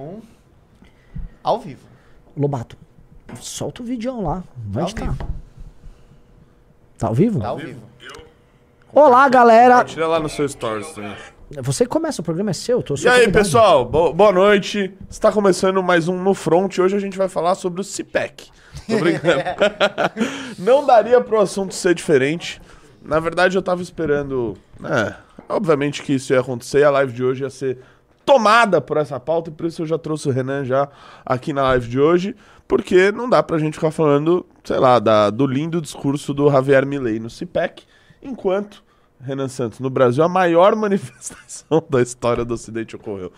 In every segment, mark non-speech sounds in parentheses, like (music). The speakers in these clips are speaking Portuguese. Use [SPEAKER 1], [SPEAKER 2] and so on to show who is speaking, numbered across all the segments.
[SPEAKER 1] Um. Ao vivo.
[SPEAKER 2] Lobato, solta o vídeo lá. Vai editar.
[SPEAKER 1] vivo.
[SPEAKER 2] Tá ao vivo?
[SPEAKER 1] Tá ao vivo.
[SPEAKER 2] Olá, galera.
[SPEAKER 3] Tira lá no seu stories também.
[SPEAKER 2] Você que começa, o programa é seu.
[SPEAKER 3] E aí,
[SPEAKER 2] convidado.
[SPEAKER 3] pessoal, bo- boa noite. Está começando mais um No Front. Hoje a gente vai falar sobre o CIPEC. Tô brincando. (laughs) Não daria pro assunto ser diferente. Na verdade, eu tava esperando. É, obviamente que isso ia acontecer. A live de hoje ia ser tomada por essa pauta. E por isso eu já trouxe o Renan já aqui na live de hoje. Porque não dá pra gente ficar falando, sei lá, da- do lindo discurso do Javier Milei no CIPEC. Enquanto, Renan Santos, no Brasil, a maior (laughs) manifestação da história do Ocidente ocorreu.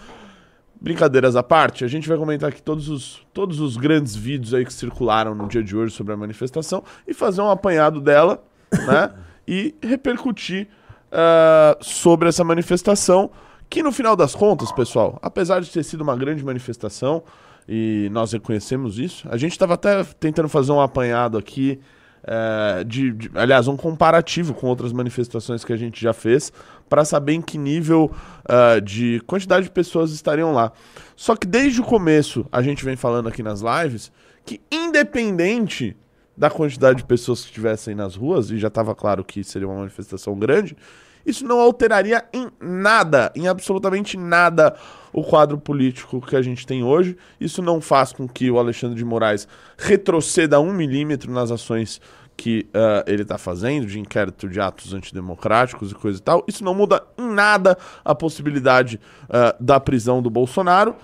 [SPEAKER 3] Brincadeiras à parte, a gente vai comentar aqui todos os, todos os grandes vídeos aí que circularam no dia de hoje sobre a manifestação e fazer um apanhado dela, né? (laughs) e repercutir ah, sobre essa manifestação, que no final das contas, pessoal, apesar de ter sido uma grande manifestação, e nós reconhecemos isso, a gente estava até tentando fazer um apanhado aqui, eh, de, de- aliás, um comparativo com outras manifestações que a gente já fez, para saber em que nível ah, de quantidade de pessoas estariam lá. Só que desde o começo, a gente vem falando aqui nas lives, que independente da quantidade de pessoas que estivessem nas ruas, e já estava claro que seria uma manifestação grande, isso não alteraria em nada, em absolutamente nada, o quadro político que a gente tem hoje. Isso não faz com que o Alexandre de Moraes retroceda um milímetro nas ações que ah, ele está fazendo, de inquérito de atos antidemocráticos e coisa e tal. Isso não muda em nada a possibilidade ah, da prisão do Bolsonaro.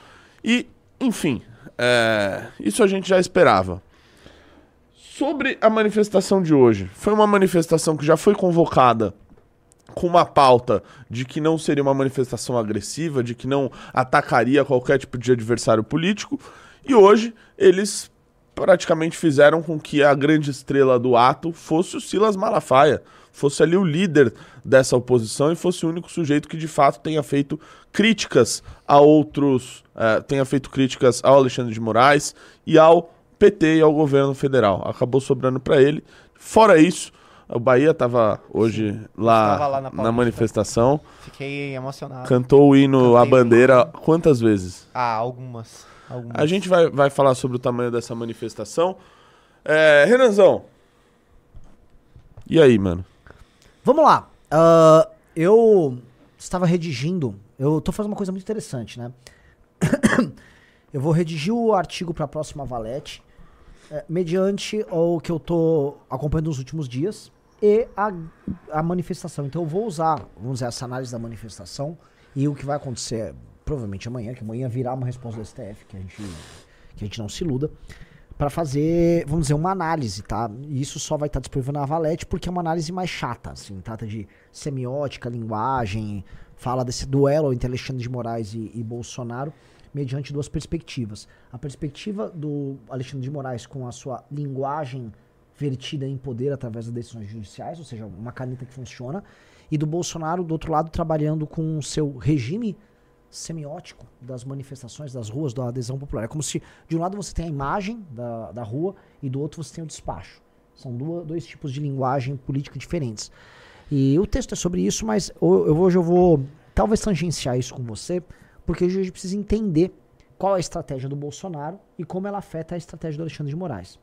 [SPEAKER 3] E, enfim, é, isso a gente já esperava. Sobre a manifestação de hoje, foi uma manifestação que já foi convocada com uma pauta de que não seria uma manifestação agressiva, de que não atacaria qualquer tipo de adversário político, e hoje eles praticamente fizeram com que a grande estrela do ato fosse o Silas Malafaia, fosse ali o líder dessa oposição e fosse o único sujeito que de fato tenha feito críticas a outros, eh, tenha feito críticas ao Alexandre de Moraes e ao PT e ao governo federal. Acabou sobrando para ele. Fora isso, o Bahia estava hoje lá,
[SPEAKER 1] lá na
[SPEAKER 3] na, manifestação,
[SPEAKER 1] Fiquei emocionado.
[SPEAKER 3] cantou o hino
[SPEAKER 1] Cantei
[SPEAKER 3] a bandeira quantas vezes?
[SPEAKER 1] Ah, algumas. algumas.
[SPEAKER 3] A gente vai, vai falar sobre o tamanho dessa manifestação. É, Renanzão. E aí, mano?
[SPEAKER 2] Vamos lá. Ah, eu estava redigindo. Eu tô fazendo uma coisa muito interessante, né? (coughs) eu vou redigir o artigo para a próxima Valete, eh, mediante o que eu tô acompanhando nos últimos dias e a, a manifestação. Então eu vou usar, vamos dizer, essa análise da manifestação e o que vai acontecer provavelmente amanhã, que amanhã virá uma resposta do STF, que a gente, que a gente não se iluda, para fazer, vamos dizer, uma análise, tá? E isso só vai estar disponível na Valete porque é uma análise mais chata, assim, trata de semiótica, linguagem, fala desse duelo entre Alexandre de Moraes e, e Bolsonaro, mediante duas perspectivas. A perspectiva do Alexandre de Moraes com a sua linguagem vertida em poder através das decisões judiciais, ou seja, uma caneta que funciona, e do Bolsonaro, do outro lado, trabalhando com o seu regime semiótico das manifestações, das ruas, da adesão popular. É como se, de um lado, você tem a imagem da, da rua e do outro você tem o despacho. São duas, dois tipos de linguagem política diferentes. E o texto é sobre isso, mas eu, hoje eu vou talvez tangenciar isso com você, porque hoje a gente precisa entender qual é a estratégia do Bolsonaro e como ela afeta a estratégia do Alexandre de Moraes.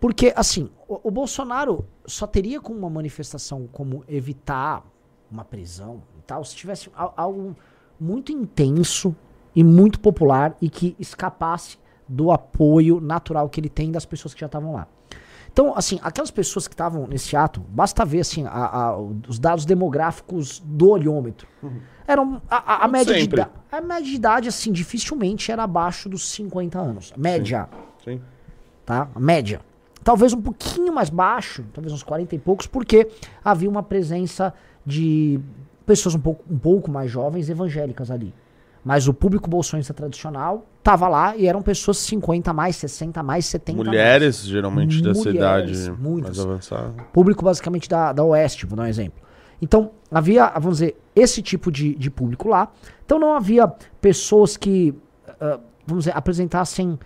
[SPEAKER 2] Porque, assim, o, o Bolsonaro só teria com uma manifestação como evitar uma prisão e tal, se tivesse al- algo muito intenso e muito popular e que escapasse do apoio natural que ele tem das pessoas que já estavam lá. Então, assim, aquelas pessoas que estavam nesse ato, basta ver assim, a- a- os dados demográficos do olhômetro. Eram a, a- média de
[SPEAKER 3] Sempre.
[SPEAKER 2] idade, a média de idade, assim, dificilmente era abaixo dos 50 anos. Média
[SPEAKER 3] Sim.
[SPEAKER 2] tá? A média. Talvez um pouquinho mais baixo, talvez uns 40 e poucos, porque havia uma presença de pessoas um pouco, um pouco mais jovens evangélicas ali. Mas o público bolsonarista tradicional tava lá e eram pessoas 50 a mais, 60 a mais, 70 a mais.
[SPEAKER 3] Mulheres, geralmente, dessa
[SPEAKER 2] Mulheres,
[SPEAKER 3] idade
[SPEAKER 2] muitas.
[SPEAKER 3] mais avançada.
[SPEAKER 2] Público basicamente da, da Oeste, vou dar um exemplo. Então, havia, vamos dizer, esse tipo de, de público lá. Então não havia pessoas que, ah, vamos dizer, apresentassem,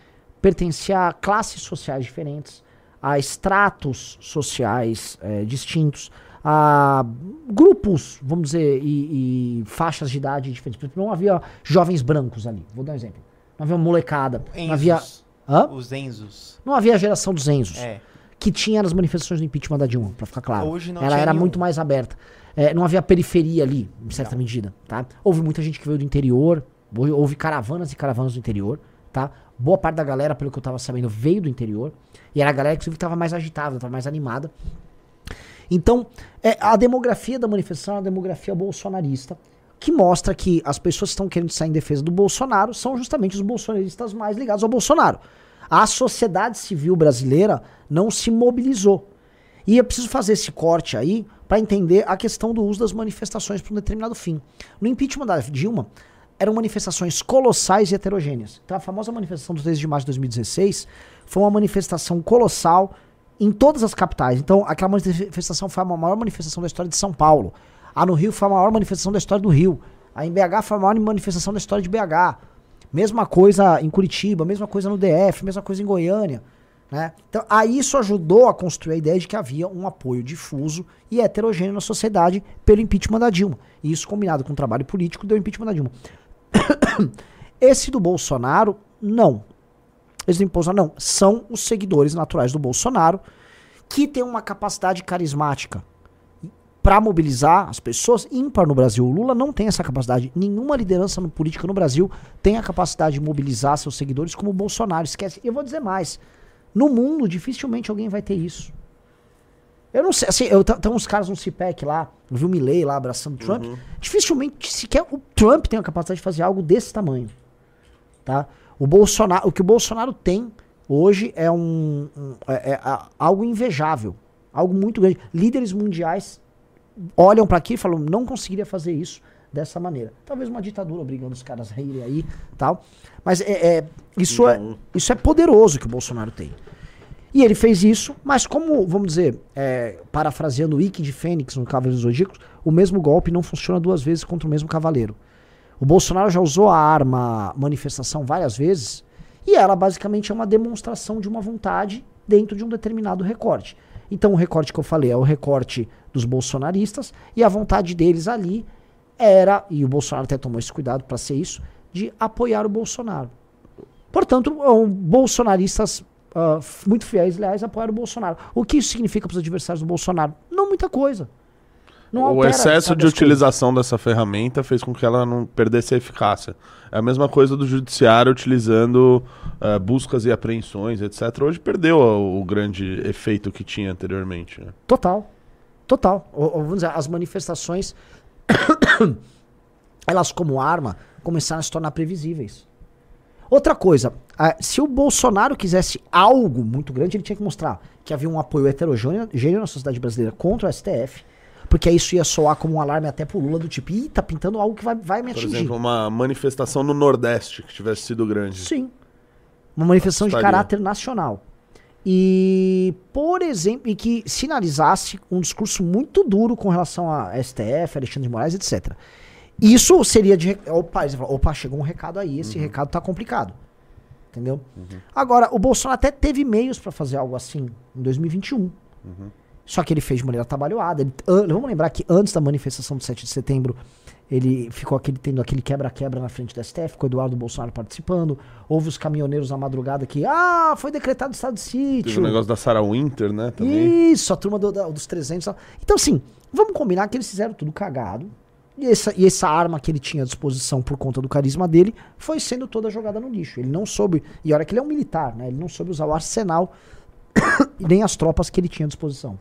[SPEAKER 2] pertencer a classes sociais diferentes, a estratos sociais eh, distintos, a grupos, vamos dizer, e, e faixas de idade diferentes. Por exemplo, não havia jovens brancos ali. Vou dar um exemplo. Não havia molecada. Não
[SPEAKER 1] Enzos.
[SPEAKER 2] havia. Hã?
[SPEAKER 1] Os Enzos.
[SPEAKER 2] Não havia a geração dos Enzos.
[SPEAKER 1] É.
[SPEAKER 2] Que tinha nas manifestações do impeachment da Dilma, pra ficar claro.
[SPEAKER 1] Hoje não
[SPEAKER 2] Ela era
[SPEAKER 1] nenhum.
[SPEAKER 2] muito mais aberta. É, não havia periferia ali, em certa medida, tá? Houve muita gente que veio do interior, houve- houve caravanas e caravanas do interior, tá? Boa parte da galera, pelo que eu tava sabendo, veio do interior. E era a galera que tava mais agitada, tava mais animada. Então, é, a demografia da manifestação é uma demografia bolsonarista, que mostra que as pessoas que estão querendo sair em defesa do Bolsonaro são justamente os bolsonaristas mais ligados ao Bolsonaro. A sociedade civil brasileira não se mobilizou. E eu preciso fazer esse corte aí para entender a questão do uso das manifestações para um determinado fim. No impeachment da Dilma, eram manifestações colossais e heterogêneas. Então a famosa manifestação do 13 de março de 2016 foi uma manifestação colossal em todas as capitais. Então aquela manifestação foi a maior manifestação da história de São Paulo. A no Rio foi a maior manifestação da história do Rio. A em BH foi a maior manifestação da história de BH. Mesma coisa em Curitiba, mesma coisa no DF, mesma coisa em Goiânia. Né? Então, aí isso ajudou a construir a ideia de que havia um apoio difuso e heterogêneo na sociedade pelo impeachment da Dilma. E isso, combinado com o trabalho político, deu impeachment da Dilma. (coughs) Esse do Bolsonaro, não. Esse do Bolsonaro, não. São os seguidores naturais do Bolsonaro que têm uma capacidade carismática para mobilizar as pessoas ímpar no Brasil. O Lula não tem essa capacidade. Nenhuma liderança no, política no Brasil tem a capacidade de mobilizar seus seguidores como o Bolsonaro. Esquece. Eu vou dizer mais. No mundo, dificilmente alguém vai ter isso. Eu não sei, assim, eu, tem uns caras no CIPEC lá, eu vi o Milley lá abraçando o Trump. Dificilmente sequer o Trump tem a capacidade de fazer algo desse tamanho. Tá? O Bolsonaro, o que o Bolsonaro tem hoje é um, um- é- é algo invejável, algo muito grande. Líderes mundiais olham pra aqui e falam, não conseguiria fazer isso dessa maneira. Talvez uma ditadura obrigando os caras a irem aí, tal. Mas é, é- isso é isso é poderoso que o Bolsonaro tem. E ele fez isso, mas como, vamos dizer, é, parafraseando o Ike de Fênix no Cavaleiro dos Zodíacos, o mesmo golpe não funciona duas vezes contra o mesmo cavaleiro. O Bolsonaro já usou a arma manifestação várias vezes, e ela basicamente é uma demonstração de uma vontade dentro de um determinado recorte. Então o recorte que eu falei é o recorte dos bolsonaristas, e a vontade deles ali era, e o Bolsonaro até tomou esse cuidado para ser isso, de apoiar o Bolsonaro. Portanto, é bolsonaristas f- muito fiéis e leais apoiaram o Bolsonaro. O que isso significa para os adversários do Bolsonaro? Não muita coisa. Não
[SPEAKER 3] o excesso de utilização dessa ferramenta fez com que ela não perdesse a eficácia. É a mesma coisa do judiciário utilizando eh, buscas e apreensões, etc. Hoje perdeu o, o grande efeito que tinha anteriormente. né?
[SPEAKER 2] Total. Total. Ou vamos dizer, as manifestações, (coughs) elas como arma, começaram a se tornar previsíveis. Outra coisa, se o Bolsonaro quisesse algo muito grande, ele tinha que mostrar que havia um apoio heterogêneo na sociedade brasileira contra o STF, porque isso ia soar como um alarme até pro Lula do tipo, ih, tá pintando algo que vai, vai me
[SPEAKER 3] Por
[SPEAKER 2] atingir.
[SPEAKER 3] exemplo, uma manifestação no Nordeste que tivesse sido grande.
[SPEAKER 2] Sim. Uma manifestação de caráter nacional. E, por exemplo, e que sinalizasse um discurso muito duro com relação a STF, Alexandre de Moraes, etc. Isso seria de. Opa, opa, chegou um recado aí, esse recado tá complicado. Entendeu? Agora, o Bolsonaro até teve meios pra fazer algo assim em 2021. Só que ele fez de maneira trabalhada. Ele- an- vamos lembrar que antes da manifestação do 7 de setembro, ele ficou aquele, tendo aquele quebra-quebra na frente da STF, com o Eduardo Bolsonaro participando. Houve os caminhoneiros na madrugada que, ah, foi decretado estado de
[SPEAKER 3] Teve
[SPEAKER 2] sítio.
[SPEAKER 3] o negócio da Sarah Winter, né? Também.
[SPEAKER 2] Isso, a turma do- da- dos 300. e tal. Então, assim, vamos combinar que eles fizeram tudo cagado. E essa, e essa arma que ele tinha à disposição por conta do carisma dele foi sendo toda jogada no lixo. Ele não soube. E olha que ele é um militar, né? Ele não soube usar o arsenal (coughs) nem as tropas que ele tinha à disposição.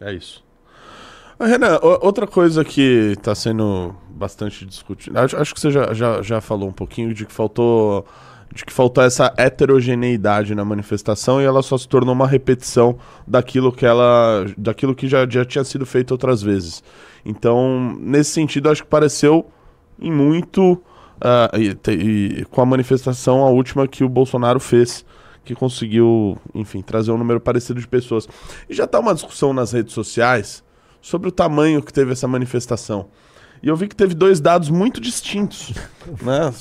[SPEAKER 3] É isso. Ah, Renan, outra coisa que está sendo bastante discutida, acho, que você já, já, já falou um pouquinho de que faltou de que faltou essa heterogeneidade na manifestação e ela só se tornou uma repetição daquilo que ela daquilo que já, já tinha sido feito outras vezes. Então, nesse sentido, acho que pareceu em muito ah, e, e com a manifestação a última que o Bolsonaro fez que conseguiu, enfim, trazer um número parecido de pessoas. E já tá uma discussão nas redes sociais sobre o tamanho que teve essa manifestação. E eu vi que teve dois dados muito distintos (laughs) né,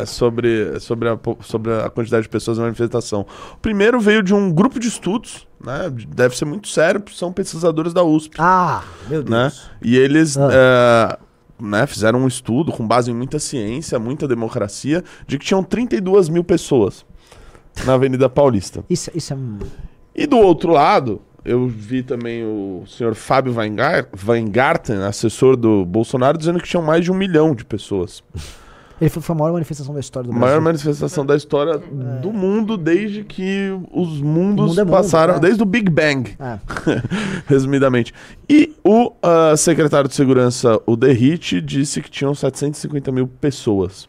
[SPEAKER 3] é, sobre, sobre, a, sobre a quantidade de pessoas na manifestação. O primeiro veio de um grupo de estudos, né, deve ser muito sério, são pesquisadores da USP
[SPEAKER 2] Ah, meu
[SPEAKER 3] né?
[SPEAKER 2] Deus.
[SPEAKER 3] E eles
[SPEAKER 2] Ah.
[SPEAKER 3] eh, né, fizeram um estudo com base em muita ciência, muita democracia, de que tinham 32 mil pessoas na Avenida Paulista.
[SPEAKER 2] Isso, isso é.
[SPEAKER 3] E do outro lado, eu vi também o senhor Fábio Weingar- Weingarten, assessor do Bolsonaro, dizendo que tinham mais de um milhão de pessoas.
[SPEAKER 2] Ele foi, foi a maior manifestação da história do
[SPEAKER 3] A maior
[SPEAKER 2] Brasil.
[SPEAKER 3] manifestação da história do mundo desde que os mundos
[SPEAKER 2] mundo é mundo,
[SPEAKER 3] passaram,
[SPEAKER 2] né?
[SPEAKER 3] desde o Big Bang,
[SPEAKER 2] É. (laughs)
[SPEAKER 3] resumidamente. E o ah, secretário de Segurança, o Derrite, disse que tinham 750 mil pessoas.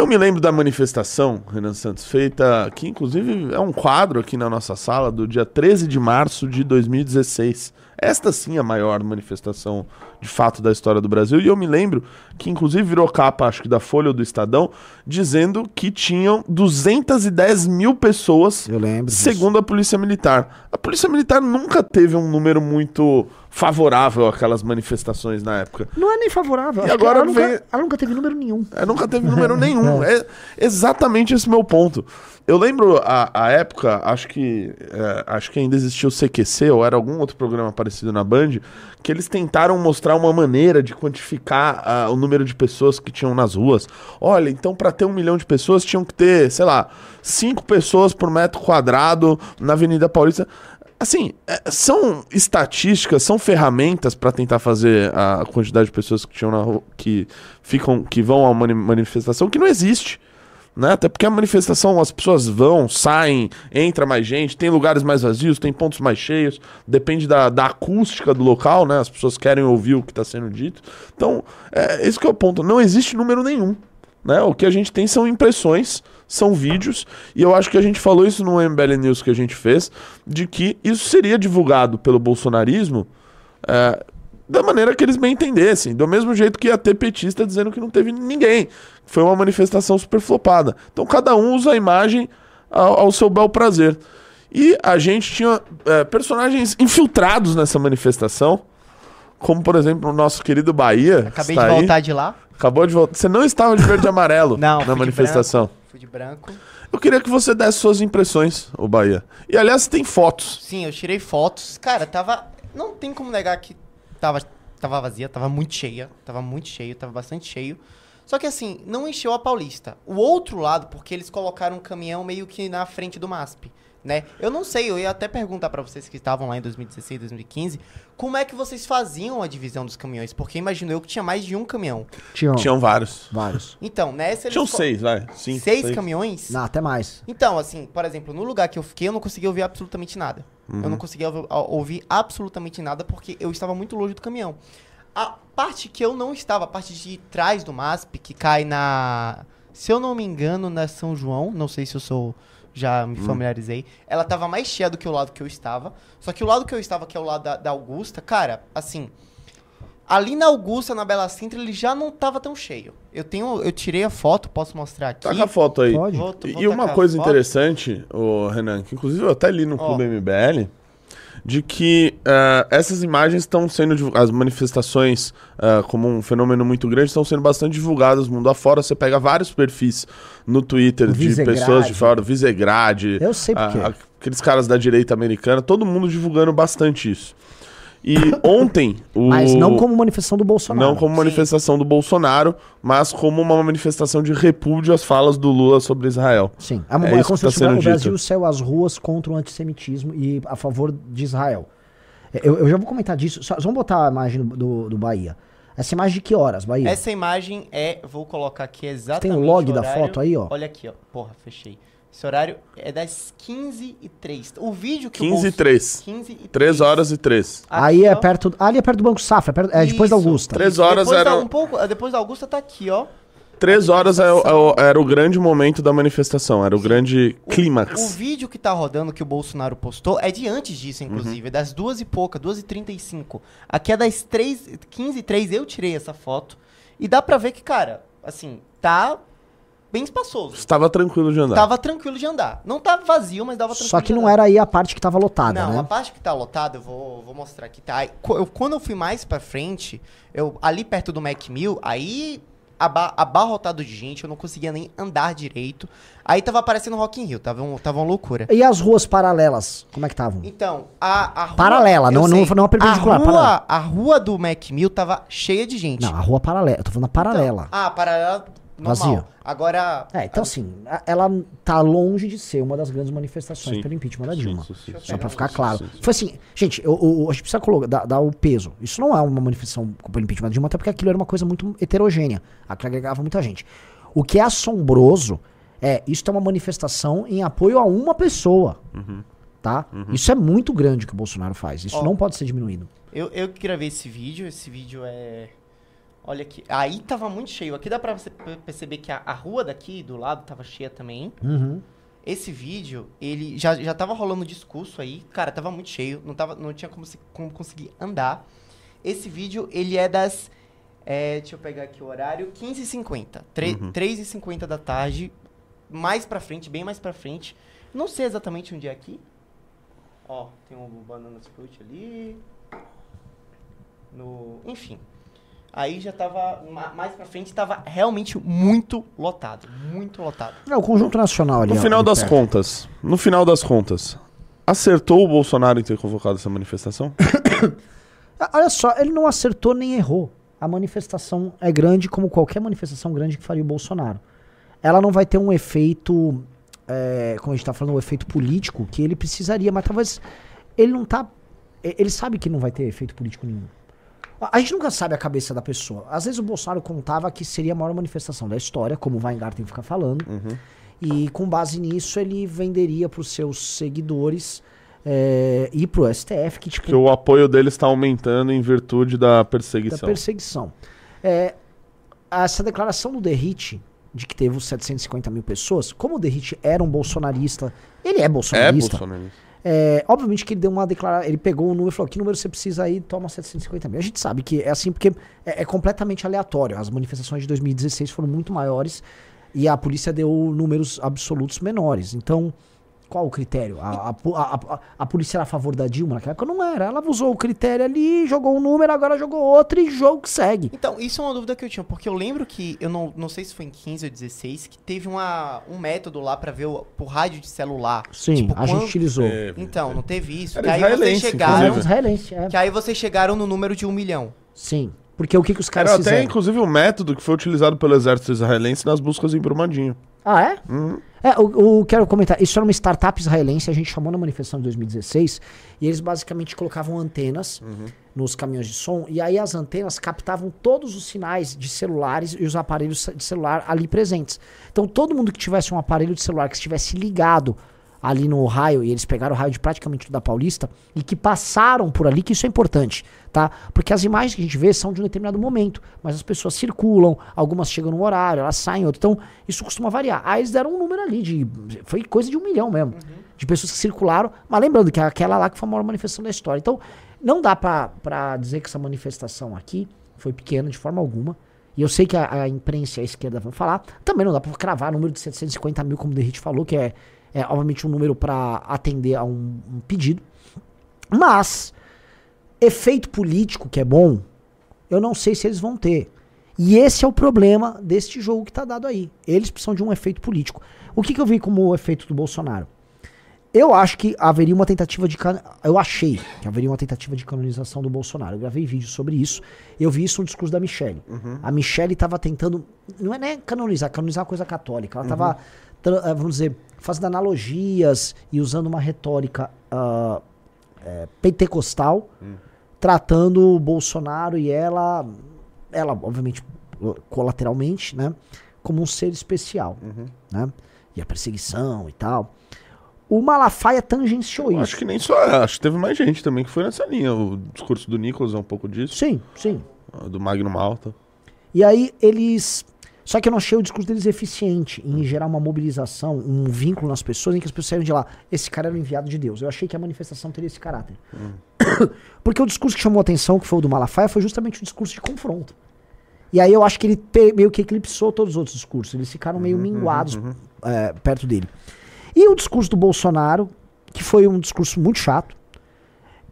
[SPEAKER 3] Eu me lembro da manifestação, Renan Santos, feita, que inclusive é um quadro aqui na nossa sala, do dia 13 de março de 2016. Esta sim é a maior manifestação de fato da história do Brasil. E eu me lembro que inclusive virou capa, acho que da Folha ou do Estadão, dizendo que tinham 210 mil pessoas
[SPEAKER 2] Eu lembro. disso.
[SPEAKER 3] Segundo a Polícia Militar. A Polícia Militar nunca teve um número muito favorável àquelas manifestações na época.
[SPEAKER 2] Não é nem favorável.
[SPEAKER 3] E agora
[SPEAKER 2] ela, nunca,
[SPEAKER 3] vem-
[SPEAKER 2] ela nunca teve número nenhum.
[SPEAKER 3] É, nunca teve número nenhum. (laughs) É exatamente esse meu ponto. Eu lembro a, a época, acho que é, acho que ainda existia o CQC ou era algum outro programa parecido na Band, que eles tentaram mostrar uma maneira de quantificar ah, o número de pessoas que tinham nas ruas. Olha, então para ter um milhão de pessoas tinham que ter, sei lá, cinco pessoas por metro quadrado na Avenida Paulista. Assim, é, são estatísticas, são ferramentas para tentar fazer a quantidade de pessoas que tinham na rua, que ficam, que vão a uma mani- manifestação que não existe. Né? Até porque a manifestação, as pessoas vão, saem, entra mais gente, tem lugares mais vazios, tem pontos mais cheios, depende da, da acústica do local, né? As pessoas querem ouvir o que está sendo dito. Então, é, esse que é o ponto. Não existe número nenhum. Né? O que a gente tem são impressões, são vídeos, e eu acho que a gente falou isso no MBL News que a gente fez, de que isso seria divulgado pelo bolsonarismo é, da maneira que eles bem entendessem, do mesmo jeito que ia ter petista dizendo que não teve ninguém. Foi uma manifestação super flopada. Então cada um usa a imagem ao, ao seu bel prazer. E a gente tinha é, personagens infiltrados nessa manifestação, como por exemplo o nosso querido Bahia.
[SPEAKER 1] Acabei de
[SPEAKER 3] aí.
[SPEAKER 1] voltar de lá.
[SPEAKER 3] Acabou de voltar. Você não estava de verde e amarelo (laughs)
[SPEAKER 1] Não,
[SPEAKER 3] na
[SPEAKER 1] de
[SPEAKER 3] manifestação.
[SPEAKER 1] branco, Fui de branco.
[SPEAKER 3] Eu queria que você desse suas impressões, o Bahia. E aliás, tem fotos.
[SPEAKER 1] Sim, eu tirei fotos. Cara, tava. Não tem como negar que tava, tava vazia, tava muito cheia. Tava muito cheio, tava bastante cheio. Só que assim, não encheu a Paulista. O outro lado, porque eles colocaram um caminhão meio que na frente do MASP. Né? Eu não sei, eu ia até perguntar pra vocês que estavam lá em 2016, 2015, como é que vocês faziam a divisão dos caminhões? Porque imagino eu que tinha mais de um caminhão.
[SPEAKER 2] Tinham,
[SPEAKER 3] Tinham vários.
[SPEAKER 2] vários.
[SPEAKER 1] Então, nessa eles
[SPEAKER 3] Tinham seis, vai. Sim,
[SPEAKER 1] seis caminhões?
[SPEAKER 2] Não, até mais.
[SPEAKER 1] Então, assim, por exemplo, no lugar que eu fiquei, eu não conseguia ouvir absolutamente nada. Eu não conseguia ouvi- a- ouvir absolutamente nada porque eu estava muito longe do caminhão. A parte que eu não estava, a parte de trás do MASP, que cai na. Se eu não me engano, na São João, não sei se eu sou. Já me familiarizei. Ela tava mais cheia do que o lado que eu estava. Só que o lado que eu estava, que é o lado da, da Augusta, cara, assim. Ali na Augusta, na Bela Sintra, ele já não tava tão cheio. Eu tenho. Eu tirei a foto, posso mostrar aqui.
[SPEAKER 3] Taca a foto aí.
[SPEAKER 2] Pode.
[SPEAKER 1] Vou-
[SPEAKER 3] E
[SPEAKER 1] vou
[SPEAKER 3] e uma coisa interessante, o Renan, que inclusive eu até li no
[SPEAKER 1] Ó.
[SPEAKER 3] Clube MBL, de que eh, essas imagens estão sendo as manifestações eh, como um fenômeno muito grande estão sendo bastante divulgadas mundo afora. Você pega vários perfis no Twitter
[SPEAKER 2] O
[SPEAKER 3] de pessoas de fora, Visegrad,
[SPEAKER 2] Eu sei por quê.
[SPEAKER 3] a- aqueles caras da direita americana, todo mundo divulgando bastante isso. E ontem o
[SPEAKER 2] Mas não como manifestação do Bolsonaro.
[SPEAKER 3] não como
[SPEAKER 1] Sim.
[SPEAKER 3] manifestação do Bolsonaro, mas como uma manifestação de repúdio às falas do Lula sobre Israel.
[SPEAKER 2] Sim.
[SPEAKER 3] É
[SPEAKER 2] É, é
[SPEAKER 3] isso
[SPEAKER 2] como
[SPEAKER 3] que tá
[SPEAKER 2] se
[SPEAKER 3] sendo
[SPEAKER 2] o Brasil saiu às ruas contra o antissemitismo e a favor de Israel. É, Eu, eu já vou comentar disso. Só, vamos botar a imagem do, do, do Bahia. Essa imagem de que horas, Bahia?
[SPEAKER 1] Essa imagem é, vou colocar aqui exatamente
[SPEAKER 2] Tem o log da
[SPEAKER 1] horário.
[SPEAKER 2] foto aí, ó?
[SPEAKER 1] Olha aqui, ó. Porra, fechei. Esse horário é das 15 e 3 O vídeo que
[SPEAKER 3] 15 e
[SPEAKER 1] o Bolso-
[SPEAKER 3] 3.
[SPEAKER 1] 15 e
[SPEAKER 3] 3 horas e 3.
[SPEAKER 2] Aí
[SPEAKER 1] Aqui,
[SPEAKER 2] é
[SPEAKER 1] ó.
[SPEAKER 2] perto. Ali é perto do Banco Safra, é, perto- é depois da. Augusta.
[SPEAKER 3] Três horas
[SPEAKER 1] depois
[SPEAKER 3] era-
[SPEAKER 1] Da, um pouco, depois da Augusta tá aqui, ó.
[SPEAKER 3] 3 horas é o- é o- era o grande momento da manifestação, era o grande
[SPEAKER 1] O
[SPEAKER 3] clímax.
[SPEAKER 1] vídeo que tá rodando que o Bolsonaro postou é de antes disso, inclusive,
[SPEAKER 3] Uhum.
[SPEAKER 1] é das duas e pouca, 2 e 35 Aqui é das 3, 15 e 3 eu tirei essa foto. E dá pra ver que, cara, assim, tá bem espaçoso.
[SPEAKER 3] Estava tranquilo de andar.
[SPEAKER 1] Tava tranquilo de andar. Não tava vazio, mas dava tranquilo
[SPEAKER 2] Só que
[SPEAKER 1] de
[SPEAKER 2] não
[SPEAKER 1] andar.
[SPEAKER 2] era aí a parte que tava lotada,
[SPEAKER 1] Não, a
[SPEAKER 2] né?
[SPEAKER 1] parte que tá lotada, eu vou, vou mostrar aqui, tá? Eu- quando eu fui mais pra frente, eu, ali perto do Mac Mill, aí aba abarrotado de gente, eu não conseguia nem andar direito. Aí tava aparecendo Rock in Rio, tava, um, tava uma loucura.
[SPEAKER 2] E as ruas paralelas, como é que estavam?
[SPEAKER 1] Então, a, a rua...
[SPEAKER 2] Paralela, não- não-
[SPEAKER 1] sei.
[SPEAKER 2] não a perpendicular,
[SPEAKER 1] A rua,
[SPEAKER 2] paralela.
[SPEAKER 1] a rua do Macmill tava cheia de gente.
[SPEAKER 2] Não, a rua paralela. Eu tô falando a paralela.
[SPEAKER 1] Então, ah, paralela normal.
[SPEAKER 2] Vazia.
[SPEAKER 1] Agora...
[SPEAKER 2] É, então assim, a- ela tá longe de ser uma das grandes manifestações
[SPEAKER 3] Sim.
[SPEAKER 2] pelo impeachment da Dilma.
[SPEAKER 3] sim, sim,
[SPEAKER 2] Só pra ficar
[SPEAKER 3] Sim,
[SPEAKER 2] claro.
[SPEAKER 3] sim, sim.
[SPEAKER 2] Foi assim, gente, eu, eu- a gente precisa colocar, dar, dar o peso. Isso não é uma manifestação pelo impeachment da Dilma, até porque aquilo era uma coisa muito heterogênea. Aquilo agregava muita gente. O que é assombroso é, isso é uma manifestação em apoio a uma pessoa. Tá? Isso é muito grande que o Bolsonaro faz. Isso
[SPEAKER 1] Ó.
[SPEAKER 2] não pode ser diminuído.
[SPEAKER 1] Eu, eu que gravei esse vídeo, esse vídeo é. Olha aqui. Aí tava muito cheio. Aqui dá pra você pe- perceber que a, a rua daqui do lado tava cheia também.
[SPEAKER 2] Uhum.
[SPEAKER 1] Esse vídeo, ele já, já tava rolando discurso aí. Cara, tava muito cheio. Não, tava, não tinha como, se- como conseguir andar. Esse vídeo, ele é das. é, deixa eu pegar aqui o horário. 15h50. 3h50 da tarde. Mais pra frente, bem mais pra frente. Não sei exatamente onde é aqui. Ó, tem um banana split ali. No, enfim. Aí já tava ma- mais pra frente, tava realmente muito lotado, muito lotado.
[SPEAKER 2] É o conjunto nacional ali.
[SPEAKER 3] No
[SPEAKER 2] ó,
[SPEAKER 3] final
[SPEAKER 2] ali
[SPEAKER 3] das
[SPEAKER 2] perto.
[SPEAKER 3] contas, no final das contas, acertou o Bolsonaro em ter convocado essa manifestação? (coughs)
[SPEAKER 2] Ah, Olha só, ele não acertou nem errou. A manifestação é grande como qualquer manifestação grande que faria o Bolsonaro. Ela não vai ter um efeito, é, como a gente tá falando, um efeito político que ele precisaria, mas talvez ele não tá. Ele sabe que não vai ter efeito político nenhum. A gente nunca sabe a cabeça da pessoa. Às vezes o Bolsonaro contava que seria a maior manifestação da história, como o Weingarten fica falando. E com base nisso ele venderia para os seus seguidores é, e pro STF, que tipo,
[SPEAKER 3] Porque o apoio dele está aumentando em virtude da
[SPEAKER 2] da
[SPEAKER 3] perseguição.
[SPEAKER 2] perseguição. É, essa declaração do Derrite, de que teve os 750 mil pessoas, como o Derrite era um bolsonarista, ele é
[SPEAKER 3] É
[SPEAKER 2] bolsonarista. É, obviamente que ele deu uma declaração, ele pegou o número e falou: que número você precisa aí? Toma 750 mil. A gente sabe que é assim porque é, é completamente aleatório. As manifestações de 2016 foram muito maiores e a polícia deu números absolutos menores. Então, qual o critério? A, a, a, a- a polícia era a favor da Dilma naquela época? Não era. Ela usou o critério ali, jogou um número, agora jogou outro e jogo que segue.
[SPEAKER 1] Então, isso é uma dúvida que eu tinha, porque eu lembro que, eu não, não sei se foi em 15 ou 16, que teve uma, um método lá pra ver o, por rádio de celular.
[SPEAKER 2] Sim,
[SPEAKER 1] Tipo,
[SPEAKER 2] a gente
[SPEAKER 1] quando-
[SPEAKER 2] utilizou.
[SPEAKER 3] É,
[SPEAKER 1] Então, não teve isso.
[SPEAKER 3] Era
[SPEAKER 1] que aí vocês chegaram.
[SPEAKER 3] inclusive.
[SPEAKER 2] é.
[SPEAKER 1] Que aí vocês chegaram no número de um milhão.
[SPEAKER 2] Sim. Porque o que, que os caras
[SPEAKER 3] Era até,
[SPEAKER 2] fizeram?
[SPEAKER 3] inclusive, o método que foi utilizado pelo exército israelense nas buscas em Brumadinho.
[SPEAKER 2] Ah, é?
[SPEAKER 3] Uhum.
[SPEAKER 2] É, o- quero comentar. Isso era uma startup israelense, a gente chamou na manifestação de 2016, e eles basicamente colocavam antenas nos caminhões de som, e aí as antenas captavam todos os sinais de celulares e os aparelhos de celular ali presentes. Então todo mundo que tivesse um aparelho de celular que estivesse ligado ali no raio, e eles pegaram o raio de praticamente toda a Paulista, e que passaram por ali, que isso é importante, tá? Porque as imagens que a gente vê são de um determinado momento, mas as pessoas circulam, algumas chegam no horário, elas saem, outras. Então, isso costuma variar. Aí eles deram um número ali de. Foi coisa de um milhão mesmo. De pessoas que circularam, mas lembrando que é aquela lá que foi a maior manifestação da história. Então, não dá pra dizer que essa manifestação aqui foi pequena de forma alguma. E eu sei que a, a imprensa e a esquerda vão falar. Também não dá pra cravar o número de 750 mil, como o Derrite falou, que é, é obviamente um número pra atender a um, um pedido. Mas, efeito político que é bom, eu não sei se eles vão ter. E esse é o problema deste jogo que tá dado aí. Eles precisam de um efeito político. O que, que eu vi como efeito do Bolsonaro? Eu acho que haveria uma tentativa de. can- Eu achei que haveria uma tentativa de canonização do Bolsonaro. Eu gravei vídeo sobre isso. Eu vi isso no discurso da Michelle. A Michelle estava tentando. Não é nem canonizar, canonizar é uma coisa católica. Ela estava, vamos dizer, fazendo analogias e usando uma retórica ah, é, pentecostal, tratando o Bolsonaro e ela, ela, obviamente, colateralmente, né? Como um ser especial. Né? E a perseguição e tal. O Malafaia tangenciou isso.
[SPEAKER 3] acho que nem só. Acho que teve mais gente também que foi nessa linha. O discurso do Nicolas é um pouco disso.
[SPEAKER 2] Sim, sim.
[SPEAKER 3] Do Magno Malta.
[SPEAKER 2] E aí eles. Só que eu não achei o discurso deles eficiente em gerar uma mobilização, um vínculo nas pessoas em que as pessoas saíram de lá. Esse cara era o enviado de Deus. Eu achei que a manifestação teria esse caráter. (coughs) Porque o discurso que chamou a atenção, que foi o do Malafaia, foi justamente o discurso de confronto. E aí eu acho que ele meio que eclipsou todos os outros discursos. Eles ficaram meio minguados é, perto dele. E o discurso do Bolsonaro, que foi um discurso muito chato,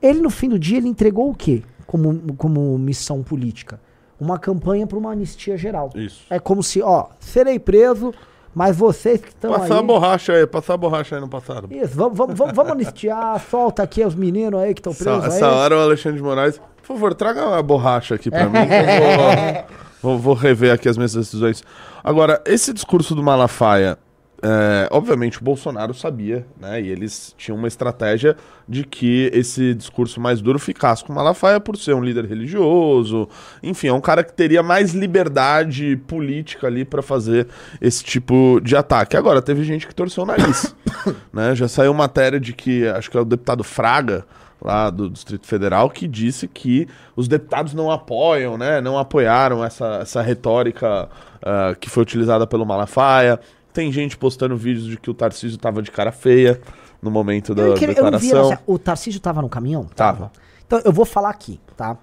[SPEAKER 2] ele no fim do dia ele entregou o quê como, como missão política? Uma campanha para uma anistia geral.
[SPEAKER 3] Isso.
[SPEAKER 2] É como se, ó, serei preso, mas vocês que estão aí...
[SPEAKER 3] Passar a borracha aí, passar a borracha aí no passado.
[SPEAKER 2] Isso, vamos, vamos, vamos, vamos anistiar, (laughs) solta aqui os meninos aí que estão
[SPEAKER 3] Essa,
[SPEAKER 2] presos aí.
[SPEAKER 3] essa hora o Alexandre de Moraes, por favor, traga uma borracha aqui pra mim. que eu vou, (laughs) vou, vou rever aqui as minhas decisões. Agora, esse discurso do Malafaia, é, obviamente o Bolsonaro sabia, né? E eles tinham uma estratégia de que esse discurso mais duro ficasse com o Malafaia por ser um líder religioso. Enfim, é um cara que teria mais liberdade política ali pra fazer esse tipo de ataque. Agora, teve gente que torceu o nariz. (coughs) né? Já saiu matéria de que, acho que é o deputado Fraga, lá do Distrito Federal, que disse que os deputados não apoiam, né? Não apoiaram essa, essa retórica ah, que foi utilizada pelo Malafaia. Tem gente postando vídeos de que o Tarcísio tava de cara feia no momento da
[SPEAKER 2] Eu, queria- eu vi,
[SPEAKER 3] declaração.
[SPEAKER 2] essa- o Tarcísio tava no caminhão?
[SPEAKER 3] Tava.
[SPEAKER 2] Então, eu vou falar aqui, tá?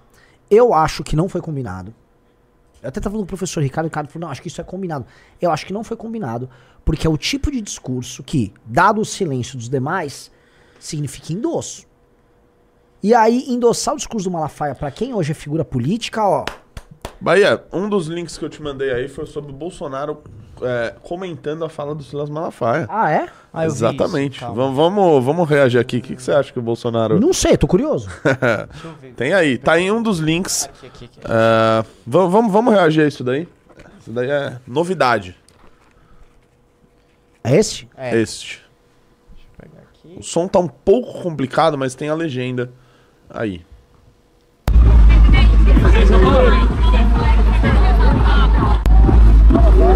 [SPEAKER 2] Eu acho que não foi combinado. Eu até tava falando com o professor Ricardo, o Ricardo falou, não, acho que isso é combinado. Eu acho que não foi combinado, porque é o tipo de discurso que, dado o silêncio dos demais, significa endosso. E aí, endossar o discurso do Malafaia pra quem hoje é figura política, ó,
[SPEAKER 3] Bahia, um dos links que eu te mandei aí foi sobre o Bolsonaro é, comentando a fala do Silas Malafaia.
[SPEAKER 2] ah, é?
[SPEAKER 1] Ah, eu vi
[SPEAKER 3] Exatamente. vamos, vamos, vamos reagir aqui. O que, que você acha que o Bolsonaro.
[SPEAKER 2] Não sei, tô curioso.
[SPEAKER 1] Deixa eu ver.
[SPEAKER 3] Tem aí, tá em um dos links.
[SPEAKER 1] Aqui, aqui, aqui.
[SPEAKER 3] É, vamos, vamos, vamos reagir a isso daí? Isso daí é novidade.
[SPEAKER 2] É esse?
[SPEAKER 1] É,
[SPEAKER 3] Este.
[SPEAKER 1] deixa eu pegar aqui.
[SPEAKER 3] O som tá um pouco complicado, mas tem a legenda aí.
[SPEAKER 4] Ele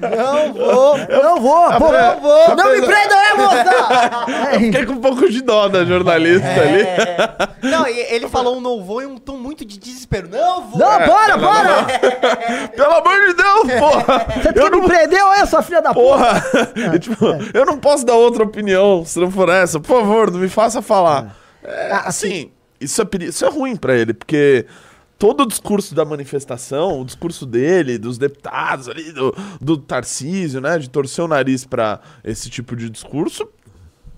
[SPEAKER 1] Não vou!
[SPEAKER 2] Não vou, pô,
[SPEAKER 3] não
[SPEAKER 2] vou. Não me prendam, é, moça! É,
[SPEAKER 3] Fiquei com um pouco de dó da jornalista ali.
[SPEAKER 1] É. Não, e ele falou um não vou em um tom muito de desespero. Não vou!
[SPEAKER 2] Não, para,
[SPEAKER 3] não, não,
[SPEAKER 2] para!
[SPEAKER 3] Pelo amor de Deus, porra!
[SPEAKER 2] Você
[SPEAKER 3] Eu
[SPEAKER 2] que me
[SPEAKER 3] não,
[SPEAKER 2] prendeu, essa filha da porra!
[SPEAKER 3] porra! (laughs) Eu, tipo, eu não posso dar outra opinião se não for essa. Por favor, não me faça falar. É,
[SPEAKER 2] Ah,
[SPEAKER 3] assim, isso é, isso é ruim pra ele, porque todo o discurso da manifestação, o discurso dele, dos deputados ali, do, do Tarcísio, né, de torcer o nariz pra esse tipo de discurso,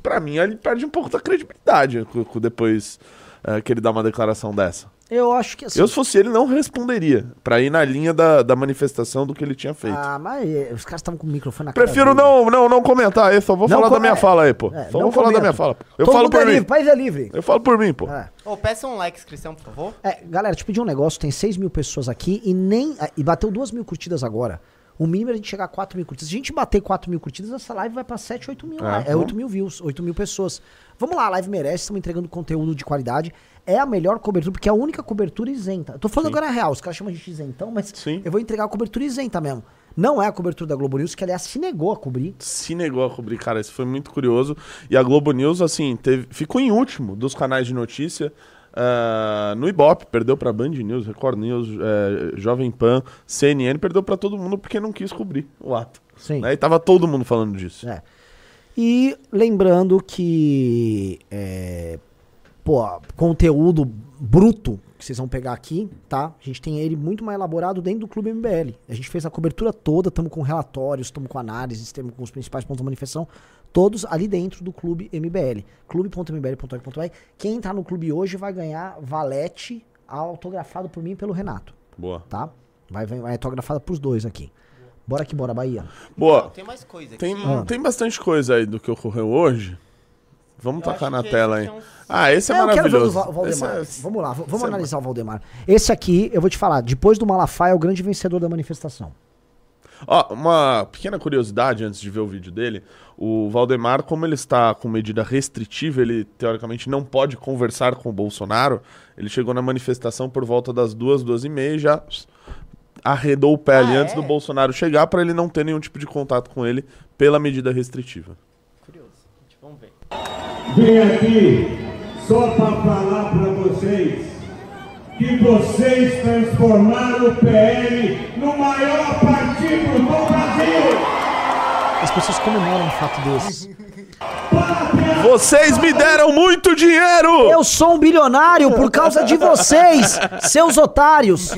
[SPEAKER 3] pra mim ele perde um pouco da credibilidade depois é, que ele dá uma declaração dessa.
[SPEAKER 2] Eu acho que assim.
[SPEAKER 3] Eu, se fosse ele, não responderia pra ir na linha da, da manifestação do que ele tinha feito.
[SPEAKER 2] Ah, mas eh, os caras estavam com o microfone na cara.
[SPEAKER 3] Prefiro não, não, não comentar aí, só vou
[SPEAKER 2] Não
[SPEAKER 3] falar
[SPEAKER 2] com-
[SPEAKER 3] da minha fala aí, pô.
[SPEAKER 2] é,
[SPEAKER 3] só vou falar da minha fala. Eu
[SPEAKER 2] Todo
[SPEAKER 3] falo
[SPEAKER 2] mundo
[SPEAKER 3] por
[SPEAKER 2] é
[SPEAKER 3] mim.
[SPEAKER 2] livre, país é livre.
[SPEAKER 3] Eu falo por mim, pô.
[SPEAKER 2] É.
[SPEAKER 1] Ô, peça um like, inscrição, por favor.
[SPEAKER 2] É, galera, te pedi um negócio, tem 6 mil pessoas aqui e nem. ah, E bateu 2 mil curtidas agora. O mínimo é a gente chegar a 4 mil curtidas. Se a gente bater 4 mil curtidas, essa live vai pra 7, 8 mil.
[SPEAKER 3] É,
[SPEAKER 2] É, é
[SPEAKER 3] bom.
[SPEAKER 2] 8 mil views, 8 mil pessoas. Vamos lá, a live merece, estamos entregando conteúdo de qualidade. É a melhor cobertura, porque é a única cobertura isenta. Eu tô falando agora real, os caras chamam a gente de isentão, mas
[SPEAKER 3] Sim.
[SPEAKER 2] eu vou entregar a cobertura isenta mesmo. Não é a cobertura da Globo News, que aliás se negou a cobrir.
[SPEAKER 3] Se negou a cobrir, cara, isso foi muito curioso. E a Globo News, assim, teve, ficou em último dos canais de notícia. ah, no Ibope, perdeu pra Band News, Record News, eh, Jovem Pan, CNN, perdeu pra todo mundo porque não quis cobrir o ato.
[SPEAKER 2] Sim.
[SPEAKER 3] Né? E tava todo mundo falando disso.
[SPEAKER 2] É. E lembrando que, é, pô, conteúdo bruto que vocês vão pegar aqui, tá? A gente tem ele muito mais elaborado dentro do Clube MBL. A gente fez a cobertura toda, estamos com relatórios, estamos com análises, estamos com os principais pontos da manifestação, todos ali dentro do Clube MBL. clube.mbl.org.br. Quem entrar no clube hoje vai ganhar valete autografado por mim e pelo Renato,
[SPEAKER 3] Boa.
[SPEAKER 2] tá? Vai, vai, vai autografado pros dois aqui. Bora que bora, Bahia.
[SPEAKER 3] Boa.
[SPEAKER 1] Tem mais coisa aqui.
[SPEAKER 3] Tem,
[SPEAKER 2] Ah.
[SPEAKER 3] tem bastante coisa aí do que ocorreu hoje. Vamos
[SPEAKER 1] Eu
[SPEAKER 3] tacar na tela aí.
[SPEAKER 1] é um-
[SPEAKER 3] Ah, esse é
[SPEAKER 2] eu quero ver o do
[SPEAKER 3] maravilhoso. É-
[SPEAKER 2] Vamos lá, vamos
[SPEAKER 3] esse é
[SPEAKER 2] analisar o Valdemar. Esse aqui, eu vou te falar, depois do Malafaia, é o grande vencedor da manifestação.
[SPEAKER 3] Ó, uma pequena curiosidade antes de ver o vídeo dele. O Valdemar, como ele está com medida restritiva, ele teoricamente não pode conversar com o Bolsonaro. Ele chegou na manifestação por volta das duas, duas e meia e já pss, arredou o pé ali
[SPEAKER 1] Ah,
[SPEAKER 3] antes
[SPEAKER 1] é?
[SPEAKER 3] do Bolsonaro chegar para ele não ter nenhum tipo de contato com ele pela medida restritiva.
[SPEAKER 1] Curioso. Gente, Vamos ver.
[SPEAKER 5] Vim aqui só para falar para vocês que vocês transformaram o PL no maior partido do Brasil.
[SPEAKER 2] As pessoas comemoram um fato desse.
[SPEAKER 3] Vocês me deram muito dinheiro!
[SPEAKER 2] Eu sou um bilionário por causa de vocês, seus otários.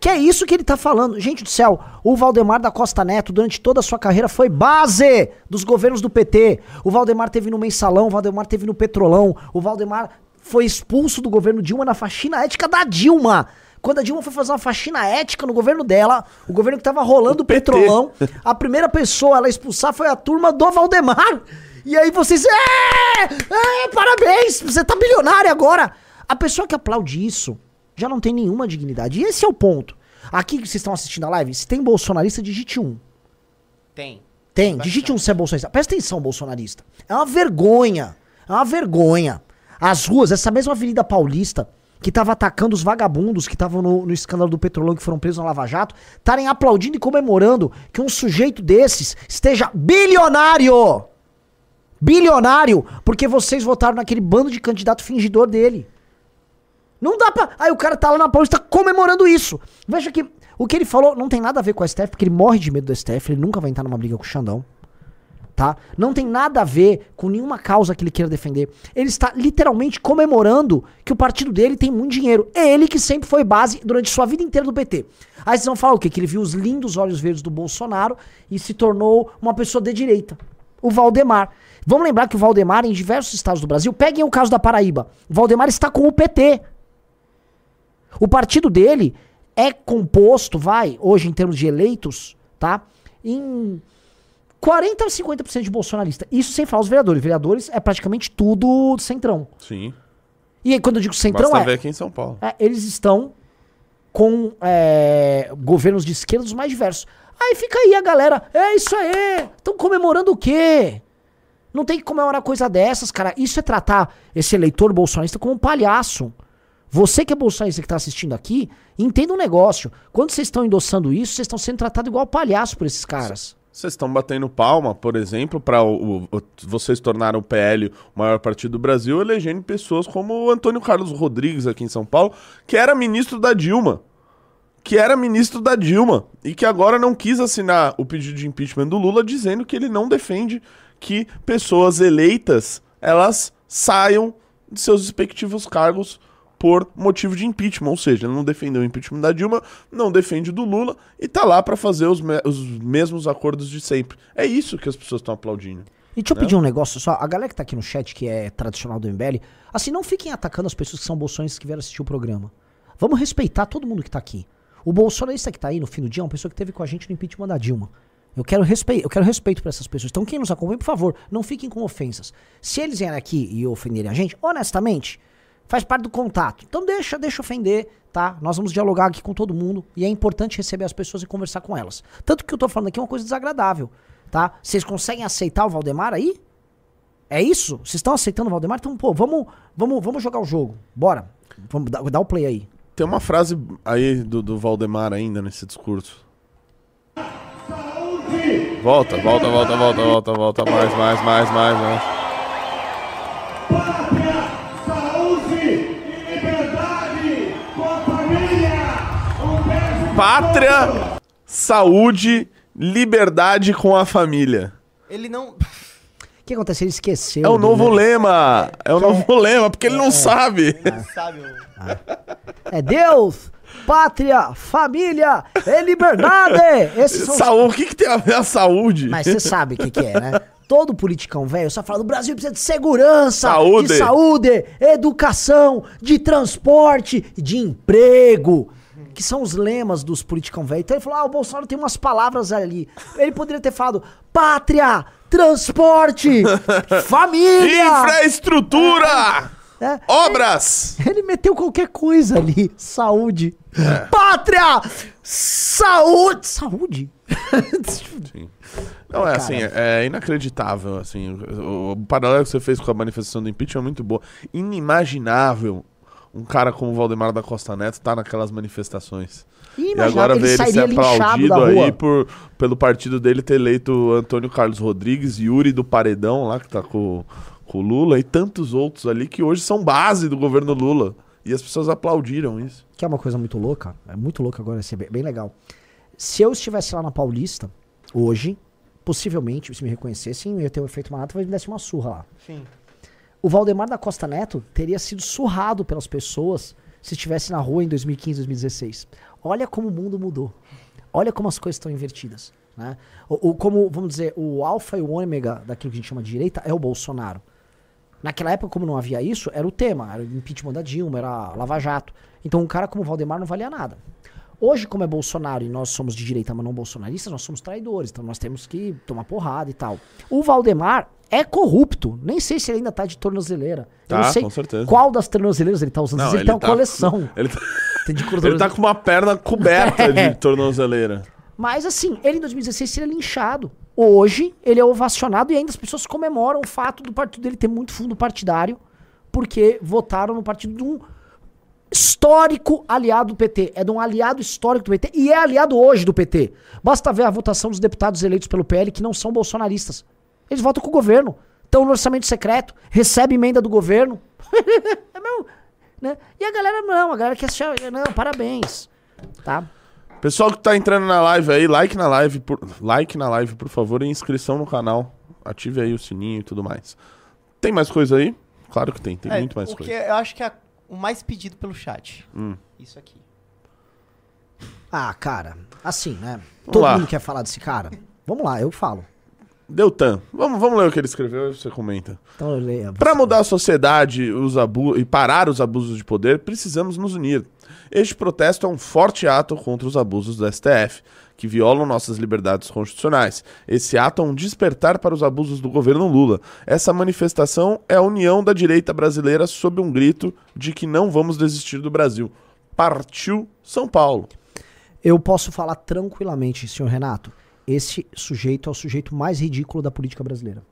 [SPEAKER 2] Que é isso que ele tá falando. Gente do céu, o Valdemar da Costa Neto, durante toda a sua carreira, foi base dos governos do PT. O Valdemar teve no Mensalão, o Valdemar teve no Petrolão, o Valdemar foi expulso do governo Dilma na faxina ética da Dilma. Quando a Dilma foi fazer uma faxina ética no governo dela, o governo que tava rolando o petrolão, a primeira pessoa a ela expulsar foi a turma do Valdemar. E aí vocês. É, é, parabéns! Você tá bilionário agora! A pessoa que aplaude isso já não tem nenhuma dignidade. E esse é o ponto. Aqui que vocês estão assistindo a live, se tem bolsonarista, digite um.
[SPEAKER 1] Tem.
[SPEAKER 2] Tem, digite um se é bolsonarista. Presta atenção, bolsonarista. É uma vergonha. É uma vergonha. As ruas, essa mesma Avenida Paulista, que tava atacando os vagabundos que estavam no, no escândalo do petrolão que foram presos na Lava Jato, estarem aplaudindo e comemorando que um sujeito desses esteja bilionário. Bilionário, porque vocês votaram naquele bando de candidato fingidor dele. Não dá pra. Aí o cara tá lá na Paulista comemorando isso. Veja que o que ele falou não tem nada a ver com a STF, porque ele morre de medo do STF, ele nunca vai entrar numa briga com o Xandão. Tá? Não tem nada a ver com nenhuma causa que ele queira defender. Ele está literalmente comemorando que o partido dele tem muito dinheiro. É ele que sempre foi base durante sua vida inteira do PT. Aí vocês vão falar o quê? Que ele viu os lindos olhos verdes do Bolsonaro e se tornou uma pessoa de direita. O Valdemar. Vamos lembrar que o Valdemar, em diversos estados do Brasil, peguem o caso da Paraíba. O Valdemar está com o PT. O partido dele é composto, vai, hoje em termos de eleitos, tá? Em 40 a 50% de bolsonarista. Isso sem falar os vereadores. Vereadores é praticamente tudo centrão.
[SPEAKER 3] Sim.
[SPEAKER 2] E aí, quando eu digo centrão,
[SPEAKER 3] Basta
[SPEAKER 2] é,
[SPEAKER 3] ver aqui em São Paulo.
[SPEAKER 2] é, eles estão com é, governos de esquerda dos mais diversos. Aí fica aí a galera, é isso aí, estão comemorando o quê? Não tem que comemorar coisa dessas, cara. Isso é tratar esse eleitor bolsonarista como um palhaço. Você que é bolsonarista que tá assistindo aqui, entenda um negócio. Quando vocês estão endossando isso, vocês estão sendo tratados igual palhaço por esses caras.
[SPEAKER 3] Vocês estão batendo palma, por exemplo, para vocês tornaram o PL o maior partido do Brasil, elegendo pessoas como o Antônio Carlos Rodrigues aqui em São Paulo, que era ministro da Dilma. Que era ministro da Dilma. E que agora não quis assinar o pedido de impeachment do Lula, dizendo que ele não defende que pessoas eleitas elas saiam de seus respectivos cargos por motivo de impeachment, ou seja, ele não defendeu o impeachment da Dilma, não defende o do Lula e tá lá pra fazer os, me- os mesmos acordos de sempre. É isso que as pessoas estão aplaudindo.
[SPEAKER 2] E deixa eu pedir um negócio só. A galera que tá aqui no chat, que é tradicional do MBL, assim, não fiquem atacando as pessoas que são bolsonaristas que vieram assistir o programa. Vamos respeitar todo mundo que tá aqui. O bolsonarista que tá aí no fim do dia é uma pessoa que teve com a gente no impeachment da Dilma. Eu quero respeito, eu quero respeito para essas pessoas. Então, quem nos acompanha, por favor, não fiquem com ofensas. Se eles vierem aqui e ofenderem a gente, honestamente, faz parte do contato. Então deixa, deixa ofender, tá? Nós vamos dialogar aqui com todo mundo e é importante receber as pessoas e conversar com elas. Tanto que eu tô falando aqui é uma coisa desagradável, tá? Vocês conseguem aceitar o Valdemar aí? É isso? Vocês estão aceitando o Valdemar? Então, pô, vamos, vamos, vamos jogar o jogo. Bora. Vamos dar, dar o play aí.
[SPEAKER 3] Tem uma frase aí do, do Valdemar ainda nesse discurso. Volta, volta, volta, volta, volta, volta, mais, mais, mais, mais, mais.
[SPEAKER 5] pátria, saúde e liberdade com a família. Um beijo
[SPEAKER 3] Pátria, saúde, liberdade com a família.
[SPEAKER 1] Ele não.
[SPEAKER 2] O que acontece? Ele esqueceu.
[SPEAKER 3] É o novo lema. É o novo lema, porque ele não sabe.
[SPEAKER 1] Sabe? o-
[SPEAKER 2] É Deus, pátria, família e liberdade. (laughs) Esses são
[SPEAKER 3] Saúde, o que, que tem a ver a saúde?
[SPEAKER 2] Mas você sabe o que, que é, né? Todo politicão velho só fala: o Brasil precisa de segurança,
[SPEAKER 3] Saúde.
[SPEAKER 2] de saúde, educação, de transporte, de emprego. Que são os lemas dos politicão velho. Então ele falou: ah, o Bolsonaro tem umas palavras ali. Ele poderia ter falado: pátria, transporte, (laughs) família.
[SPEAKER 3] Infraestrutura!
[SPEAKER 2] É.
[SPEAKER 3] Obras!
[SPEAKER 2] Ele meteu qualquer coisa ali. Saúde. Pátria! Saúde! Saúde? (laughs)
[SPEAKER 3] Não, é assim, é inacreditável, assim, o, o paralelo que você fez com a manifestação do impeachment é muito boa. Inimaginável um cara como o Valdemar da Costa Neto estar naquelas manifestações. E agora ver ele ser
[SPEAKER 2] sairia linchado
[SPEAKER 3] aplaudido aí por, pelo partido dele ter eleito Antônio Carlos Rodrigues, Yuri do Paredão lá, que tá com, com o Lula, e tantos outros ali que hoje são base do governo Lula. E as pessoas aplaudiram isso.
[SPEAKER 2] Que é uma coisa muito louca. É muito louca agora, vai ser bem, bem legal. Se eu estivesse lá na Paulista, hoje, possivelmente, se me reconhecessem, eu ia ter o efeito manata, mas me desse uma surra lá.
[SPEAKER 1] Sim.
[SPEAKER 2] O Valdemar da Costa Neto teria sido surrado pelas pessoas se estivesse na rua em 2015, 2016. Olha como o mundo mudou. Olha como as coisas estão invertidas. Né? O, o- como, vamos dizer, o alfa e o ômega daquilo que a gente chama de direita é o Bolsonaro. Naquela época, como não havia isso, era o tema. Era o impeachment da Dilma, era Lava Jato. Então um cara como o Valdemar não valia nada. Hoje, como é Bolsonaro e nós somos de direita, mas não bolsonaristas, nós somos traidores. Então nós temos que tomar porrada e tal. O Valdemar é corrupto. Nem sei se ele ainda tá de tornozeleira. Eu
[SPEAKER 3] Tá,
[SPEAKER 2] não sei
[SPEAKER 3] com certeza.
[SPEAKER 2] qual das tornozeleiras ele tá usando. Às vezes ele, tem uma
[SPEAKER 3] tá-
[SPEAKER 2] coleção.
[SPEAKER 3] Ele tá, (laughs)
[SPEAKER 2] Tem de (laughs)
[SPEAKER 3] ele tá com uma perna coberta
[SPEAKER 2] É. (laughs)
[SPEAKER 3] de tornozeleira.
[SPEAKER 2] Mas assim, ele em 2016 seria linchado. Hoje, ele é ovacionado e ainda as pessoas comemoram o fato do partido dele ter muito fundo partidário, porque votaram no partido de um histórico aliado do PT. É de um aliado histórico do PT e é aliado hoje do PT. Basta ver a votação dos deputados eleitos pelo PL que não são bolsonaristas. Eles votam com o governo. Estão no orçamento secreto, recebem emenda do governo. (laughs) é mesmo, né? E a galera não, a galera quer achar, não, parabéns. Tá?
[SPEAKER 3] Pessoal que tá entrando na live aí, like na live, por, like na live, por favor, e inscrição no canal. Ative aí o sininho e tudo mais. Tem mais coisa aí? Claro que tem, tem
[SPEAKER 1] É,
[SPEAKER 3] muito mais
[SPEAKER 1] o que
[SPEAKER 3] coisa.
[SPEAKER 1] eu acho que é o mais pedido pelo chat.
[SPEAKER 3] Hum.
[SPEAKER 1] Isso aqui.
[SPEAKER 2] Ah, cara, assim, né? Todo
[SPEAKER 3] lá.
[SPEAKER 2] mundo quer falar desse cara. Vamos lá, eu falo.
[SPEAKER 3] Deltan, vamos, vamos ler o que ele escreveu e você comenta.
[SPEAKER 2] Então eu leio.
[SPEAKER 3] Para mudar a sociedade os abu- e parar os abusos de poder, precisamos nos unir. Este protesto é um forte ato contra os abusos do STF, que violam nossas liberdades constitucionais. Esse ato é um despertar para os abusos do governo Lula. Essa manifestação é a união da direita brasileira sob um grito de que não vamos desistir do Brasil. Partiu São Paulo.
[SPEAKER 2] Eu posso falar tranquilamente, senhor Renato. Esse sujeito é o sujeito mais ridículo da política brasileira.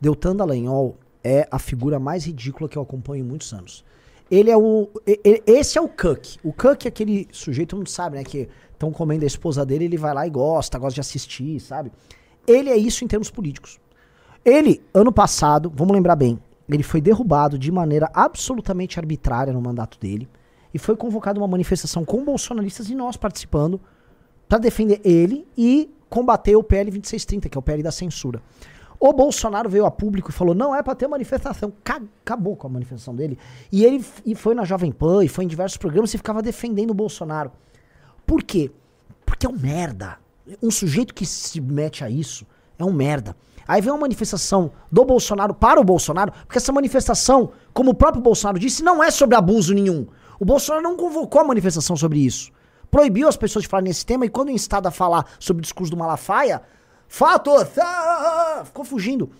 [SPEAKER 2] Deltan Dallagnol é a figura mais ridícula que eu acompanho em muitos anos. Ele é o. e- e- Esse é o Cook. O Cook é aquele sujeito, mundo sabe, né? Que estão comendo a esposa dele, ele vai lá e gosta, gosta de assistir, sabe? Ele é isso em termos políticos. Ele, ano passado, vamos lembrar bem, ele foi derrubado de maneira absolutamente arbitrária no mandato dele e foi convocado uma manifestação com bolsonaristas e nós participando para defender ele e combater o PL 2630, que é o PL da censura. O Bolsonaro veio a público e falou: não é para ter manifestação. Ca- Acabou com a manifestação dele. E ele e foi na Jovem Pan e foi em diversos programas e ficava defendendo o Bolsonaro. Por quê? Porque é um merda. Um sujeito que se mete a isso é um merda. Aí vem uma manifestação do Bolsonaro para o Bolsonaro, porque essa manifestação, como o próprio Bolsonaro disse, não é sobre abuso nenhum. O Bolsonaro não convocou a manifestação sobre isso. Proibiu as pessoas de falar nesse tema e quando instado a falar sobre o discurso do Malafaia, fato, ah, ficou fugindo.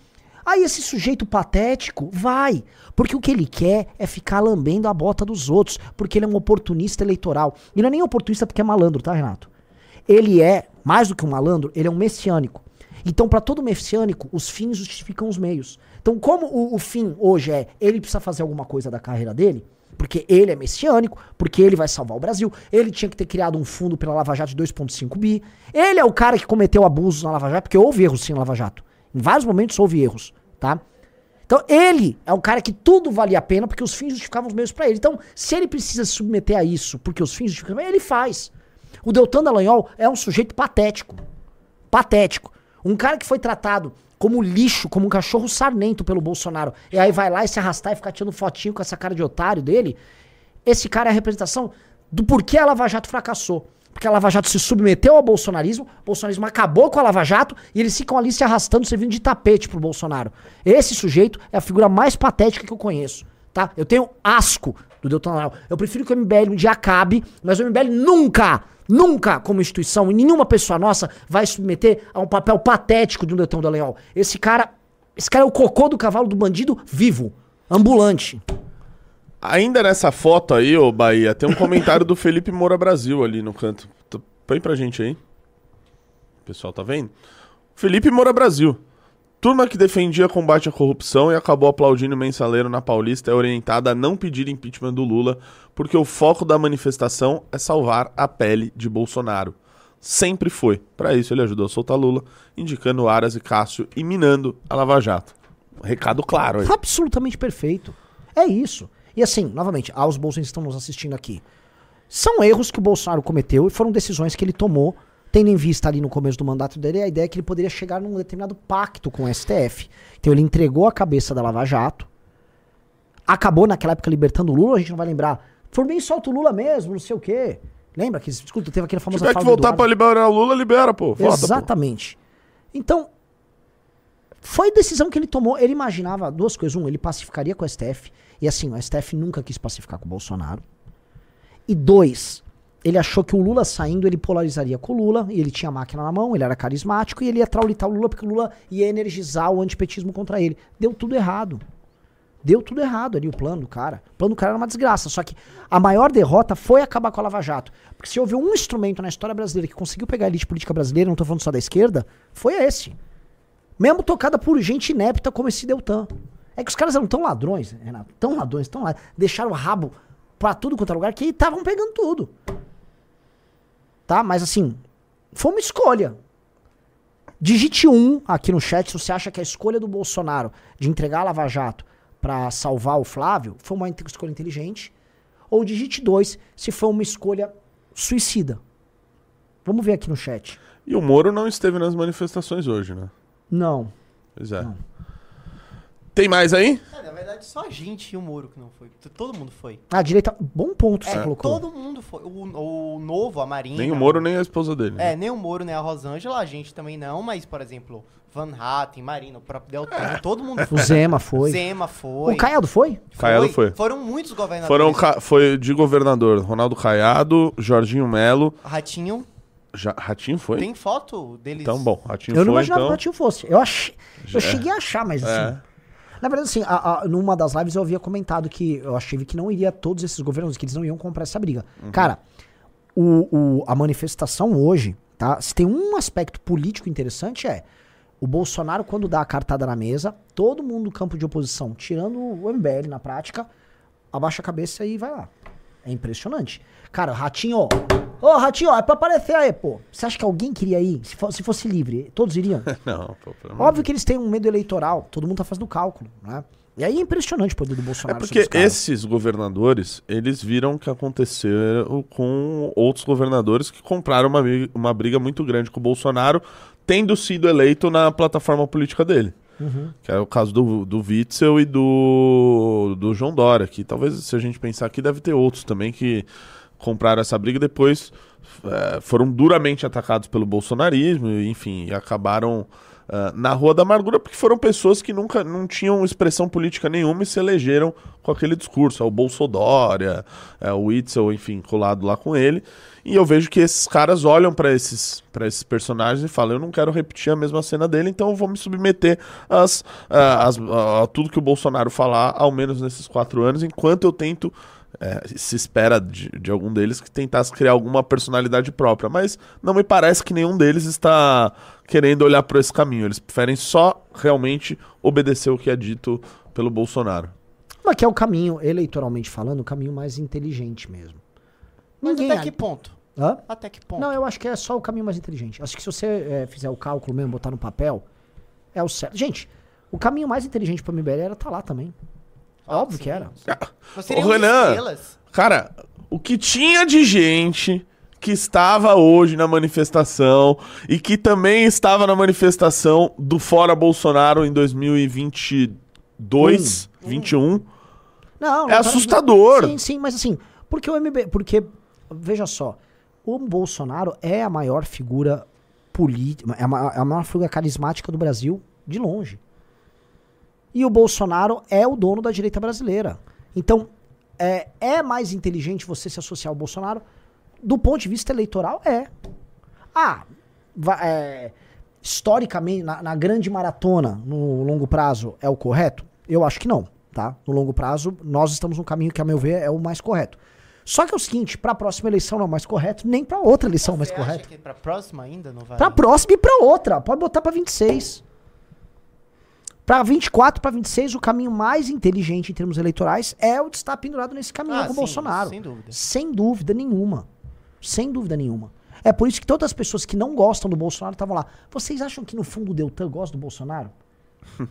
[SPEAKER 2] Aí esse sujeito patético vai, porque o que ele quer é ficar lambendo a bota dos outros, porque ele é um oportunista eleitoral. E não é nem oportunista porque é malandro, tá, Renato? Ele é, mais do que um malandro, ele é um messiânico. Então, para todo messiânico, os fins justificam os meios. Então, como o, o fim hoje é ele precisa fazer alguma coisa da carreira dele, porque ele é messiânico, porque ele vai salvar o Brasil, ele tinha que ter criado um fundo pela Lava Jato de 2,5 bi. Ele é o cara que cometeu abusos na Lava Jato, porque houve erros sim na Lava Jato. Em vários momentos houve erros, tá? Então, ele é o cara que tudo valia a pena porque os fins justificavam os meios pra ele. Então, se ele precisa se submeter a isso porque os fins justificam, ele faz. O Deltan Dallagnol é um sujeito patético. Patético. Um cara que foi tratado como lixo, como um cachorro sarnento pelo Bolsonaro, e aí vai lá e se arrastar e ficar tirando fotinho com essa cara de otário dele. Esse cara é a representação do porquê a Lava Jato fracassou. Porque a Lava Jato se submeteu ao bolsonarismo, o bolsonarismo acabou com a Lava Jato e eles ficam ali se arrastando, servindo de tapete pro Bolsonaro. Esse sujeito é a figura mais patética que eu conheço, tá? Eu tenho asco do Deltan Dallagnol. Eu prefiro que o MBL um dia acabe, mas o MBL nunca, nunca, como instituição, e nenhuma pessoa nossa vai submeter a um papel patético de um Deltan Dallagnol. Esse cara, esse cara é o cocô do cavalo do bandido vivo, ambulante.
[SPEAKER 3] Ainda nessa foto aí, ô Bahia, tem um comentário do Felipe Moura Brasil ali no canto. Põe pra gente aí. O pessoal tá vendo? Felipe Moura Brasil. Turma que defendia combate à corrupção e acabou aplaudindo o mensaleiro na Paulista é orientada a não pedir impeachment do Lula, porque o foco da manifestação é salvar a pele de Bolsonaro. Sempre foi. Para isso, ele ajudou a soltar Lula, indicando Aras e Cássio e minando a Lava Jato. Recado claro aí.
[SPEAKER 2] Absolutamente perfeito. É isso. E assim, novamente, aos bolsonaristas que estão nos assistindo aqui. São erros que o Bolsonaro cometeu e foram decisões que ele tomou Tendo em vista ali no começo do mandato dele, a ideia é que ele poderia chegar num determinado pacto com o STF. Então ele entregou a cabeça da Lava Jato, acabou naquela época libertando o Lula, a gente não vai lembrar. For bem, solta o Lula mesmo, não sei o quê. Lembra que, escuta, teve aquele
[SPEAKER 3] Se
[SPEAKER 2] famoso
[SPEAKER 3] tiver que voltar pra liberar o Lula, libera, pô. Vota, pô.
[SPEAKER 2] Exatamente. Então, foi decisão que ele tomou. Ele imaginava duas coisas. Um, ele pacificaria com o STF. E assim, o STF nunca quis pacificar com o Bolsonaro. E dois, ele achou que o Lula saindo, ele polarizaria com o Lula. E ele tinha máquina na mão, ele era carismático. E ele ia traulitar o Lula, porque o Lula ia energizar o antipetismo contra ele. Deu tudo errado. Deu tudo errado ali o plano do cara. O plano do cara era uma desgraça. Só que a maior derrota foi acabar com a Lava Jato. Porque se houve um instrumento na história brasileira que conseguiu pegar a elite política brasileira, não tô falando só da esquerda, foi esse. Mesmo tocada por gente inepta como esse Deltan. É que os caras eram tão ladrões, Renato, tão ladrões, tão ladrões, deixaram o rabo pra tudo quanto é lugar que estavam pegando tudo. Tá? Mas assim, foi uma escolha. Digite um aqui no chat se você acha que a escolha do Bolsonaro de entregar a Lava Jato pra salvar o Flávio foi uma escolha inteligente. Ou digite dois se foi uma escolha suicida. Vamos ver aqui no chat.
[SPEAKER 3] E o Moro não esteve nas manifestações hoje, né?
[SPEAKER 2] Não.
[SPEAKER 3] Pois é. Tem mais aí?
[SPEAKER 1] É, na verdade, só a gente e o Moro que não foi. Todo mundo foi.
[SPEAKER 2] A direita. Bom ponto você
[SPEAKER 1] É,
[SPEAKER 2] colocou.
[SPEAKER 1] todo mundo foi. O, o novo, a Marina.
[SPEAKER 3] Nem o Moro, nem a esposa dele. né?
[SPEAKER 1] É, nem o Moro, nem a Rosângela, a gente também não, mas, por exemplo, Van Hatten, Marina, o próprio Deltan, todo mundo
[SPEAKER 2] O
[SPEAKER 1] foi.
[SPEAKER 2] Zema foi.
[SPEAKER 1] Zema foi.
[SPEAKER 2] O Caiado foi?
[SPEAKER 3] Caiado foi.
[SPEAKER 1] Foram muitos governadores.
[SPEAKER 3] Foram ca- Foi de governador Ronaldo Caiado, Jorginho Melo.
[SPEAKER 1] Ratinho,
[SPEAKER 3] Ja- Ratinho foi?
[SPEAKER 1] tem foto deles.
[SPEAKER 3] Então, bom, Ratinho
[SPEAKER 2] Eu não
[SPEAKER 3] foi,
[SPEAKER 2] imaginava
[SPEAKER 3] então.
[SPEAKER 2] que o Ratinho fosse. Eu, achei, eu
[SPEAKER 3] Já-
[SPEAKER 2] cheguei a achar, mas assim. Na verdade, assim, a- a- numa das lives eu havia comentado que eu achei que não iria todos esses governos, que eles não iam comprar essa briga.
[SPEAKER 3] Uhum.
[SPEAKER 2] Cara, o, o- a manifestação hoje, tá? Se tem um aspecto político interessante é o Bolsonaro, quando dá a cartada na mesa, todo mundo do campo de oposição, tirando o MBL na prática, abaixa a cabeça e vai lá. É impressionante. Cara, Ratinho, Ô, Ratinho, ó, é pra aparecer aí, pô. Você acha que alguém queria ir? Se, se fosse livre, todos iriam? (laughs)
[SPEAKER 3] Não, pô,
[SPEAKER 2] Óbvio que eles têm um medo eleitoral, todo mundo tá fazendo cálculo, né? E aí é impressionante o poder do
[SPEAKER 3] É
[SPEAKER 2] Bolsonaro.
[SPEAKER 3] porque
[SPEAKER 2] os caras.
[SPEAKER 3] esses governadores, eles viram o que aconteceu com outros governadores que compraram uma, briga- uma briga muito grande com o Bolsonaro, tendo sido eleito na plataforma política dele.
[SPEAKER 2] Uhum.
[SPEAKER 3] Que é o caso do, do Witzel e do, do João Dória, que talvez, se a gente pensar aqui, deve ter outros também que compraram essa briga depois eh, foram duramente atacados pelo bolsonarismo, enfim, acabaram ah, na Rua da Amargura, porque foram pessoas que nunca não tinham expressão política nenhuma e se elegeram com aquele discurso. É o Bolsodória, é o Witzel, enfim, colado lá com ele. E eu vejo que esses caras olham para esses, esses personagens e falam: eu não quero repetir a mesma cena dele, então eu vou me submeter às, ah, às- a tudo que o Bolsonaro falar, ao menos nesses quatro anos, enquanto eu tento. É, se espera de, de algum deles que tentasse criar alguma personalidade própria, mas não me parece que nenhum deles está querendo olhar por esse caminho. Eles preferem só realmente obedecer o que é dito pelo Bolsonaro.
[SPEAKER 2] Mas que é o caminho, eleitoralmente falando, o caminho mais inteligente mesmo.
[SPEAKER 1] Mas
[SPEAKER 2] Ninguém.
[SPEAKER 1] até que ponto?
[SPEAKER 2] Hã?
[SPEAKER 1] Até que ponto?
[SPEAKER 2] Não, eu acho que é só o caminho mais inteligente. Acho que se você é, fizer o cálculo mesmo, botar no papel, é o certo. Gente, o caminho mais inteligente pro MBL era estar lá também. Óbvio
[SPEAKER 1] sim.
[SPEAKER 2] que era.
[SPEAKER 1] Nós
[SPEAKER 3] Ô, Renan.
[SPEAKER 1] estrelas.
[SPEAKER 3] Cara, o que tinha de gente que estava hoje na manifestação e que também estava na manifestação do Fora Bolsonaro em 2022, 21.
[SPEAKER 2] Não,
[SPEAKER 3] É
[SPEAKER 2] não,
[SPEAKER 3] assustador.
[SPEAKER 2] Sim, sim, mas assim, porque o MBL. Porque, veja só, o Bolsonaro é a maior figura política, é a é a maior figura carismática do Brasil, de longe. E o Bolsonaro é o dono da direita brasileira. Então, é, é mais inteligente você se associar ao Bolsonaro? Do ponto de vista eleitoral, é. Ah, é, historicamente, na, na grande maratona, no longo prazo, é o correto? Eu acho que não, tá? No longo prazo, nós estamos no caminho que, a meu ver, é o mais correto. Só que é o seguinte, pra próxima eleição não é o mais correto, nem pra outra eleição é o mais
[SPEAKER 1] Você
[SPEAKER 2] correto.
[SPEAKER 1] pra próxima ainda não vai?
[SPEAKER 2] Pra próxima e pra outra. Pode botar pra 26. Pra 24, pra 26, o caminho mais inteligente em termos eleitorais é o de estar pendurado nesse caminho
[SPEAKER 1] Ah,
[SPEAKER 2] com o Bolsonaro.
[SPEAKER 1] sem dúvida.
[SPEAKER 2] Sem dúvida nenhuma. Sem dúvida nenhuma. É por isso que todas as pessoas que não gostam do Bolsonaro estavam lá. Vocês acham que no fundo o Deltan gosta do Bolsonaro? (laughs)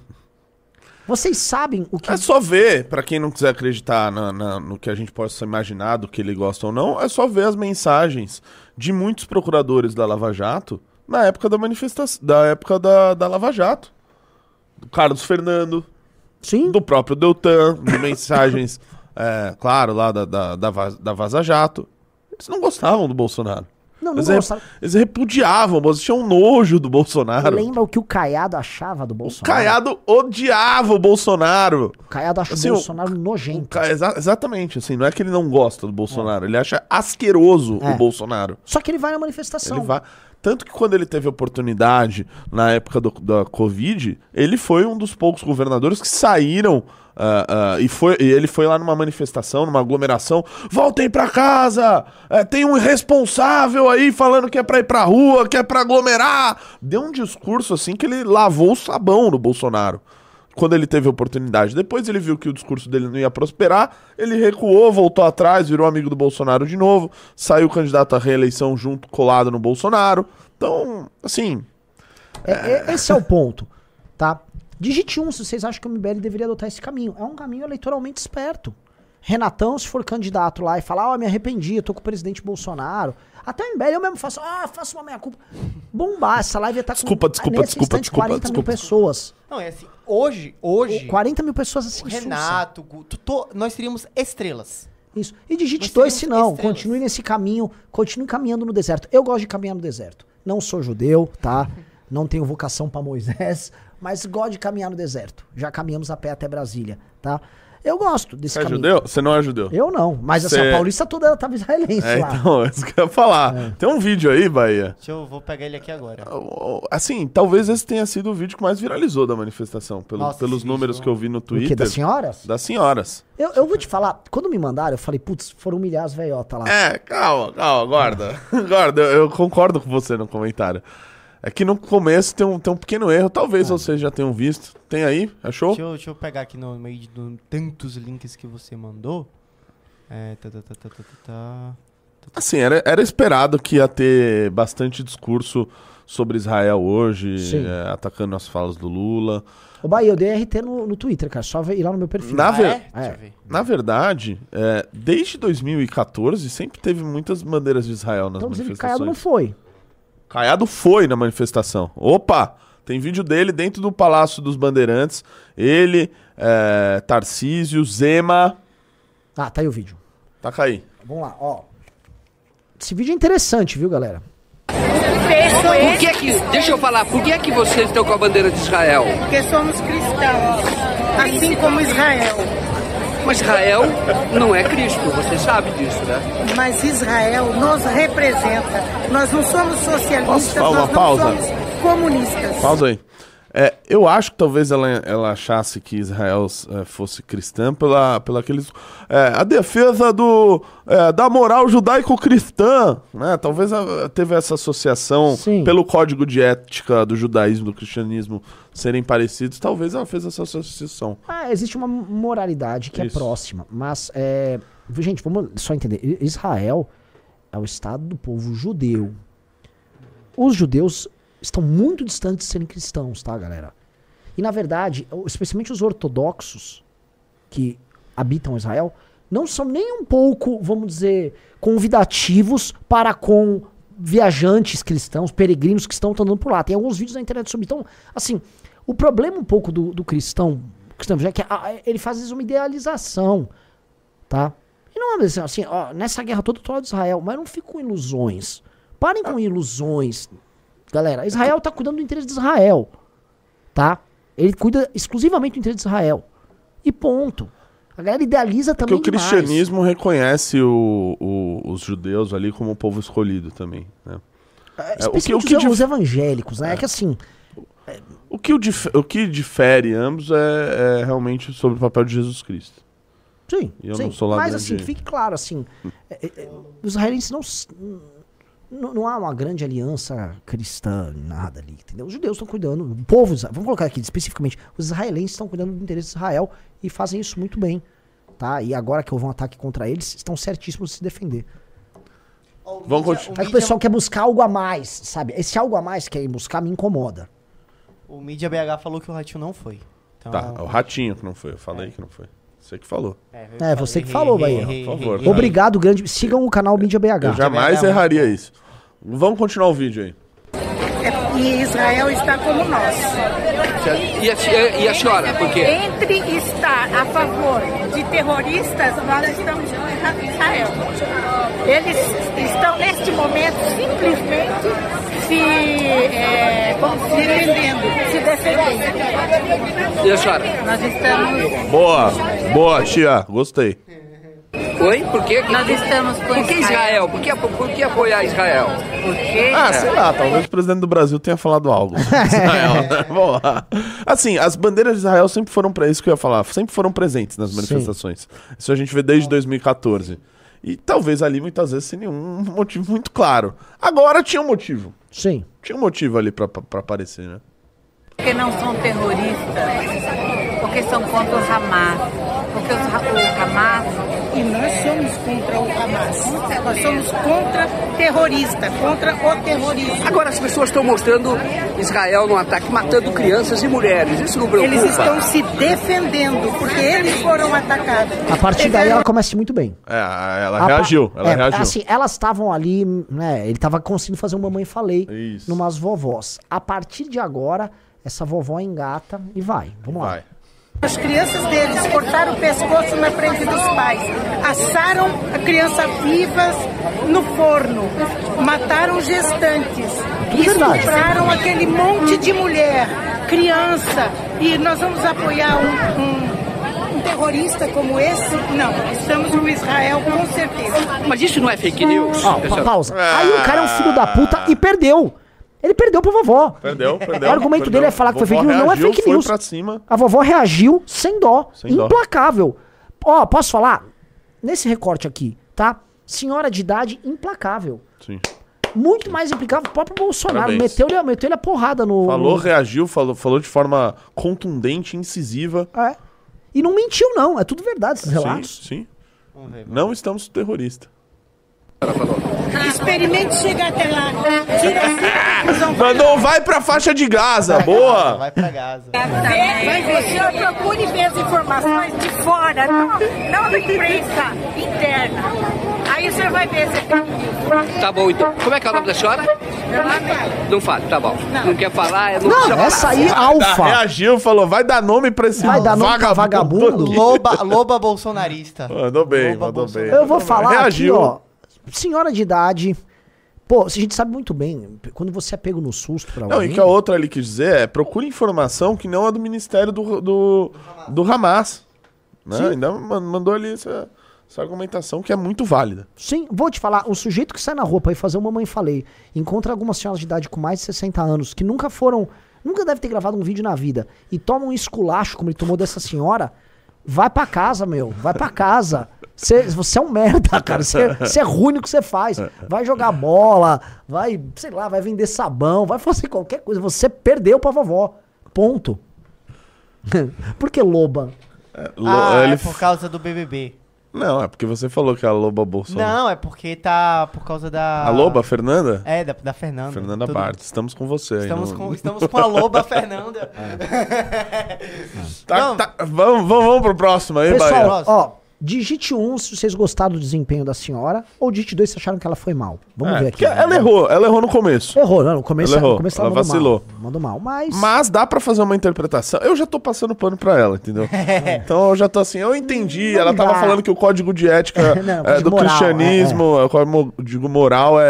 [SPEAKER 2] Vocês sabem o que.
[SPEAKER 3] É só ver, pra quem não quiser acreditar na- na- no que a gente possa imaginar do que ele gosta ou não, é só ver as mensagens de muitos procuradores da Lava Jato na época da manifestação, da época da, da Lava Jato. Do Carlos Fernando,
[SPEAKER 2] Sim.
[SPEAKER 3] do próprio Deltan, de mensagens, (laughs) é, claro, lá da, da, da, Vaz- da Vaza Jato. Eles não gostavam do Bolsonaro.
[SPEAKER 2] Não, não
[SPEAKER 3] Eles, eles repudiavam, eles tinham nojo do Bolsonaro.
[SPEAKER 2] Lembra o que o Caiado achava do
[SPEAKER 3] O
[SPEAKER 2] Bolsonaro?
[SPEAKER 3] Caiado odiava o Bolsonaro.
[SPEAKER 2] O Caiado acha
[SPEAKER 3] Assim,
[SPEAKER 2] o
[SPEAKER 3] o-
[SPEAKER 2] Bolsonaro nojento.
[SPEAKER 3] Ca- exa- exatamente, assim, não é que ele não gosta do Bolsonaro, ele acha asqueroso
[SPEAKER 2] É.
[SPEAKER 3] o Bolsonaro.
[SPEAKER 2] Só que ele vai na manifestação.
[SPEAKER 3] Ele vai... Tanto que quando ele teve oportunidade na época do- da Covid, ele foi um dos poucos governadores que saíram ah, ah, e, foi, e ele foi lá numa manifestação, numa aglomeração. Voltem pra casa! É, tem um irresponsável aí falando que é pra ir pra rua, que é pra aglomerar. Deu um discurso assim que ele lavou o sabão no Bolsonaro quando ele teve oportunidade. Depois ele viu que o discurso dele não ia prosperar, ele recuou, voltou atrás, virou amigo do Bolsonaro de novo, saiu candidato à reeleição junto, colado no Bolsonaro. Então, assim,
[SPEAKER 2] É, é- esse é o ponto, tá? Digite um se vocês acham que o MBL deveria adotar esse caminho. É um caminho eleitoralmente esperto. Renatão, se for candidato lá e falar, ó, me arrependi, eu tô com o presidente Bolsonaro. Até o MBL eu mesmo faço, ah, faço uma meia-culpa. Bombar, essa live ia estar
[SPEAKER 3] Desculpa,
[SPEAKER 2] com
[SPEAKER 3] desculpa,
[SPEAKER 2] nesse
[SPEAKER 3] desculpa,
[SPEAKER 2] instante,
[SPEAKER 3] desculpa,
[SPEAKER 2] 40
[SPEAKER 3] desculpa.
[SPEAKER 2] mil pessoas.
[SPEAKER 1] Não, é assim, hoje, hoje,
[SPEAKER 2] 40 mil pessoas
[SPEAKER 1] o
[SPEAKER 2] assim,
[SPEAKER 1] Renato, Gu- tu- to- nós teríamos estrelas.
[SPEAKER 2] Isso. E digite dois se não.
[SPEAKER 1] estrelas.
[SPEAKER 2] Continue nesse caminho. Continue caminhando no deserto. Eu gosto de caminhar no deserto. Não sou judeu, tá? Não tenho vocação pra Moisés, (laughs) mas gosto de caminhar no deserto. Já caminhamos a pé até Brasília, tá? Eu gosto desse
[SPEAKER 3] você é
[SPEAKER 2] caminho.
[SPEAKER 3] judeu? Você não é judeu.
[SPEAKER 2] Eu não, mas assim,
[SPEAKER 3] Cê-
[SPEAKER 2] a Paulista toda ela tava israelense
[SPEAKER 3] É,
[SPEAKER 2] lá.
[SPEAKER 3] então, é isso que eu ia falar. Tem um vídeo aí, Bahia.
[SPEAKER 1] Deixa eu vou pegar ele aqui agora.
[SPEAKER 3] Assim, talvez esse tenha sido o vídeo que mais viralizou da manifestação, pelo-
[SPEAKER 1] Nossa,
[SPEAKER 3] pelos números
[SPEAKER 1] vídeo-
[SPEAKER 3] que eu vi no
[SPEAKER 2] O quê?
[SPEAKER 3] Twitter.
[SPEAKER 2] Das senhoras?
[SPEAKER 3] Das senhoras.
[SPEAKER 2] Eu, eu vou te falar, quando me mandaram, eu falei, putz, foram humilhar as velhotas lá.
[SPEAKER 3] É, calma, calma, guarda. (laughs) guarda, eu, eu concordo com você no comentário. É que no começo tem um, tem um pequeno erro, talvez vocês já tenham visto. Tem aí? Achou?
[SPEAKER 1] Deixa eu, deixa eu pegar aqui no meio de tantos links que você mandou. É, tá, tá, tá, tá, tá, tá, tá.
[SPEAKER 3] Assim, era, era esperado que ia ter bastante discurso sobre Israel hoje, é, atacando as falas do Lula.
[SPEAKER 2] Ô, Bahia, eu dei RT no, no Twitter, cara. Só ir lá no meu perfil.
[SPEAKER 3] Na
[SPEAKER 1] Ah,
[SPEAKER 3] ver-
[SPEAKER 1] é? Deixa eu ver.
[SPEAKER 3] Na verdade, é, desde 2014 sempre teve muitas bandeiras de Israel nas
[SPEAKER 2] Então,
[SPEAKER 3] manifestações.
[SPEAKER 2] Caiado não foi.
[SPEAKER 3] Caiado foi na manifestação. Opa! Tem vídeo dele dentro do Palácio dos Bandeirantes. Ele, é, Tarcísio, Zema.
[SPEAKER 2] Ah, tá aí o vídeo.
[SPEAKER 3] Tá aí.
[SPEAKER 2] Vamos lá, ó. Esse vídeo é interessante, viu, galera?
[SPEAKER 6] Por que que, deixa eu falar, por que que vocês estão com a bandeira de Israel?
[SPEAKER 7] porque somos cristãos, assim como Israel.
[SPEAKER 6] Mas Israel não é Cristo, você sabe disso, né?
[SPEAKER 7] Mas Israel nos representa. Nós não somos socialistas,
[SPEAKER 3] Posso falar uma
[SPEAKER 7] nós não
[SPEAKER 3] pausa?
[SPEAKER 7] somos comunistas.
[SPEAKER 3] Pausa aí. É, eu acho que talvez ela, ela achasse que Israel é, fosse cristã pela, pela aqueles, é, a defesa do, é, da moral judaico-cristã. Né? Talvez ela teve essa associação
[SPEAKER 2] Sim.
[SPEAKER 3] pelo código de ética do judaísmo e do cristianismo serem parecidos. Talvez ela fez essa associação.
[SPEAKER 2] Ah, existe uma moralidade que
[SPEAKER 3] Isso.
[SPEAKER 2] é próxima. Mas, é... gente, vamos só entender. Israel é o estado do povo judeu. Os judeus estão muito distantes de serem cristãos, tá, galera? E, na verdade, especialmente os ortodoxos que habitam Israel, não são nem um pouco, vamos dizer, convidativos para com viajantes cristãos, peregrinos que estão andando por lá. Tem alguns vídeos na internet sobre. Então, assim, o problema um pouco do, do cristão, cristão é que ah, ele faz uma idealização, tá? E não é assim, ó, nessa guerra toda eu tô de Israel, mas não fico com ilusões. Parem com ilusões, galera. Israel tá cuidando do interesse de Israel, tá? Ele cuida exclusivamente do interesse de Israel. E ponto. A galera idealiza
[SPEAKER 3] Porque
[SPEAKER 2] também
[SPEAKER 3] o
[SPEAKER 2] demais.
[SPEAKER 3] cristianismo reconhece o- o- os judeus ali como o povo escolhido também. Né?
[SPEAKER 2] É,
[SPEAKER 3] o que- o que
[SPEAKER 2] os,
[SPEAKER 3] dif-
[SPEAKER 2] os evangélicos, né? É que assim,
[SPEAKER 3] O que, o, dif- o que difere ambos é, é realmente sobre o papel de Jesus Cristo.
[SPEAKER 2] sim,
[SPEAKER 3] E eu
[SPEAKER 2] sim.
[SPEAKER 3] não sou lá
[SPEAKER 2] mas assim, que fique claro, assim, é, é, é, os israelenses não, não, não há uma grande aliança cristã, nada ali, entendeu? Os judeus estão cuidando, o povo, vamos colocar aqui especificamente, os israelenses estão cuidando do interesse de Israel e fazem isso muito bem, tá? E agora que houve um ataque contra eles, estão certíssimos de se defender.
[SPEAKER 1] O
[SPEAKER 3] Vamos continuar.
[SPEAKER 2] É que o pessoal quer buscar algo a mais, sabe? Esse algo a mais que ir buscar me incomoda.
[SPEAKER 1] O Mídia BH falou que o Ratinho não foi. Então,
[SPEAKER 3] Tá, o Ratinho que não foi. Eu falei que não foi. Você que falou.
[SPEAKER 2] É, você que falou, Bahia.
[SPEAKER 3] Por favor.
[SPEAKER 2] Obrigado, grande. Sigam o canal Mídia BH.
[SPEAKER 3] Eu jamais erraria isso. Vamos continuar o vídeo aí.
[SPEAKER 7] E Israel está como nós.
[SPEAKER 6] E a, e a senhora, por quê?
[SPEAKER 7] Entre estar a favor de terroristas, nós estamos com Israel. Eles estão, neste momento, simplesmente se, é, defendendo, se defendendo.
[SPEAKER 6] E a senhora?
[SPEAKER 7] Nós estamos,
[SPEAKER 3] Boa, boa, tia. Gostei.
[SPEAKER 6] Oi? Por quê?
[SPEAKER 7] nós estamos com
[SPEAKER 6] Por que Israel? Por que, por que apoiar Israel?
[SPEAKER 7] Porque
[SPEAKER 3] Ah, sei lá, talvez o presidente do Brasil tenha falado algo. (laughs) Israel, né? (laughs) Vamos lá. Assim, as bandeiras de Israel sempre foram para isso que eu ia falar, sempre foram presentes nas manifestações. Isso a gente vê desde 2014. E talvez ali muitas vezes sem nenhum (laughs) motivo muito claro. Agora tinha um motivo.
[SPEAKER 2] Sim.
[SPEAKER 3] Tinha um motivo ali pra, pra, pra aparecer, né?
[SPEAKER 8] Porque não são terroristas, porque são contra o Hamas. Porque os, o Hamas
[SPEAKER 7] E nós somos contra o Hamas. Nós somos contra terrorista, contra o terrorismo.
[SPEAKER 6] Agora as pessoas estão mostrando Israel no ataque, matando crianças e mulheres. Isso não preocupa?
[SPEAKER 7] Eles estão se defendendo, porque eles foram atacados.
[SPEAKER 2] A partir daí ela começa muito bem.
[SPEAKER 3] É, ela
[SPEAKER 2] A
[SPEAKER 3] reagiu, ela
[SPEAKER 2] é,
[SPEAKER 3] reagiu.
[SPEAKER 2] Assim, elas estavam ali, né? Ele tava conseguindo fazer um mamãe falei
[SPEAKER 3] Isso.
[SPEAKER 2] numas vovós. A partir de agora, essa vovó engata e vai. Vamos lá.
[SPEAKER 7] As crianças deles cortaram o pescoço na frente dos pais, assaram a criança vivas no forno, mataram gestantes, estupraram aquele monte de mulher, criança. E nós vamos apoiar um, um- um terrorista como esse? Não, estamos com Israel com certeza.
[SPEAKER 6] Mas isso não é fake news?
[SPEAKER 2] Ó, pa- pausa. Aí o cara é um filho da puta e perdeu. Ele perdeu pra vovó.
[SPEAKER 3] Perdeu, perdeu.
[SPEAKER 2] O argumento
[SPEAKER 3] perdeu.
[SPEAKER 2] dele é falar que foi fake news. Não é
[SPEAKER 3] reagiu,
[SPEAKER 2] fake news. A vovó reagiu sem dó.
[SPEAKER 3] Sem
[SPEAKER 2] implacável. Ó, posso falar? Nesse recorte aqui, tá? Senhora de idade implacável.
[SPEAKER 3] Sim.
[SPEAKER 2] Muito mais implicável. O próprio Bolsonaro meteu-lhe meteu a porrada no.
[SPEAKER 3] Falou,
[SPEAKER 2] no-
[SPEAKER 3] reagiu, falou, falou de forma contundente, incisiva.
[SPEAKER 2] É. E não mentiu, não. É tudo verdade esses
[SPEAKER 3] Sim,
[SPEAKER 2] relatos.
[SPEAKER 3] sim. Não estamos terroristas.
[SPEAKER 7] Experimente chegar até lá. Tira (laughs) a conclusão.
[SPEAKER 3] Mandou, vai pra faixa de Gaza, boa!
[SPEAKER 1] Vai pra Gaza.
[SPEAKER 8] Vai você procure ver as informações de fora, não, não da imprensa interna. Aí você vai ver se
[SPEAKER 6] Tá bom, então. Como é que é o nome da senhora? Não fala, tá bom. Não, quer falar, não,
[SPEAKER 2] Não, essa aí,
[SPEAKER 3] Tá,
[SPEAKER 2] alfa.
[SPEAKER 3] reagiu, falou, vai dar nome pra esse
[SPEAKER 2] Vai dar nome vagabundo?
[SPEAKER 3] aqui.
[SPEAKER 1] Loba, loba bolsonarista.
[SPEAKER 3] Mandou bem,
[SPEAKER 1] Loba
[SPEAKER 3] mandou bem.
[SPEAKER 2] Eu vou falar
[SPEAKER 3] Reagiu.
[SPEAKER 2] aqui, ó. Senhora de idade. Pô, a gente sabe muito bem, quando você é pego no susto pra
[SPEAKER 3] Não,
[SPEAKER 2] alguém...
[SPEAKER 3] e que a outra ali quis dizer é procure informação que não é do Ministério do, do, do Hamas. Né? Ainda man- mandou ali essa, essa argumentação que é muito válida.
[SPEAKER 2] Sim, vou te falar, o sujeito que sai na rua pra ir fazer uma mãe falei, encontra algumas senhoras de idade com mais de 60 anos que nunca foram, nunca deve ter gravado um vídeo na vida e toma um esculacho como ele tomou dessa senhora, vai pra casa, meu, vai pra casa. Cê- você é um merda, (laughs) cara. Você você é ruim no que você faz. Vai jogar bola, vai, sei lá, vai vender sabão, vai fazer qualquer coisa. Você perdeu pra vovó. Ponto. (laughs) Por que loba?
[SPEAKER 3] Lo-
[SPEAKER 1] Ah,
[SPEAKER 3] ele
[SPEAKER 1] é por causa do BBB.
[SPEAKER 3] Não, é porque você falou que é a Loba Bolsonaro.
[SPEAKER 1] Não, é porque tá por causa da...
[SPEAKER 3] A Loba, a Fernanda?
[SPEAKER 1] É, da, da Fernanda.
[SPEAKER 3] Fernanda
[SPEAKER 1] Tudo-
[SPEAKER 3] Bartz, estamos com você aí.
[SPEAKER 1] Estamos
[SPEAKER 3] no-
[SPEAKER 1] com, estamos com a Loba (laughs) Fernanda.
[SPEAKER 3] Tá,
[SPEAKER 1] Não.
[SPEAKER 3] tá, vamos, vamos, vamos pro próximo aí, Bahia.
[SPEAKER 2] Pessoal, ó, digite um se vocês gostaram do desempenho da senhora, ou digite dois se acharam que ela foi mal. Vamos
[SPEAKER 3] É,
[SPEAKER 2] ver aqui.
[SPEAKER 3] porque ela errou, ela errou no começo.
[SPEAKER 2] Errou, não, no começo,
[SPEAKER 3] Ela errou,
[SPEAKER 2] no começo ela,
[SPEAKER 3] ela
[SPEAKER 2] mandou
[SPEAKER 3] vacilou.
[SPEAKER 2] mal. Mandou mal, mas...
[SPEAKER 3] Mas dá pra fazer uma interpretação. Eu já tô passando pano pra ela, entendeu? (laughs) então eu já tô assim, eu entendi.
[SPEAKER 2] Não
[SPEAKER 3] ela tava
[SPEAKER 2] dá.
[SPEAKER 3] falando que o código de ética (laughs)
[SPEAKER 2] Não,
[SPEAKER 3] é, do
[SPEAKER 2] moral,
[SPEAKER 3] cristianismo, o código moral é,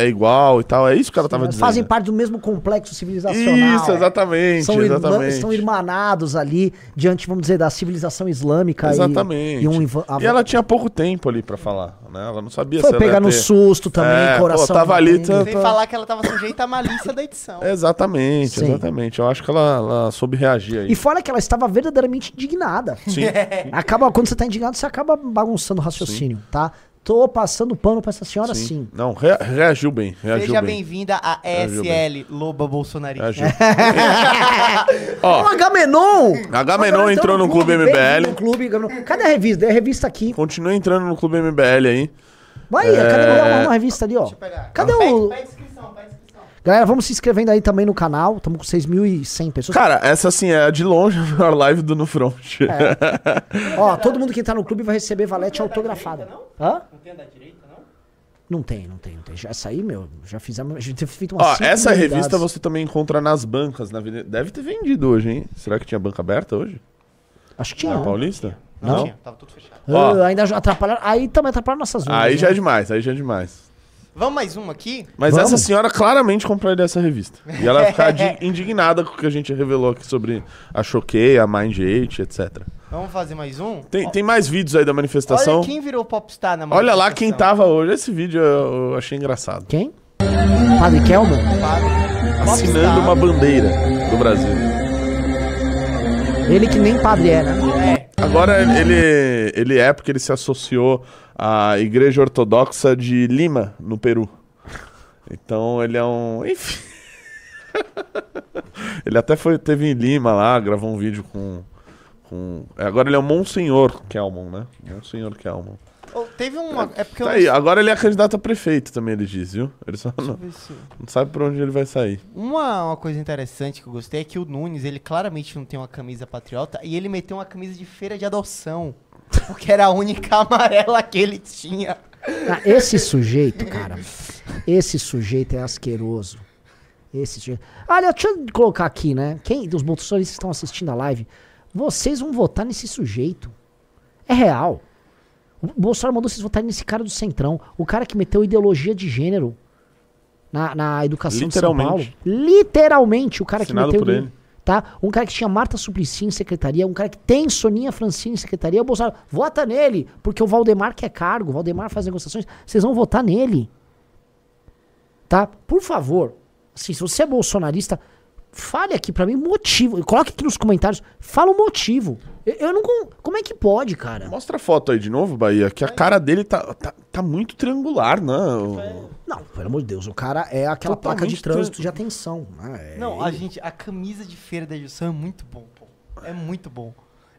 [SPEAKER 3] é- é igual e tal. É isso que ela tava dizendo.
[SPEAKER 2] fazem parte do mesmo complexo civilizacional.
[SPEAKER 3] Isso, exatamente,
[SPEAKER 2] São,
[SPEAKER 3] exatamente.
[SPEAKER 2] são irmanados ali diante, vamos dizer, da civilização islâmica. e-
[SPEAKER 3] Exatamente.
[SPEAKER 2] E, um inva-
[SPEAKER 3] E ela tinha pouco tempo ali pra falar, né? Ela não sabia
[SPEAKER 2] Foi
[SPEAKER 3] se ela
[SPEAKER 2] pegar
[SPEAKER 3] ia
[SPEAKER 2] no
[SPEAKER 3] ter-
[SPEAKER 2] susto também,
[SPEAKER 3] É,
[SPEAKER 2] coração.
[SPEAKER 3] pô, tava ali, tá-
[SPEAKER 1] Sem falar que ela tava sujeita à malícia da edição. (laughs)
[SPEAKER 3] Exatamente,
[SPEAKER 2] Sim.
[SPEAKER 3] exatamente. Eu acho que ela, ela soube reagir aí.
[SPEAKER 2] E fora que ela estava verdadeiramente indignada.
[SPEAKER 3] Sim.
[SPEAKER 2] Acaba, quando você tá indignado, você acaba bagunçando o raciocínio, tá? Tô passando pano pra essa senhora sim.
[SPEAKER 3] Sim. Não, rea- reagiu bem, reagiu
[SPEAKER 1] Seja
[SPEAKER 3] bem.
[SPEAKER 1] bem-vinda a
[SPEAKER 3] Reagiu
[SPEAKER 1] SL, Loba Bolsonarista.
[SPEAKER 3] Reagiu.
[SPEAKER 2] O (laughs)
[SPEAKER 3] Ó,
[SPEAKER 2] Agamenon!
[SPEAKER 3] Agamenon entrou no Clube
[SPEAKER 2] bem-vindo
[SPEAKER 3] MBL.
[SPEAKER 2] no clube. Cadê a revista? Dê a revista aqui.
[SPEAKER 3] continua entrando no Clube MBL aí.
[SPEAKER 2] Vai,
[SPEAKER 3] É.
[SPEAKER 2] cadê uma, uma revista ali, ó?
[SPEAKER 1] pegar.
[SPEAKER 2] Cadê
[SPEAKER 1] Pede-
[SPEAKER 2] o.
[SPEAKER 1] pede inscrição, pede inscrição.
[SPEAKER 2] Galera, vamos se inscrevendo aí também no canal. Estamos com 6.100 pessoas.
[SPEAKER 3] Cara, essa assim é de longe a melhor live do No Front. (laughs)
[SPEAKER 2] Ó, todo mundo que tá no clube vai receber valete autografada. Hã?
[SPEAKER 1] Não tem a da direita, não?
[SPEAKER 2] Não tem, não tem, não tem. Já, essa aí, meu, já fizemos. A gente teve feito umas
[SPEAKER 3] Ó, essa revista você também encontra nas bancas. Na avenida. Deve ter vendido hoje, hein? Será que tinha banca aberta hoje?
[SPEAKER 2] Acho que tinha.
[SPEAKER 3] Na
[SPEAKER 2] né?
[SPEAKER 3] Paulista?
[SPEAKER 1] Não,
[SPEAKER 2] Não?
[SPEAKER 1] tinha, tava tudo fechado.
[SPEAKER 3] Ó.
[SPEAKER 2] Ah, ainda atrapalharam. Aí também atrapalharam nossas vendas.
[SPEAKER 3] Aí já
[SPEAKER 2] né?
[SPEAKER 3] é demais, aí já é demais.
[SPEAKER 1] Vamos mais uma aqui?
[SPEAKER 3] Mas
[SPEAKER 2] Vamos.
[SPEAKER 3] essa senhora claramente compraria essa revista. E ela vai ficar di- (laughs) indignada com o que a gente revelou aqui sobre a Choquei, a Mind 8, etc.
[SPEAKER 1] Vamos fazer mais um?
[SPEAKER 3] Tem, tem mais vídeos aí da manifestação.
[SPEAKER 1] Olha quem virou popstar na
[SPEAKER 3] Olha lá quem
[SPEAKER 1] manifestação.
[SPEAKER 3] tava hoje. Esse vídeo eu, eu achei engraçado.
[SPEAKER 2] Quem? Padre Kelman?
[SPEAKER 1] Padre.
[SPEAKER 3] Assinando uma bandeira do Brasil.
[SPEAKER 2] Ele que nem padre é, né?
[SPEAKER 1] É,
[SPEAKER 3] Agora ele, ele é porque ele se associou à Igreja Ortodoxa de Lima, no Peru. Então ele é um. Enfim. (laughs) ele até foi, teve em Lima lá, gravou um vídeo com. com... Agora ele é o Monsenhor Kelmon, né? Monsenhor Kelmon.
[SPEAKER 1] Teve uma. É porque eu.
[SPEAKER 3] Tá aí, agora ele é candidato a prefeito também, ele diz, viu? Ele só não, não sabe por onde ele vai sair.
[SPEAKER 1] Uma, uma coisa interessante que eu gostei é que o Nunes, ele claramente não tem uma camisa patriota e ele meteu uma camisa de feira de adoção. (laughs) Porque era a única amarela que ele tinha.
[SPEAKER 2] Ah, esse sujeito, cara. Esse sujeito é asqueroso. Esse sujeito. Olha, deixa eu colocar aqui, né? Quem dos bolsonaristas que estão assistindo a live, vocês vão votar nesse sujeito. É real. O Bolsonaro mandou vocês votarem nesse cara do Centrão. O cara que meteu ideologia de gênero na, na educação de São Paulo.
[SPEAKER 3] Literalmente.
[SPEAKER 2] O cara
[SPEAKER 3] Assinado
[SPEAKER 2] que meteu.
[SPEAKER 3] por ele.
[SPEAKER 2] Tá? Um cara que tinha Marta Suplicy em secretaria, um cara que tem Soninha Francine em secretaria, o Bolsonaro, vota nele, porque o Valdemar quer cargo, o Valdemar faz negociações, vocês vão votar nele. Tá? Por favor, assim, se você é bolsonarista, fale aqui pra mim motivo, coloque aqui nos comentários, fala o motivo. Eu, eu não como é que pode, cara?
[SPEAKER 3] Mostra a foto aí de novo, Bahia, que a cara dele tá, tá, tá muito triangular, né?
[SPEAKER 2] Não, pelo amor de Deus, o cara é aquela placa de
[SPEAKER 3] Totalmente
[SPEAKER 2] trânsito
[SPEAKER 3] tran-
[SPEAKER 2] de atenção. né? É-
[SPEAKER 1] Não, a gente, a camisa de feira da Jussão é muito bom, pô. É muito bom.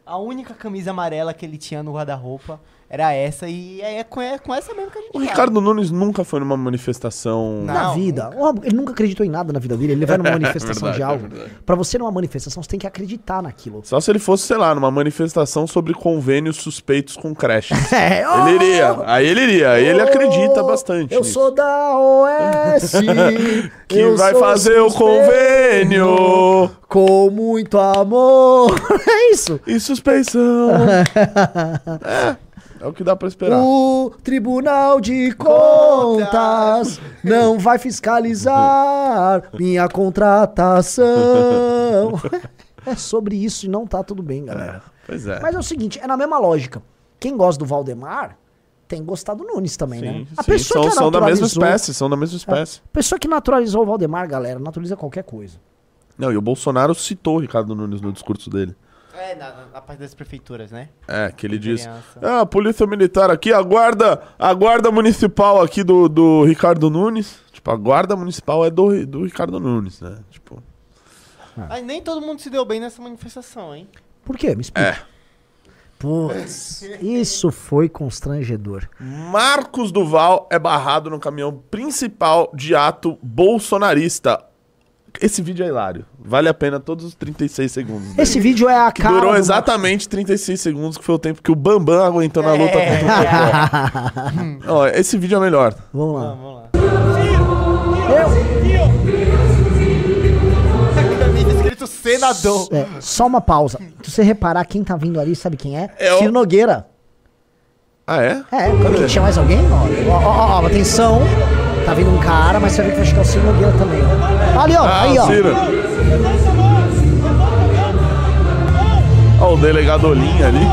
[SPEAKER 1] A única camisa amarela que ele tinha no guarda-roupa era essa e é com, é com essa mesmo que a gente
[SPEAKER 3] O
[SPEAKER 1] vai.
[SPEAKER 3] Ricardo Nunes nunca foi numa manifestação.
[SPEAKER 1] Não.
[SPEAKER 2] na vida. Ó, Ele nunca acreditou em nada na vida dele. Ele vai numa (laughs) manifestação
[SPEAKER 3] verdade,
[SPEAKER 2] de
[SPEAKER 3] é
[SPEAKER 2] algo.
[SPEAKER 3] verdade.
[SPEAKER 2] Pra você numa manifestação, você tem que acreditar naquilo.
[SPEAKER 3] Só se ele fosse, sei lá, numa manifestação sobre convênios suspeitos com creches. (laughs)
[SPEAKER 2] É,
[SPEAKER 3] Ele iria. Aí ele iria. Aí ele acredita bastante.
[SPEAKER 2] Eu
[SPEAKER 3] nisso.
[SPEAKER 2] sou da OS. (laughs)
[SPEAKER 3] Que
[SPEAKER 2] eu
[SPEAKER 3] vai
[SPEAKER 2] sou
[SPEAKER 3] fazer o convênio.
[SPEAKER 2] Com muito amor. É isso.
[SPEAKER 3] E suspeição. é. É o que dá pra esperar.
[SPEAKER 2] O Tribunal de Contas não vai fiscalizar minha contratação. (laughs) É sobre isso e não tá tudo bem, galera.
[SPEAKER 3] Pois é.
[SPEAKER 2] Mas é o seguinte, é na mesma lógica. Quem gosta do Valdemar tem gostar do Nunes também, né?
[SPEAKER 3] Sim,
[SPEAKER 2] A
[SPEAKER 3] sim,
[SPEAKER 2] pessoa
[SPEAKER 3] são,
[SPEAKER 2] que
[SPEAKER 3] são da mesma espécie, são da mesma espécie.
[SPEAKER 2] A pessoa que naturalizou o Valdemar, galera, naturaliza qualquer coisa.
[SPEAKER 3] Não, e o Bolsonaro citou o Ricardo Nunes no discurso dele.
[SPEAKER 1] É, na, na- parte das prefeituras, né?
[SPEAKER 3] É, que ele diz. Ah, a polícia militar aqui, a guarda, a guarda municipal aqui do, do Ricardo Nunes. Tipo, a guarda municipal é do, do Ricardo Nunes, né? Tipo.
[SPEAKER 1] Mas nem todo mundo se deu bem nessa manifestação, hein?
[SPEAKER 2] Por quê? Me explica.
[SPEAKER 3] É.
[SPEAKER 2] Putz, isso foi constrangedor.
[SPEAKER 3] Marcos Duval é barrado no caminhão principal de ato bolsonarista. Esse vídeo é hilário. Vale a pena todos os 36 segundos. dele.
[SPEAKER 2] Esse vídeo é a
[SPEAKER 3] Que
[SPEAKER 2] cara.
[SPEAKER 3] durou
[SPEAKER 2] do
[SPEAKER 3] exatamente 36 segundos, que foi o tempo que o Bambam aguentou na luta
[SPEAKER 2] É.
[SPEAKER 3] contra o. (laughs) Ó, esse vídeo é o melhor.
[SPEAKER 2] Vamos lá.
[SPEAKER 1] Vamos lá. Camisa escrito senador.
[SPEAKER 2] É, só uma pausa. Se você reparar, quem tá vindo ali, sabe quem é?
[SPEAKER 3] É o-
[SPEAKER 2] Ciro Nogueira.
[SPEAKER 3] Ah, é?
[SPEAKER 2] É, quando tinha mais alguém? Ó, ó, ó, ó, atenção. Tá vindo um cara, mas você ver que vai chegar o Ciro Nogueira também. Ali, ó,
[SPEAKER 3] Ah,
[SPEAKER 2] aí, ó.
[SPEAKER 3] Ciro. Ó, o delegado Olinha ali.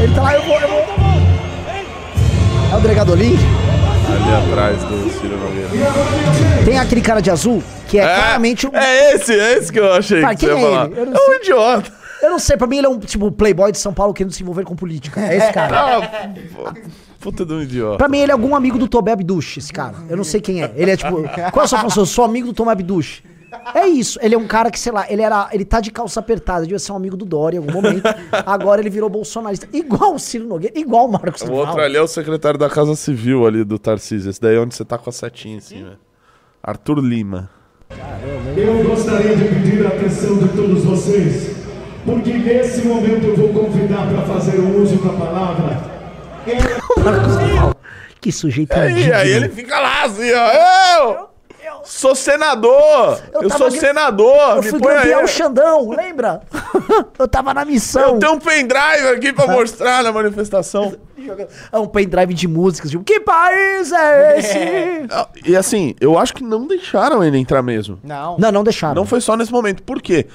[SPEAKER 2] Ele tá lá, eu vou, eu vou. É o delegado ali?
[SPEAKER 3] Ali atrás do Ciro Nogueira.
[SPEAKER 2] Tem aquele cara de azul, que é, claramente um.
[SPEAKER 3] é esse, é esse que eu achei
[SPEAKER 2] Tá,
[SPEAKER 3] que
[SPEAKER 2] quem é
[SPEAKER 3] falar.
[SPEAKER 2] ele? Eu não
[SPEAKER 3] É um
[SPEAKER 2] sei.
[SPEAKER 3] idiota.
[SPEAKER 2] Eu não sei, pra mim ele é um tipo playboy de São Paulo querendo se envolver com política. É esse cara.
[SPEAKER 3] Ah, (laughs) puta de um idiota.
[SPEAKER 2] Pra mim ele é algum amigo do Tomé Abduch, esse cara. Eu não sei quem é. Ele é tipo. (laughs) Qual é a sua função? Eu sou amigo do Tomé Abduch. É isso. Ele é um cara que, sei lá, ele era. Ele tá de calça apertada, devia ser um amigo do Dória em algum momento. Agora ele virou bolsonarista. Igual o Ciro Nogueira, igual o Marcos
[SPEAKER 3] O
[SPEAKER 2] Duval.
[SPEAKER 3] outro ali é o secretário da Casa Civil ali do Tarcísio. Esse daí é onde você tá com a setinha em cima. Arthur Lima.
[SPEAKER 5] Eu gostaria de pedir a atenção de todos vocês, porque nesse momento eu vou convidar para fazer o uso da palavra.
[SPEAKER 2] Marcos Duval. Que sujeito
[SPEAKER 3] E
[SPEAKER 2] indigno.
[SPEAKER 3] aí ele fica lá assim, ó. Eu, sou senador! Eu,
[SPEAKER 2] tava
[SPEAKER 3] sou
[SPEAKER 2] gra-
[SPEAKER 3] senador!
[SPEAKER 2] Eu fui campeão
[SPEAKER 3] aí.
[SPEAKER 2] Xandão, lembra? (laughs) eu tava na missão.
[SPEAKER 3] Eu tenho um pendrive aqui pra mostrar na manifestação.
[SPEAKER 2] É um pendrive de músicas. Tipo, que país é esse?
[SPEAKER 3] Ah, E assim, eu acho que não deixaram ele entrar mesmo.
[SPEAKER 1] Não.
[SPEAKER 2] Não, não deixaram.
[SPEAKER 3] Não foi só nesse momento. Por quê?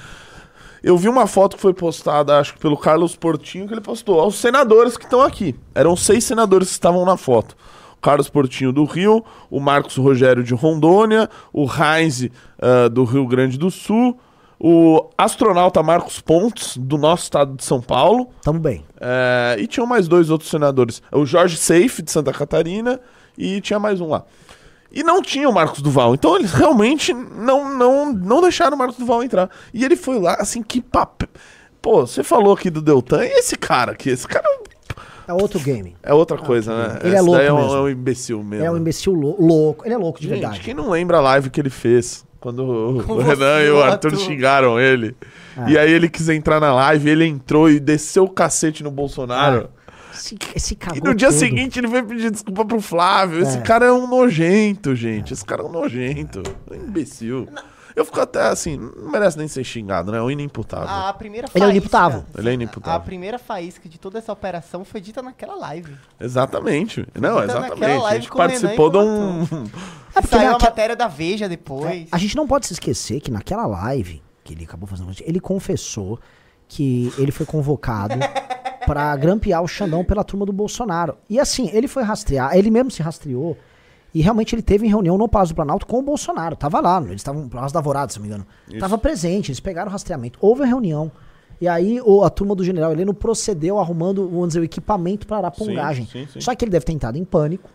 [SPEAKER 3] Eu vi uma foto que foi postada, acho que pelo Carlos Portinho, que ele postou aos senadores que estão aqui. Eram seis senadores que estavam na foto. O Carlos Portinho do Rio, o Marcos Rogério de Rondônia, o Heinz ah, do Rio Grande do Sul, o astronauta Marcos Pontes, do nosso estado de São Paulo,
[SPEAKER 2] Tamo bem.
[SPEAKER 3] é, e tinham mais dois outros senadores. O Jorge Seife, de Santa Catarina, e tinha mais um lá. E não tinha o Marcos Duval. Então eles realmente não, não, não deixaram o Marcos Duval entrar. E ele foi lá, assim, que papel. Pô, você falou aqui do Deltan, e esse cara aqui? Esse cara
[SPEAKER 2] É outro game.
[SPEAKER 3] é outra coisa, né?
[SPEAKER 2] Ele é
[SPEAKER 3] Esse
[SPEAKER 2] louco
[SPEAKER 3] daí é um,
[SPEAKER 2] mesmo.
[SPEAKER 3] é um imbecil mesmo.
[SPEAKER 2] É um imbecil lou- louco. Ele é louco de
[SPEAKER 3] Gente,
[SPEAKER 2] verdade.
[SPEAKER 3] quem não lembra a live que ele fez? Quando o, (laughs) o Renan e o Arthur xingaram ele.
[SPEAKER 2] Ah.
[SPEAKER 3] E aí ele quis entrar na live, ele entrou e desceu o cacete no Bolsonaro.
[SPEAKER 2] Esse, esse
[SPEAKER 3] E
[SPEAKER 2] cagou
[SPEAKER 3] no dia
[SPEAKER 2] todo.
[SPEAKER 3] seguinte ele veio pedir desculpa pro Flávio. Esse
[SPEAKER 2] É.
[SPEAKER 3] cara é um nojento, gente. Esse cara é um nojento. É um imbecil. Eu fico até assim, não merece nem ser xingado, né? É um inimputável.
[SPEAKER 1] A primeira
[SPEAKER 2] Ele é
[SPEAKER 1] faísca.
[SPEAKER 2] inimputável.
[SPEAKER 3] Ele é
[SPEAKER 1] A
[SPEAKER 3] inimputável.
[SPEAKER 1] primeira faísca de toda essa operação foi dita naquela live.
[SPEAKER 3] Exatamente. Não,
[SPEAKER 1] Tá naquela
[SPEAKER 3] exatamente. A gente participou de um. (laughs)
[SPEAKER 2] É porque
[SPEAKER 1] Saiu a matéria da Veja depois.
[SPEAKER 2] A gente não pode se esquecer que naquela live que ele acabou fazendo, ele confessou que ele foi convocado pra grampear o Xandão pela turma do Bolsonaro. E assim, ele foi rastrear, ele mesmo se rastreou e realmente ele teve em reunião no Palácio do Planalto com o Bolsonaro. Tava lá, eles estavam no Palácio da Alvorada, se não me engano. Tava presente, eles pegaram o rastreamento. Houve a reunião. E aí o- a turma do general Heleno procedeu arrumando, vamos dizer, o equipamento para arapongagem.
[SPEAKER 3] Sim, sim, sim.
[SPEAKER 2] Só que ele deve ter entrado em pânico.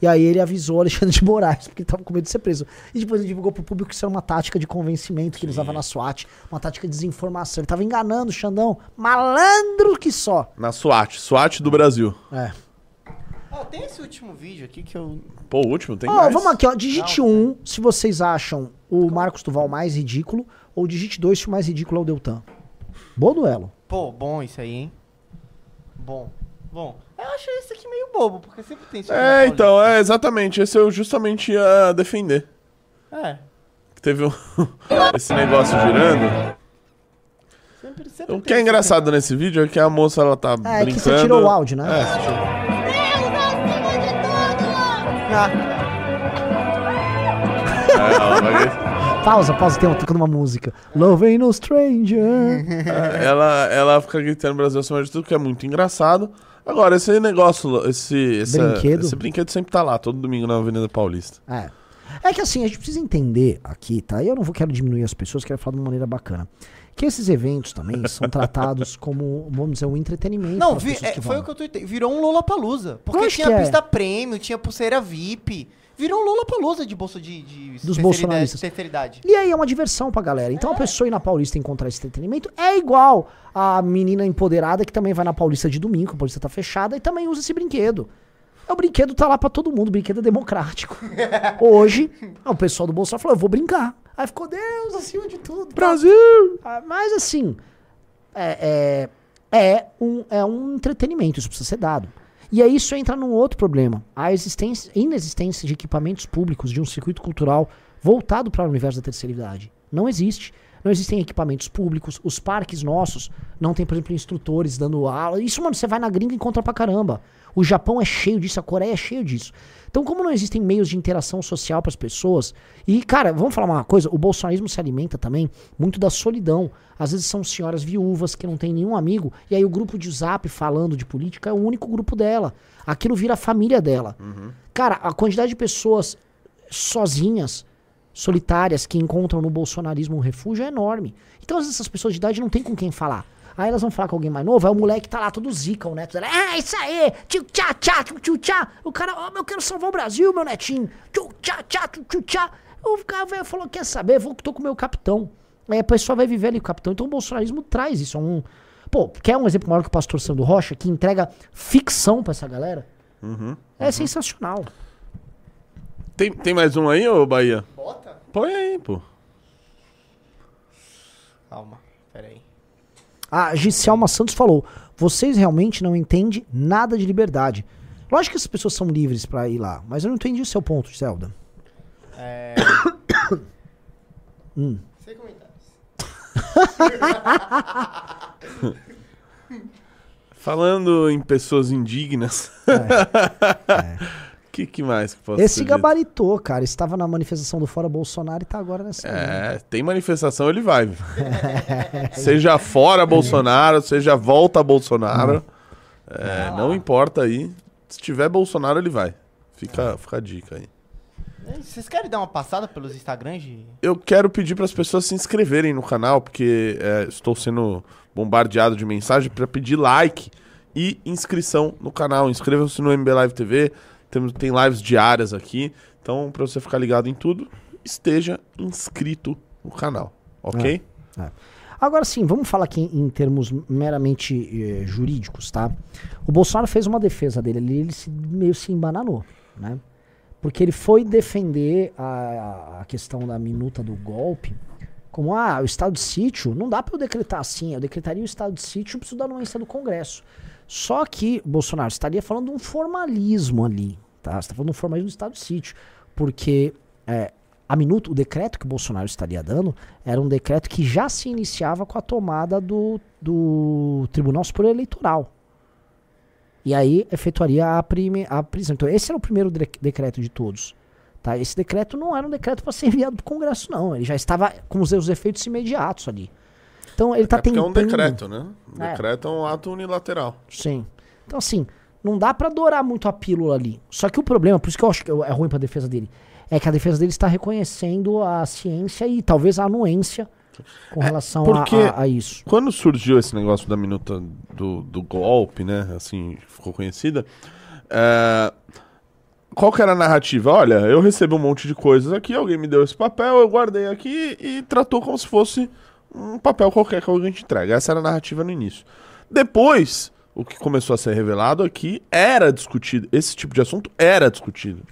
[SPEAKER 2] E aí ele avisou o Alexandre de Moraes, porque ele tava com medo de ser preso. E depois ele divulgou pro público que isso era uma tática de convencimento que ele usava na SWAT, uma tática de desinformação. Ele tava enganando o Xandão. Malandro que só.
[SPEAKER 3] Na SWAT, SWAT do Brasil.
[SPEAKER 2] É.
[SPEAKER 1] Ó, tem esse último vídeo aqui que eu.
[SPEAKER 3] Pô, o último tem
[SPEAKER 2] Ó,
[SPEAKER 3] mais.
[SPEAKER 2] vamos aqui, ó. Digite um se vocês acham o Marcos Duval mais ridículo, ou digite dois se o mais ridículo é o Deltan. Bom duelo.
[SPEAKER 1] Pô, bom isso aí, hein? Bom. Bom. Eu acho esse aqui meio bobo, porque sempre tem
[SPEAKER 3] É, então, é exatamente. Esse eu justamente ia defender.
[SPEAKER 1] É.
[SPEAKER 3] Teve um- (laughs) esse negócio girando.
[SPEAKER 1] Sempre, sempre
[SPEAKER 3] O que é engraçado nesse vídeo é que a moça ela tá
[SPEAKER 2] É,
[SPEAKER 3] brincando.
[SPEAKER 2] que você tirou o áudio, né?
[SPEAKER 3] É, você tirou. É, ela, vai-
[SPEAKER 2] Pausa, pausa, tem uma tocando uma música. Love ain't no stranger.
[SPEAKER 3] ela, ela fica gritando Brasil acima de tudo, que é muito engraçado. Agora, esse negócio, esse, essa-
[SPEAKER 2] Brinquedo.
[SPEAKER 3] esse brinquedo sempre tá lá, todo domingo na Avenida Paulista.
[SPEAKER 2] É. É que assim, a gente precisa entender aqui, tá? E eu não vou quero diminuir as pessoas, quero falar de uma maneira bacana. Que esses eventos também são tratados (laughs) como, vamos dizer, um entretenimento.
[SPEAKER 1] Não, vi- é,
[SPEAKER 2] que
[SPEAKER 1] foi o que eu tuitei. Virou um Lollapalooza. Porque
[SPEAKER 2] Lógico
[SPEAKER 1] tinha
[SPEAKER 2] é.
[SPEAKER 1] pista prêmio, tinha pulseira VIP. Virou um Lollapalooza de bolsa de, de
[SPEAKER 2] Dos bolsonaristas. E aí é uma diversão pra galera. Então a pessoa ir na Paulista encontrar esse entretenimento é igual a menina empoderada que também vai na Paulista de domingo, a Paulista tá fechada, e também usa esse brinquedo. É, O brinquedo tá lá pra todo mundo, o brinquedo é democrático. (laughs) Hoje, o pessoal do Bolsonaro falou, eu vou brincar. Aí ficou, Deus, acima de tudo.
[SPEAKER 3] Brasil!
[SPEAKER 2] Ah, Mas assim, é, é, é um, é um entretenimento, isso precisa ser dado. E aí isso entra num outro problema. A existência, inexistência de equipamentos públicos de um circuito cultural voltado para o universo da terceira idade. Não existe. Não existem equipamentos públicos. Os parques nossos não tem, por exemplo, instrutores dando aula. Isso, mano, você vai na gringa e encontra pra caramba. O Japão é cheio disso, a Coreia é cheio disso. Então, como não existem meios de interação social para as pessoas, e, cara, vamos falar uma coisa: o bolsonarismo se alimenta também muito da solidão. Às vezes são senhoras viúvas que não têm nenhum amigo, e aí o grupo de zap falando de política é o único grupo dela. Aquilo vira a família dela. Cara, a quantidade de pessoas sozinhas, solitárias, que encontram no bolsonarismo um refúgio é enorme. Então, às vezes, essas pessoas de idade não tem com quem falar. Aí elas vão falar com alguém mais novo, aí o moleque tá lá todo zica, o neto dela, ah, isso aí, tio tchá tchá, tio tchá. O cara, ó, eu quero salvar o Brasil, meu netinho. Tio tchá tchá, tio tchá. O cara velho falou, quer saber, vou, tô com o meu capitão. Aí a pessoa vai viver ali com o capitão. Então o bolsonarismo traz isso. É um... Pô, quer um exemplo maior que o pastor Sandro Rocha, que entrega ficção pra essa galera? É sensacional.
[SPEAKER 3] Tem, tem mais um aí, ô Bahia?
[SPEAKER 1] Bota
[SPEAKER 3] Põe aí, pô.
[SPEAKER 1] Calma.
[SPEAKER 2] A Giselma Santos falou: vocês realmente não entendem nada de liberdade. Lógico que as pessoas são livres pra ir lá, mas eu não entendi o seu ponto, Zelda.
[SPEAKER 1] É... (coughs)
[SPEAKER 2] Hum.
[SPEAKER 1] Sem comentários. (laughs) (laughs)
[SPEAKER 3] Falando em pessoas indignas. (laughs) que, que mais que posso
[SPEAKER 2] Esse
[SPEAKER 3] ser dito?
[SPEAKER 2] gabaritou, cara. Estava na manifestação do Fora Bolsonaro e tá agora nessa.
[SPEAKER 3] É, tem manifestação, ele vai. (laughs) seja fora Bolsonaro, seja volta Bolsonaro. É, não importa aí. Se tiver Bolsonaro, ele vai. Fica, fica a dica aí.
[SPEAKER 1] É, Vocês querem dar uma passada pelos Instagrams de...
[SPEAKER 3] Eu quero pedir para as pessoas se inscreverem no canal, porque é, estou sendo bombardeado de mensagem para pedir like e inscrição no canal. Inscrevam-se no MB Live TV. Temos, tem lives diárias aqui. Então, para você ficar ligado em tudo, esteja inscrito no canal. Ok?
[SPEAKER 2] Agora sim, vamos falar aqui em, em termos meramente eh, jurídicos, tá? O Bolsonaro fez uma defesa dele ali, ele se, meio se embananou, né? Porque ele foi defender a, a questão da minuta do golpe como, ah, o estado de sítio, não dá para eu decretar assim, eu decretaria o estado de sítio, preciso da anuência do Congresso. Só que Bolsonaro estaria falando de um formalismo ali, tá? Você está falando de um formalismo do estado sítio, porque é, a minuta, o decreto que o Bolsonaro estaria dando era um decreto que já se iniciava com a tomada do, do Tribunal Superior Eleitoral. E aí efetuaria a, prime, a prisão. Então, esse era o primeiro de- decreto de todos. Tá? Esse decreto não era um decreto para ser enviado para o Congresso, não. Ele já estava com os efeitos imediatos ali. Então, ele está
[SPEAKER 3] é porque é
[SPEAKER 2] tentando.
[SPEAKER 3] um decreto, né? O
[SPEAKER 2] É.
[SPEAKER 3] decreto é um ato unilateral.
[SPEAKER 2] Sim. Então, assim, não dá pra adorar muito a pílula ali. Só que o problema, por isso que eu acho que é ruim pra defesa dele, é que a defesa dele está reconhecendo a ciência e talvez a anuência com relação a-
[SPEAKER 3] porque-
[SPEAKER 2] a, a isso.
[SPEAKER 3] Quando surgiu esse negócio da minuta do, do golpe, né? Assim, ficou conhecida. é, Qual que era a narrativa? Olha, eu recebi um monte de coisas aqui, alguém me deu esse papel, eu guardei aqui e tratou como se fosse um papel qualquer que alguém te entrega. Essa era a narrativa no início. Depois, o que começou a ser revelado aqui era discutido. Esse tipo de assunto era discutido.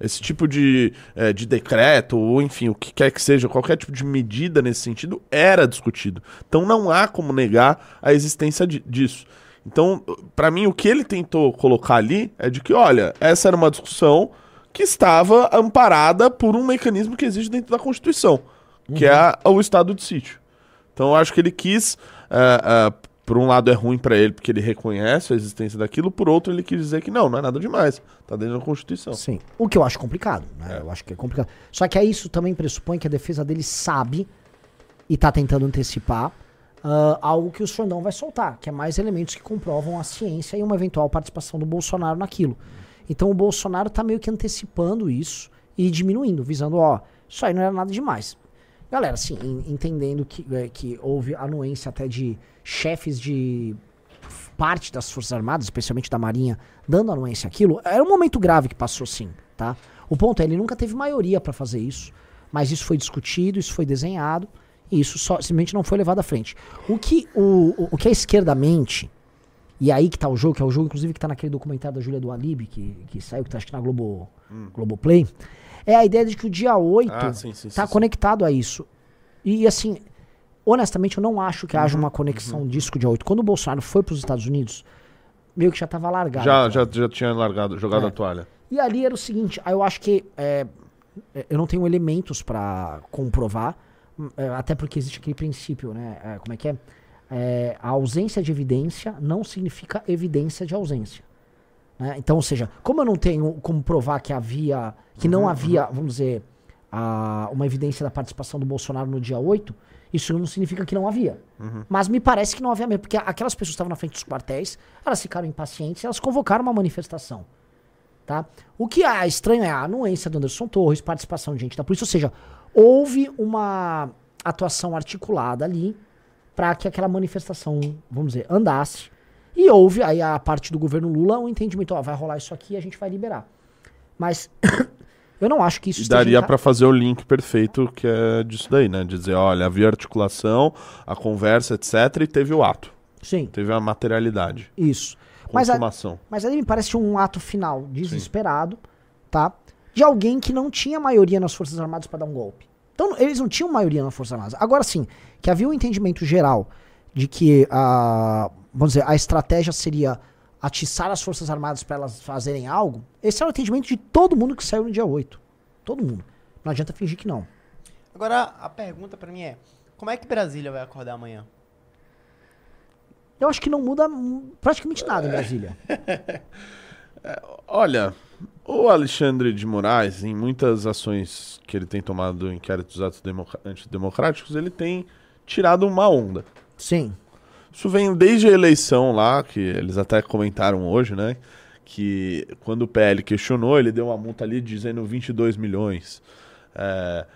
[SPEAKER 3] Esse tipo de, eh, de decreto, ou enfim, o que quer que seja, qualquer tipo de medida nesse sentido, era discutido. Então não há como negar a existência di- disso. Então, pra mim, o que ele tentou colocar ali é de que, olha, essa era uma discussão que estava amparada por um mecanismo que existe dentro da Constituição, que é a- o estado de sítio. Então eu acho que ele quis, ah, ah, por um lado é ruim pra ele porque ele reconhece a existência daquilo, por outro ele quis dizer que não, não é nada demais, tá dentro da Constituição.
[SPEAKER 2] Sim. O que eu acho complicado, né? Eu acho que é complicado. Só que aí isso também pressupõe que a defesa dele sabe e tá tentando antecipar ah, algo que o Xandão vai soltar, que é mais elementos que comprovam a ciência e uma eventual participação do Bolsonaro naquilo. Então o Bolsonaro tá meio que antecipando isso e diminuindo, visando, ó, isso aí não era nada demais. Galera, assim, en- entendendo que, é, que houve anuência até de chefes de parte das Forças Armadas, especialmente da Marinha, dando anuência àquilo, era um momento grave que passou sim, tá? O ponto é, ele nunca teve maioria pra fazer isso, mas isso foi discutido, isso foi desenhado, e isso só, simplesmente não foi levado à frente. O que, o, o, o que a esquerda mente, e aí que tá o jogo, que é o jogo, inclusive, que tá naquele documentário da Júlia do Alibi, que, que saiu, que tá acho que na Globo, Globoplay, é a ideia de que o dia 8
[SPEAKER 3] Ah, sim, sim,
[SPEAKER 2] tá
[SPEAKER 3] sim,
[SPEAKER 2] conectado a isso. E assim, honestamente, eu não acho que
[SPEAKER 3] Uhum,
[SPEAKER 2] haja uma conexão disso com o dia 8. Quando o Bolsonaro foi para os Estados Unidos, meio que já tava largado.
[SPEAKER 3] Já, já, já tinha largado, jogado
[SPEAKER 2] É.
[SPEAKER 3] a toalha.
[SPEAKER 2] E ali era o seguinte, eu acho que é, é, eu não tenho elementos pra comprovar, hum, é, até porque existe aquele princípio, né? é, como é que é? É, A ausência de evidência não significa evidência de ausência. Né? Então, ou seja, como eu não tenho como provar que havia, que não havia, vamos dizer, a- uma evidência da participação do Bolsonaro no dia 8, isso não significa que não havia. Mas me parece que não havia mesmo, porque aquelas pessoas que estavam na frente dos quartéis, elas ficaram impacientes, elas convocaram uma manifestação. Tá? O que é estranho é a anuência do Anderson Torres, participação de gente da polícia, ou seja, houve uma atuação articulada ali para que aquela manifestação, vamos dizer, andasse. E houve aí a parte do governo Lula um entendimento, ó, vai rolar isso aqui e a gente vai liberar. Mas (coughs) eu não acho que isso
[SPEAKER 3] E daria pra fazer o link perfeito que é disso daí, né? Dizer, olha, havia articulação, a conversa, etc, e teve o ato.
[SPEAKER 2] Sim,
[SPEAKER 3] Teve a materialidade,
[SPEAKER 2] isso. Mas, a,
[SPEAKER 3] consumação.
[SPEAKER 2] mas ali me parece um ato final desesperado, tá? De alguém que não tinha maioria nas Forças Armadas para dar um golpe. Então, eles não tinham maioria na Força Armada. Agora sim, que havia um entendimento geral de que a, vamos dizer, a estratégia seria atiçar as Forças Armadas para elas fazerem algo. Esse era o entendimento de todo mundo que saiu no dia 8. Todo mundo. Não adianta fingir que não.
[SPEAKER 1] Agora, a pergunta pra mim é: como é que Brasília vai acordar amanhã?
[SPEAKER 2] Eu acho que não muda praticamente nada em Brasília. (laughs)
[SPEAKER 3] Olha, o Alexandre de Moraes, em muitas ações que ele tem tomado em inquéritos atos democ- antidemocráticos, ele tem tirado uma onda.
[SPEAKER 2] Sim.
[SPEAKER 3] Isso vem desde a eleição lá, que eles até comentaram hoje, né? Que quando o PL questionou, ele deu uma multa ali dizendo 22 milhões. É,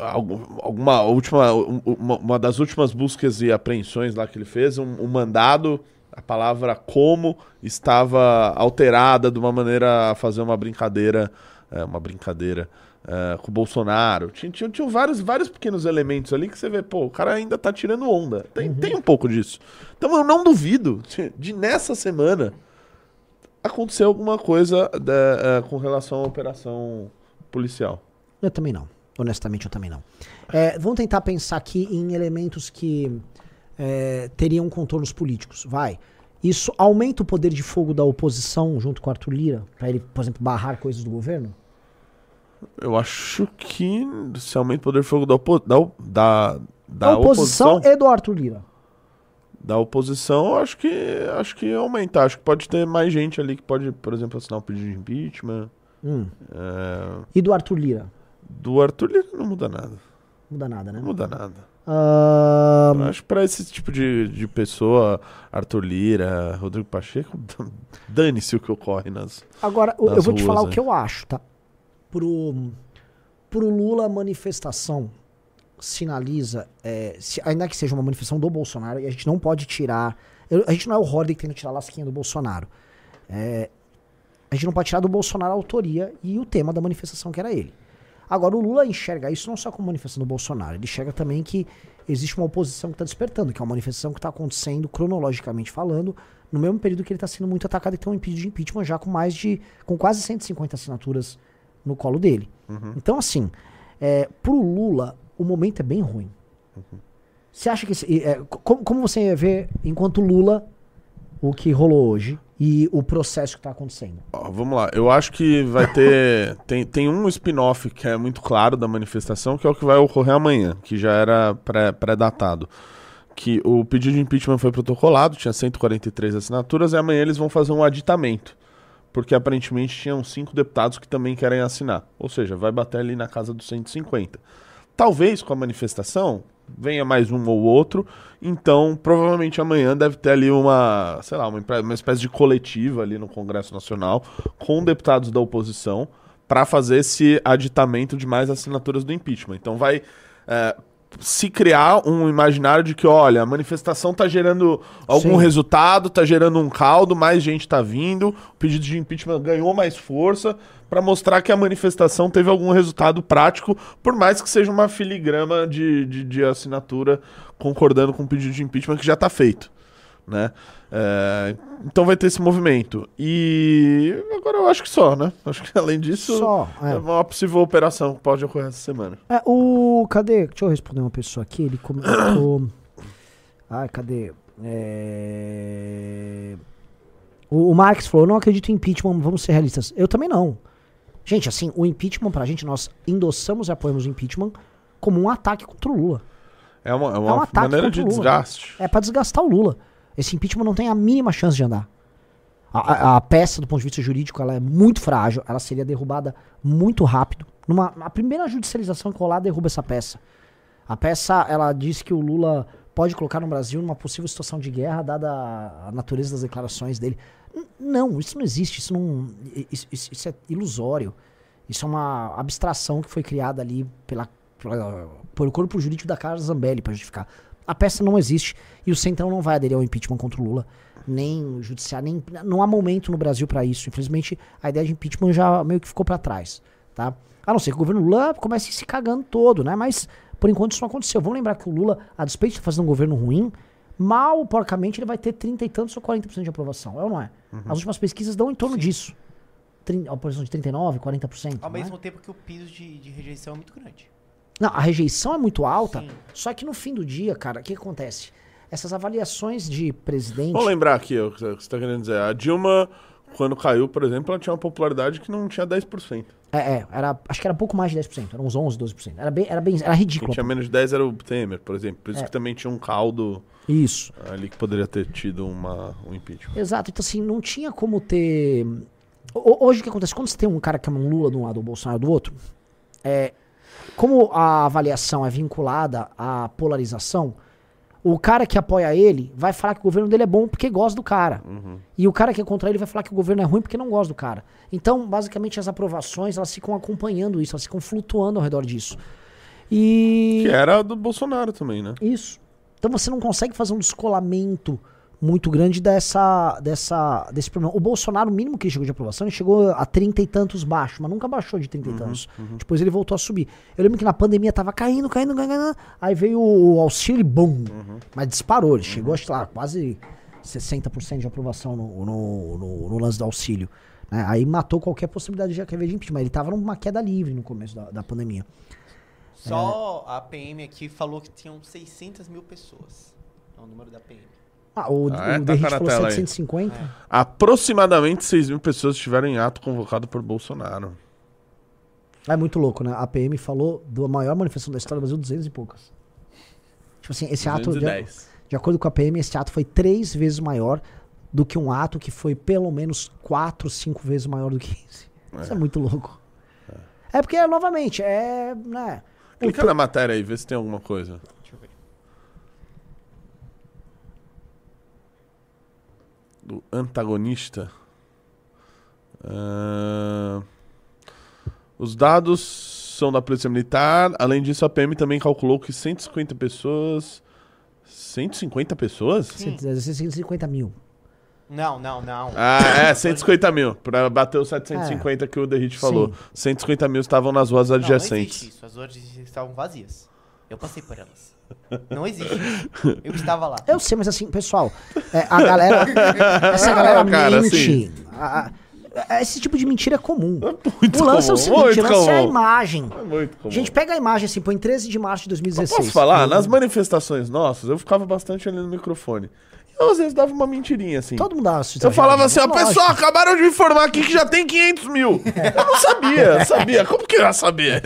[SPEAKER 3] algum- alguma última, um- uma, uma das últimas buscas e apreensões lá que ele fez, um, um mandado, a palavra como estava alterada de uma maneira a fazer uma brincadeira, é, uma brincadeira é, com o Bolsonaro. Tinha, tinha, tinha vários, vários pequenos elementos ali que você vê, pô, o cara ainda tá tirando onda. Tem, tem um pouco disso. Então eu não duvido de, de nessa semana acontecer alguma coisa da- é, com relação à operação policial.
[SPEAKER 2] Eu também não. Honestamente, eu também não. É, vamos tentar pensar aqui em elementos que é, teriam contornos políticos. Vai. Isso aumenta o poder de fogo da oposição junto com o Arthur Lira? Pra ele, por exemplo, barrar coisas do governo?
[SPEAKER 3] Eu acho que se aumenta o poder de fogo da, opo- da, o- da, da
[SPEAKER 2] oposição,
[SPEAKER 3] oposição,
[SPEAKER 2] e do Arthur Lira.
[SPEAKER 3] da oposição, eu acho que acho que aumenta. Acho que pode ter mais gente ali que pode, por exemplo, assinar um pedido de impeachment.
[SPEAKER 2] Hum.
[SPEAKER 3] É,
[SPEAKER 2] E do Arthur Lira?
[SPEAKER 3] do Arthur Lira não muda nada.
[SPEAKER 2] Muda nada, né?
[SPEAKER 3] Não muda nada. Eu acho que pra esse tipo de, de pessoa, Arthur Lira, Rodrigo Pacheco, (laughs) dane-se o que ocorre nas.
[SPEAKER 2] Agora, eu- eu vou te falar o
[SPEAKER 3] né?
[SPEAKER 2] que eu acho, tá? Pro, pro Lula, a manifestação sinaliza, é, se- ainda que seja uma manifestação do Bolsonaro, e a gente não pode tirar. eu- a gente não é o Horde que tenta tirar a lasquinha do Bolsonaro. É, a gente não pode tirar do Bolsonaro a autoria e o tema da manifestação que era ele. Agora, o Lula enxerga isso não só como manifestação do Bolsonaro, ele enxerga também que existe uma oposição que está despertando, que é uma manifestação que está acontecendo, cronologicamente falando, no mesmo período que ele está sendo muito atacado e tem um pedido de impeachment já com mais de. com quase 150 assinaturas no colo dele. Então, assim, é, pro Lula, o momento é bem ruim. Você acha que. esse- é, co- como, como você vê, enquanto Lula, o que rolou hoje e o processo que está acontecendo?
[SPEAKER 3] Ó, vamos lá, eu acho que vai ter. (laughs) tem, tem um spin-off que é muito claro da manifestação, que é o que vai ocorrer amanhã, que já era pré- pré-datado. que o pedido de impeachment foi protocolado, tinha 143 assinaturas, e amanhã eles vão fazer um aditamento. Porque aparentemente tinham cinco deputados que também querem assinar. Ou seja, vai bater ali na casa dos 150. Talvez com a manifestação venha mais um ou outro. Então, provavelmente amanhã deve ter ali uma, sei lá, uma, uma espécie de coletiva ali no Congresso Nacional com deputados da oposição para fazer esse aditamento de mais assinaturas do impeachment. Então vai é, se criar um imaginário de que, olha, a manifestação tá gerando algum
[SPEAKER 2] Sim.
[SPEAKER 3] resultado, tá gerando um caldo, mais gente tá vindo, o pedido de impeachment ganhou mais força para mostrar que a manifestação teve algum resultado prático, por mais que seja uma filigrama de, de, de assinatura concordando com o pedido de impeachment que já tá feito, né? É, então vai ter esse movimento. E agora eu acho que só, né? Acho que (laughs) além disso,
[SPEAKER 2] Só, é.
[SPEAKER 3] é uma possível operação que pode ocorrer essa semana.
[SPEAKER 2] É, o. Cadê? Deixa eu responder uma pessoa aqui. Ele comentou. (coughs) Ai, cadê? É... O, o Marx falou: eu não acredito em impeachment, vamos ser realistas. Eu também não. Gente, assim, o impeachment pra gente, nós endossamos e apoiamos o impeachment como um ataque contra o Lula.
[SPEAKER 3] É uma, é
[SPEAKER 2] um
[SPEAKER 3] uma
[SPEAKER 2] ataque
[SPEAKER 3] maneira
[SPEAKER 2] contra
[SPEAKER 3] de
[SPEAKER 2] o Lula.
[SPEAKER 3] desgaste.
[SPEAKER 2] É pra desgastar o Lula. Esse impeachment não tem a mínima chance de andar. A, a- a peça, do ponto de vista jurídico, ela é muito frágil. Ela seria derrubada muito rápido. Numa, a primeira judicialização que rolar derruba essa peça. A peça, ela diz que o Lula pode colocar no Brasil numa possível situação de guerra, dada a natureza das declarações dele. N- Não, isso não existe. Isso, não, isso, isso- é ilusório. Isso é uma abstração que foi criada ali pela, pela, pelo corpo jurídico da Carla Zambelli para justificar. A peça não existe e o Centrão não vai aderir ao impeachment contra o Lula. Nem o judiciário, nem. Não há momento no Brasil para isso. Infelizmente, a ideia de impeachment já meio que ficou para trás. Tá? A não ser que o governo Lula comece se cagando todo, né? Mas, por enquanto, isso não aconteceu. Vamos lembrar que o Lula, a despeito de estar fazendo um governo ruim, mal, porcamente, ele vai ter 30 e tantos ou 40% de aprovação. É ou não é? As últimas pesquisas dão em torno disso. Trin- A aprovação de 39%, 40%.
[SPEAKER 1] Ao
[SPEAKER 2] é?
[SPEAKER 1] mesmo tempo que o piso de, de rejeição é muito grande.
[SPEAKER 2] Não, a rejeição é muito alta, só que no fim do dia, cara, o que acontece? Essas avaliações de presidente.
[SPEAKER 3] Vamos lembrar aqui o que você está querendo dizer. A Dilma, quando caiu, por exemplo, ela tinha uma popularidade que não tinha 10%.
[SPEAKER 2] É, é, era, acho que era pouco mais de 10%, era uns 11, 12%. Era bem, era bem, era
[SPEAKER 3] Quem
[SPEAKER 2] ridículo.
[SPEAKER 3] tinha menos de 10 era o Temer, por exemplo. Por isso
[SPEAKER 2] É.
[SPEAKER 3] que também tinha um caldo
[SPEAKER 2] Isso.
[SPEAKER 3] ali que poderia ter tido uma, um impeachment.
[SPEAKER 2] Exato, então assim, não tinha como ter. Ho- Hoje o que acontece? Quando você tem um cara que é um Lula de um lado um Bolsonaro do outro, é, como a avaliação é vinculada à polarização, o cara que apoia ele vai falar que o governo dele é bom porque gosta do cara. E o cara que é contra ele vai falar que o governo é ruim porque não gosta do cara. Então, basicamente, as aprovações elas ficam acompanhando isso, elas ficam flutuando ao redor disso. E.
[SPEAKER 3] Que era do Bolsonaro também, né?
[SPEAKER 2] Isso. Então você não consegue fazer um descolamento muito grande dessa, dessa, desse problema. O Bolsonaro, o mínimo que ele chegou de aprovação, ele chegou a 30 e tantos baixo, mas nunca baixou de 30 e tantos. Depois ele voltou a subir. Eu lembro que na pandemia tava caindo, caindo, caindo, caindo. Aí veio o auxílio e bum. Mas disparou. Ele chegou, acho lá, quase 60% de aprovação no, no, no- no lance do auxílio. né? Aí matou qualquer possibilidade de haver de impeachment. Ele tava numa queda livre no começo da, da pandemia.
[SPEAKER 1] Só a PM aqui falou que tinham 600 mil pessoas. É o número da PM.
[SPEAKER 2] Ah, o,
[SPEAKER 3] Ah, é?
[SPEAKER 2] o
[SPEAKER 3] Tá
[SPEAKER 2] Derrite
[SPEAKER 3] na
[SPEAKER 2] falou
[SPEAKER 3] tela aí.
[SPEAKER 2] 750.
[SPEAKER 3] Aproximadamente 6 mil pessoas estiveram em ato convocado por Bolsonaro.
[SPEAKER 2] É muito louco, né? A PM falou da maior manifestação da história do Brasil, 200 e poucas. Tipo assim, esse ato, de,
[SPEAKER 3] 210.
[SPEAKER 2] de acordo com a PM, esse ato foi três vezes maior do que um ato que foi pelo menos quatro, cinco vezes maior do que esse. Isso é muito louco. É porque, novamente, é. Né,
[SPEAKER 3] Clica na matéria aí, vê se tem alguma coisa.
[SPEAKER 1] Deixa eu ver.
[SPEAKER 3] Do antagonista. Ah, Os dados são da Polícia Militar. Além disso, a PM também calculou que 150 pessoas. 150 pessoas?
[SPEAKER 2] 150 mil.
[SPEAKER 1] Não, não, não.
[SPEAKER 3] Ah, é, 150 mil. Pra bater os 750 que o Derrite falou.
[SPEAKER 2] Sim.
[SPEAKER 3] 150 mil estavam nas ruas
[SPEAKER 1] Não, não
[SPEAKER 3] adjacentes.
[SPEAKER 1] existe isso. As ruas estavam vazias. Eu passei por elas. Não existe isso. Eu estava lá.
[SPEAKER 2] Eu sei, mas assim, pessoal, é, a galera. essa galera
[SPEAKER 3] Cara,
[SPEAKER 2] mente. a- a- esse tipo de mentira é comum.
[SPEAKER 3] Muito
[SPEAKER 2] o lance é o
[SPEAKER 3] comum,
[SPEAKER 2] seguinte: o lance é a
[SPEAKER 3] comum.
[SPEAKER 2] imagem.
[SPEAKER 3] É muito comum.
[SPEAKER 2] Gente, pega a imagem assim, põe 13 de março de 2016.
[SPEAKER 3] Posso falar? Nas manifestações nossas, eu ficava bastante ali no microfone. Eu às vezes dava uma mentirinha assim.
[SPEAKER 2] Todo mundo uma
[SPEAKER 3] Eu falava assim, ó, pessoal, acabaram de me informar aqui que já tem 500 mil. (laughs) Eu não sabia, sabia. Como que eu ia saber?